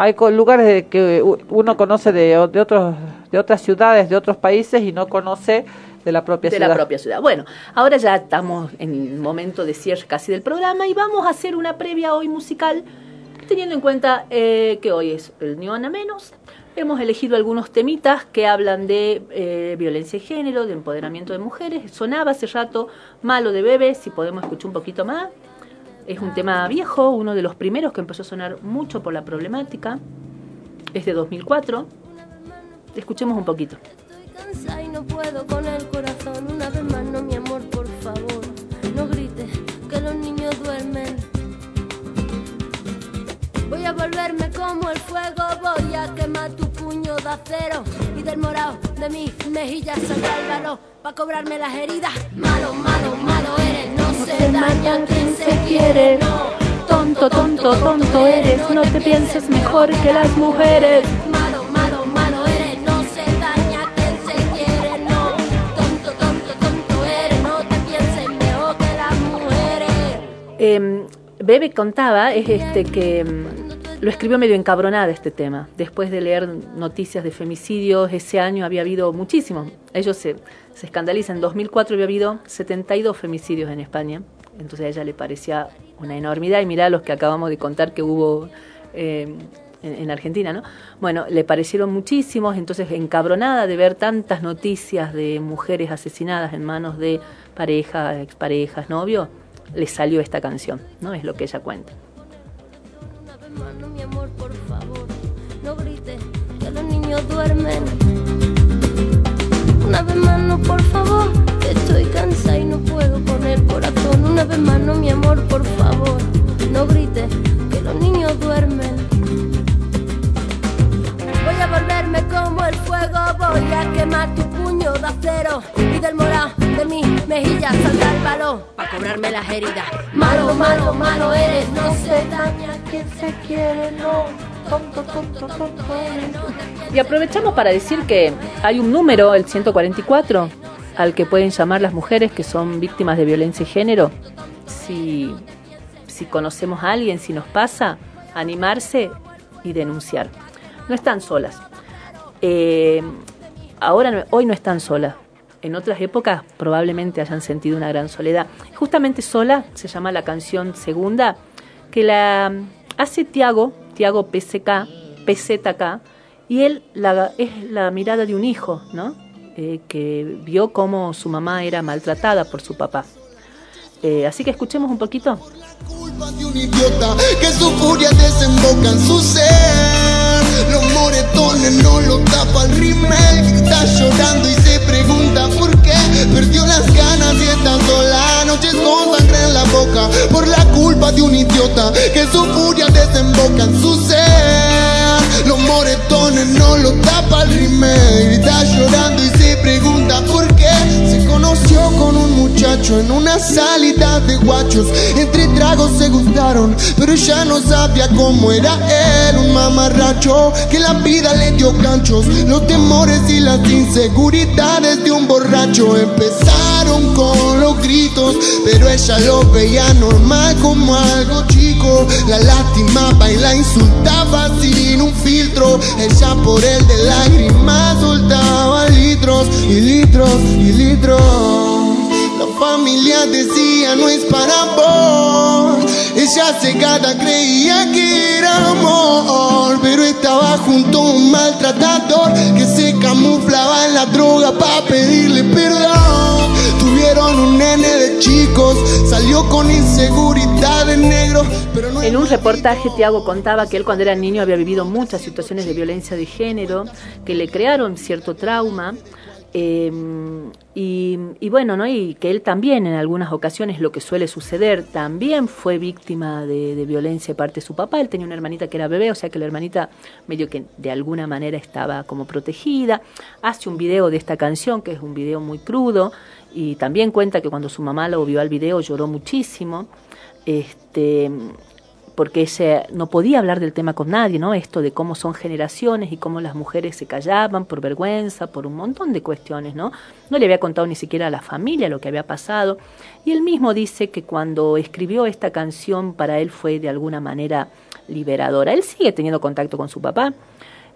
hay lugares de que uno conoce de, de, otros, de otras ciudades, de otros países y no conoce de la propia de ciudad. la propia ciudad. Bueno, ahora ya estamos en el momento de cierre casi del programa y vamos a hacer una previa hoy musical, teniendo en cuenta eh, que hoy es el Ni Una Menos. Hemos elegido algunos temitas que hablan de eh, violencia de género, de empoderamiento de mujeres. Sonaba hace rato Malo de Bebé, si podemos escuchar un poquito más. Es un tema viejo, uno de los primeros que empezó a sonar mucho por la problemática. Es de 2004. Escuchemos un poquito. cansa y no puedo con el corazón. Una volverme como el fuego. Voy a quemar tu puño de acero. Y del morado de mis mejillas saldrá el valor. Pa' cobrarme las heridas. Malo, malo, malo eres. No se daña quien se quiere. No. Tonto, tonto, tonto eres, no te pienses mejor que las mujeres. Malo, malo, malo eres. No se daña quien se quiere. No. Tonto, tonto, tonto eres. No te pienses mejor que las mujeres. Eh, Bebe contaba es este que mm, lo escribió medio encabronada este tema. Después de leer noticias de femicidios, ese año había habido muchísimos. Ellos se, se escandalizan. En 2004 había habido 72 femicidios en España. Entonces a ella le parecía una enormidad. Y mirá los que acabamos de contar que hubo eh, en, en Argentina, ¿no? Bueno, le parecieron muchísimos. Entonces, encabronada de ver tantas noticias de mujeres asesinadas en manos de parejas, exparejas, novios, le salió esta canción, ¿no? Es lo que ella cuenta. Mano, mi amor, por favor, no grites que los niños duermen. Una vez más, no, por favor, que estoy cansada y no puedo con el corazón. Una vez más, no, mi amor, por favor, no grites que los niños duermen. A volverme como el fuego, voy a quemar tu puño de acero y del morado de mis mejillas saldrá el valor para cobrarme las heridas. Malo, malo, malo eres, no se daña quien se quiere, no. No Y aprovechamos para decir que hay un número, el 144, al que pueden llamar las mujeres que son víctimas de violencia de género. Si, si conocemos a alguien, si nos pasa, animarse y denunciar. No están solas. Eh, ahora, hoy no están solas. En otras épocas probablemente hayan sentido una gran soledad. Justamente sola se llama la canción segunda, que la hace Tiago, Tiago PCK, PZK, y él la, es la mirada de un hijo, ¿no? Eh, que vio cómo su mamá era maltratada por su papá. Eh, así que escuchemos un poquito. Un idiota que su furia desemboca en su ser. Los moretones no lo tapa el rímel. Está llorando y se pregunta por qué. Perdió las ganas y está sola. Noches con sangre en la boca por la culpa de un idiota que su furia desemboca en su ser. Los moretones no lo tapa el rímel. Está llorando y se pregunta por qué. Se conoció con un muchacho en una salida de guachos. Entre tragos se gustaron, pero ella no sabía cómo era él. Un mamarracho que la vida le dio ganchos. Los temores y las inseguridades de un borracho empezaron ella lo veía normal como algo chico. La lastimaba y la insultaba sin un filtro. Ella por él de lágrimas soltaba litros y litros y litros. La familia decía no es para vos. Ella cegada creía que era amor, pero estaba junto a un maltratador que se camuflaba en la droga para pedirle perdón. Tuvieron un nene de chicos, salió con inseguridad de negro, pero no En un reportaje, Tiago contaba que él cuando era niño había vivido muchas situaciones de violencia de género que le crearon cierto trauma, Eh, y, y bueno, ¿no? Y que él también en algunas ocasiones, lo que suele suceder, también fue víctima de, de violencia de parte de su papá. Él tenía una hermanita que era bebé, o sea que la hermanita medio que de alguna manera estaba como protegida. Hace un video de esta canción, que es un video muy crudo, y también cuenta que cuando su mamá lo vio al video lloró muchísimo. Este, porque ella no podía hablar del tema con nadie, ¿no? Esto de cómo son generaciones y cómo las mujeres se callaban por vergüenza, por un montón de cuestiones, ¿no? No le había contado ni siquiera a la familia lo que había pasado. Y él mismo dice que cuando escribió esta canción para él fue de alguna manera liberadora. Él sigue teniendo contacto con su papá,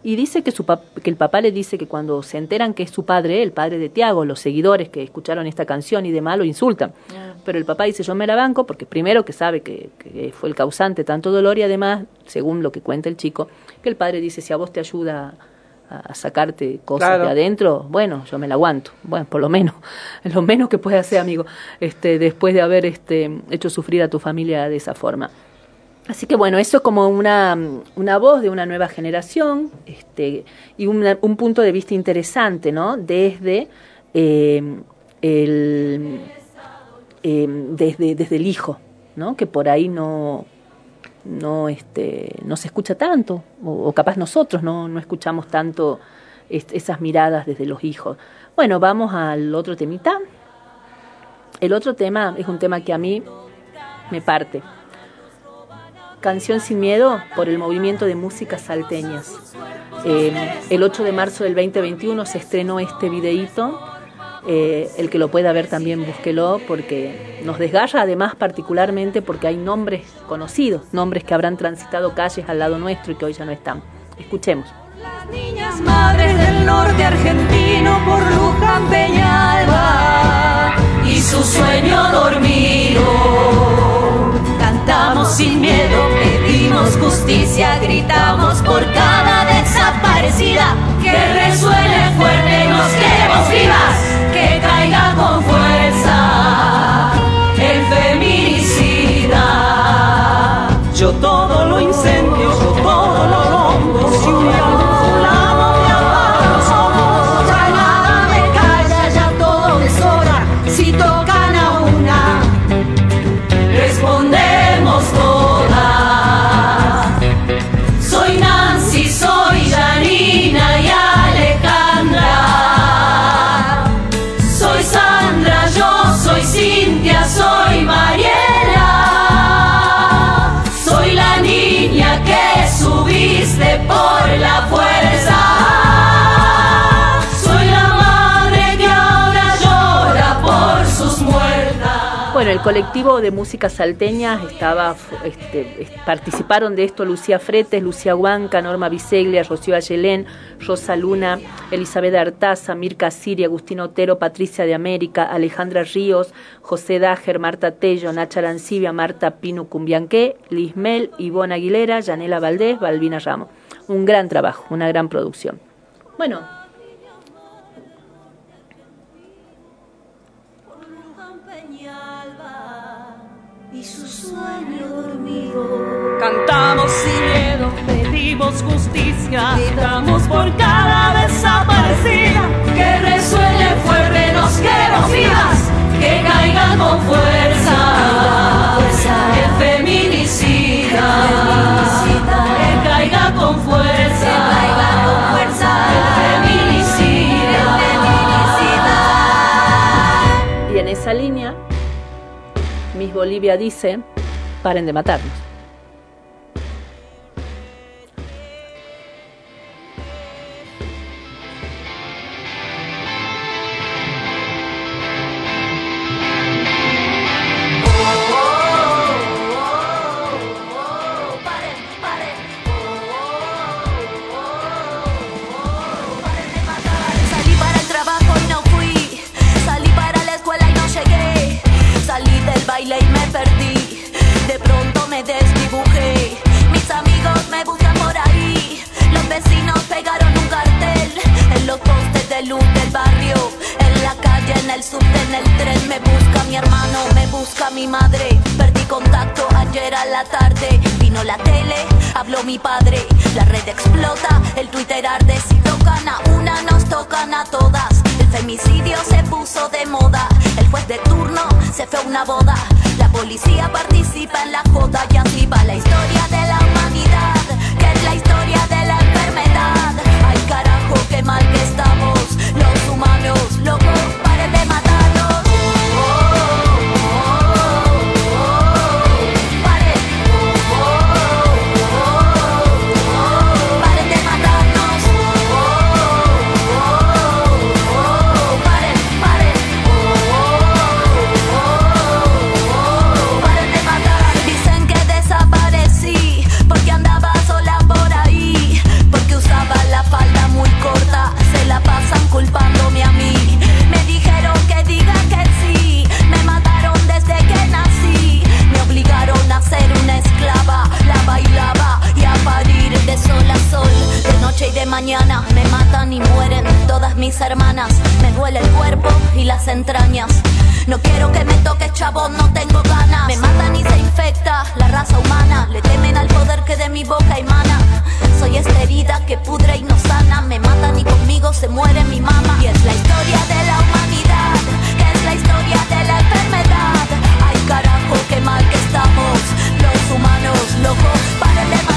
y dice que, su que el papá le dice que cuando se enteran que es su padre, el padre de Tiago, los seguidores que escucharon esta canción y demás lo insultan. Pero el papá dice, yo me la banco porque primero que sabe que, que fue el causante de tanto dolor y además, según lo que cuenta el chico, que el padre dice, si a vos te ayuda a, sacarte cosas Claro. de adentro, bueno, yo me la aguanto. Bueno, por lo menos, lo menos que puede hacer, amigo, este, después de haber este, hecho sufrir a tu familia de esa forma. Así que bueno, eso como una, una voz de una nueva generación este, y una- un punto de vista interesante, ¿no? Desde eh, el, eh, desde, desde el hijo, ¿no? Que por ahí no, no, este, no se escucha tanto, o, capaz nosotros no, no escuchamos tanto esas miradas desde los hijos. Bueno, vamos al otro temita. El otro tema es un tema que a mí me parte. Canción sin miedo por el movimiento de músicas salteñas. Eh, el 8 de marzo del 2021 se estrenó este videíto. Eh, el que lo pueda ver también búsquelo porque nos desgarra además particularmente porque hay nombres conocidos, nombres que habrán transitado calles al lado nuestro y que hoy ya no están. Escuchemos. Niñas madres del norte argentino por Luján Peñalba y su sueño dormido. Cantamos sin miedo, pedimos justicia, gritamos por cada desaparecida. Que resuene fuerte, nos queremos vivas, que caiga con fuerza Bueno, el colectivo de música salteña estaba, este, es- participaron de esto Lucía Fretes, Lucía Huanca, Norma Biseglia, Rocío Ayelén, Rosa Luna, Elizabeth Artaza, Mirka Siri, Agustín Otero, Patricia de América, Alejandra Ríos, José Dager, Marta Tello, Nacha Arancibia, Marta Pino Cumbianqué, Lismel, Ivonne Aguilera, Yanela Valdés, Balbina Ramos. Un gran trabajo, una gran producción. Bueno, sueño dormido. Cantamos sin miedo, pedimos justicia, gritamos por cada desaparecida. Que resuene fuerte, nos queremos vivas, que caigan con fuerza. El feminicida, que caiga con fuerza. El feminicida. y en esa línea, Miss Bolivia dice, paren de matarnos. Vecinos pegaron un cartel en los postes de luz del barrio. En la calle, en el subte, en el tren. Me busca mi hermano, me busca mi madre. Perdí contacto ayer a la tarde. Vino la tele, habló mi padre. La red explota, el Twitter arde. Si tocan a una, nos tocan a todas. El femicidio se puso de moda. El juez de turno se fue a una boda. La policía participa en la joda y así va la historia de la humanidad, que es la historia de la qué mal que estamos, los humanos, locos, Mañana me matan y mueren todas mis hermanas. Me duele el cuerpo y las entrañas. No quiero que me toque chavo, no tengo ganas. Me matan y se infecta la raza humana. Le temen al poder que de mi boca emana. Soy esta herida que pudre y no sana. Me matan y conmigo se muere mi mamá. Y es la historia de la humanidad, que es la historia de la enfermedad. Ay carajo, qué mal que estamos. Los humanos locos, paren de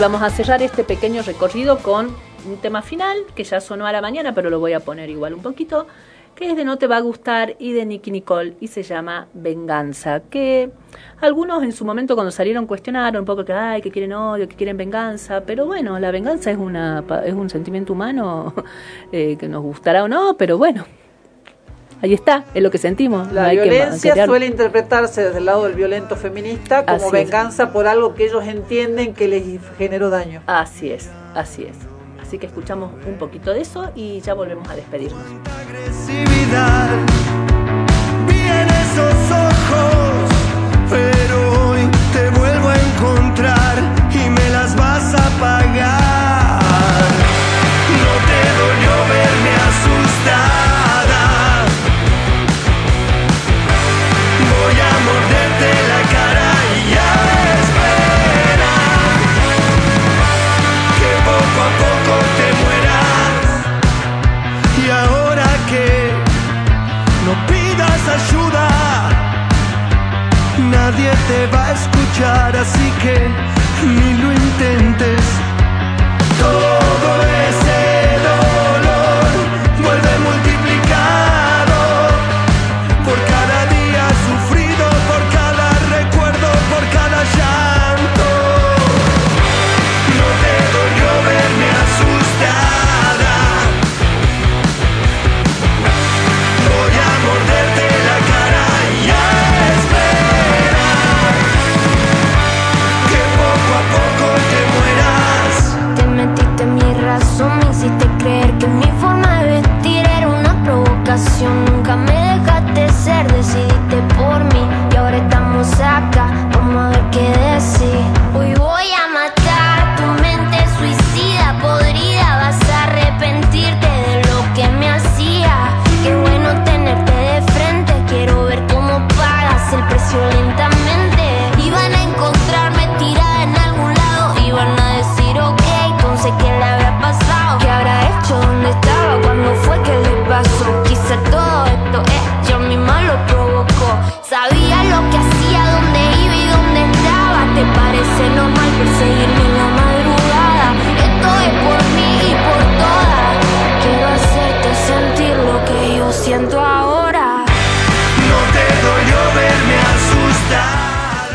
Vamos a cerrar este pequeño recorrido con un tema final que ya sonó a la mañana, pero lo voy a poner igual un poquito, que es de No te va a gustar y de Nicky Nicole y se llama Venganza, que algunos en su momento cuando salieron cuestionaron un poco que ay, que quieren odio, que quieren venganza, pero bueno, la venganza es una es un sentimiento humano eh, que nos gustará o no, pero bueno. Ahí está, es lo que sentimos. La violencia suele interpretarse desde el lado del violento feminista como Así es. venganza por algo que ellos entienden que les generó daño. Así es, así es. Así que escuchamos un poquito de eso y ya volvemos a despedirnos. Vi en esos ojos, pero hoy te vuelvo a encontrar y me las vas a pagar. No te dolió verme asustada. Te va a escuchar, así que ni lo intentes.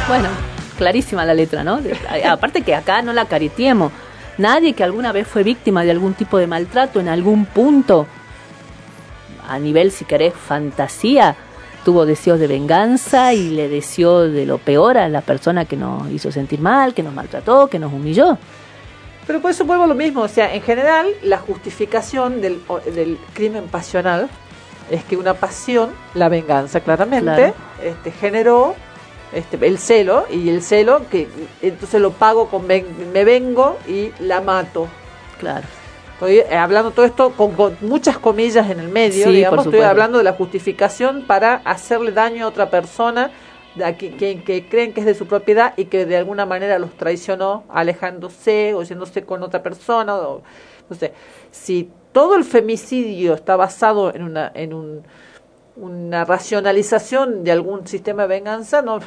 Bueno, clarísima la letra, ¿no? Aparte que acá no la caritiemos. Nadie que alguna vez fue víctima de algún tipo de maltrato en algún punto, a nivel, si querés, fantasía, tuvo deseos de venganza y le deseó de lo peor a la persona que nos hizo sentir mal, que nos maltrató, que nos humilló. Pero por eso vuelvo a lo mismo, o sea, en general la justificación del, crimen pasional es que una pasión, la venganza claramente, Claro. este, generó este, el celo y el celo que entonces lo pago con me vengo y la mato. Claro. Estoy eh, hablando todo esto con, con muchas comillas en el medio, Sí, digamos, estoy hablando de la justificación para hacerle daño a otra persona de a que, que- que creen que es de su propiedad y que de alguna manera los traicionó alejándose o yéndose con otra persona. O, no sé, si todo el femicidio está basado en una, en un, una racionalización de algún sistema de venganza, no,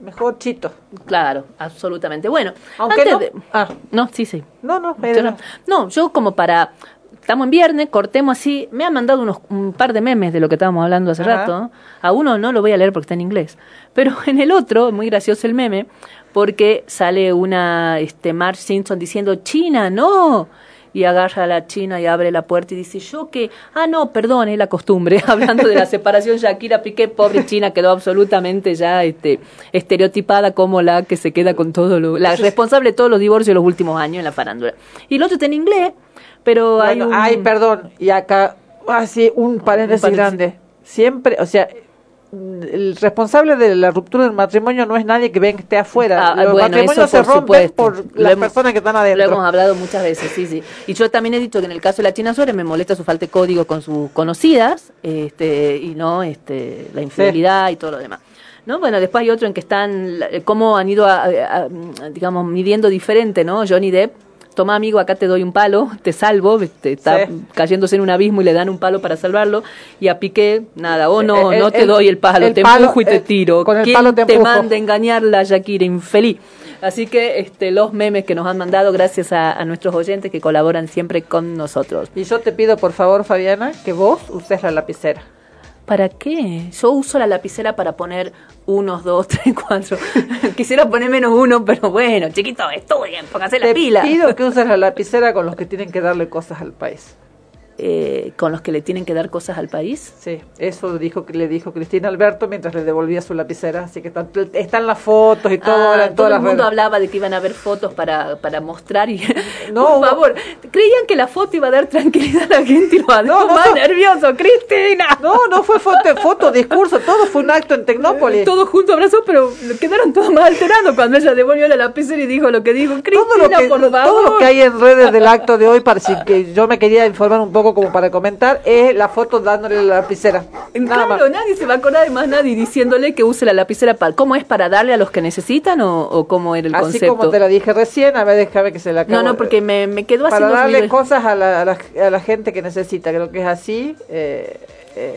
mejor chito. Claro, absolutamente. Bueno, Aunque antes no- de- ah. no, sí, sí. No, no, Yo no, no, yo como para estamos en viernes, cortemos así, me han mandado unos un par de memes de lo que estábamos hablando hace Ajá. rato. A uno no lo voy a leer porque está en inglés, pero en el otro, muy gracioso el meme, porque sale una este Marge Simpson diciendo, "China, no." Y agarra a la china y abre la puerta y dice, yo que, ah, no, perdón, es la costumbre. Hablando de la separación, Shakira Piqué, pobre China, quedó absolutamente ya este, estereotipada como la que se queda con todo lo, la responsable de todos los divorcios de los últimos años en la farándula. Y el otro está en inglés, pero hay un... Ay, perdón. Y acá, así, un paréntesis Un paréntesis. grande. Siempre, o sea, el responsable de la ruptura del matrimonio no es nadie que ven que esté afuera. Ah, Los bueno, matrimonios se rompen supuesto. por Lo las hemos- personas que están Lo adentro. hemos hablado muchas veces, sí, sí. Y yo también he dicho que en el caso de la China Suárez me molesta su falta de código con sus conocidas este, y no este, la infidelidad y todo lo demás. ¿No? Bueno, después hay otro en que están, cómo han ido, a- a- a, digamos, midiendo diferente, ¿no? Johnny Depp, toma amigo, acá te doy un palo, te salvo, te está Sí. cayéndose en un abismo y le dan un palo para salvarlo, y a Piqué, nada, o no, El- no te doy el palo, el te palo, empujo y te eh, tiro. con el ¿Quién palo te manda a engañarla, Shakira, infeliz? Así que este, los memes que nos han mandado gracias a, a nuestros oyentes que colaboran siempre con nosotros. Y yo te pido, por favor, Fabiana, que vos uses la lapicera. ¿Para qué? Yo uso la lapicera para poner unos, dos, tres, cuatro. Quisiera poner menos uno, pero bueno, chiquito, estudien, pónganse la Te pila. pido que uses la lapicera con los que tienen que darle cosas al país. Eh, con los que le tienen que dar cosas al país. Sí, eso dijo que le dijo Cristina Alberto mientras le devolvía su lapicera, así que están, están las fotos y todo, Ah, en todo el mundo redes. hablaba de que iban a haber fotos para, para mostrar y No, por favor, creían que la foto iba a dar tranquilidad a la gente y lo dejó no, más no. nervioso, Cristina. No, no fue foto, foto, discurso, todo fue un acto en Tecnópolis. Todos juntos abrazos, pero quedaron todos más alterados cuando ella devolvió la lapicera y dijo lo que dijo. Cristina, todo lo que, por favor. todo lo que hay en redes del acto de hoy, para si que yo me quería informar un poco como para comentar, es la foto dándole la lapicera. Nada más. Claro, nadie se va a acordar de más nadie diciéndole que use la lapicera para... ¿Cómo es para darle a los que necesitan o, o cómo era el Así concepto? como te la dije recién, a ver, déjame que se la acabo no, no, porque me, me quedó Para haciendo darle cosas a la, a, la, a la gente que necesita, creo que es así. eh, eh,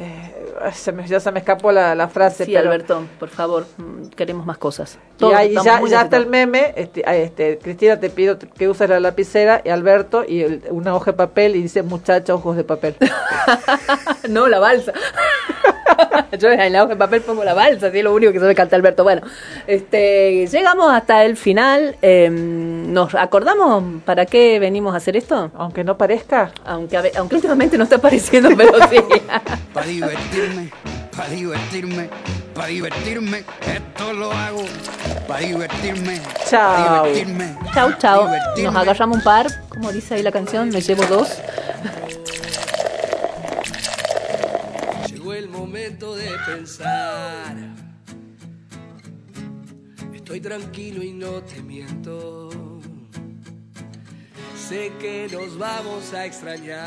se me, ya se me escapó la, la frase. Sí, pero, Alberto, por favor, mm, queremos más cosas. Y Todos ahí estamos ya, ya está el meme, este, ah, este, Cristina te pido que uses la lapicera y Alberto y el- una hoja de papel y dice muchacha ojos de papel. no, la balsa. Yo en la hoja de papel pongo la balsa, así es lo único que sabe cantar Alberto. Bueno, este, llegamos hasta el final. eh, ¿Nos acordamos para qué venimos a hacer esto? Aunque no parezca. Aunque últimamente no está pareciendo, pero sí. Para divertirme, para divertirme, para divertirme, esto lo hago para divertirme. Chao. pa' divertirme. Chau, chau. Divertirme. Nos agarramos un par, como dice ahí la canción, me llevo dos. Llegó el momento de pensar. Estoy tranquilo y no te miento. Sé que nos vamos a extrañar.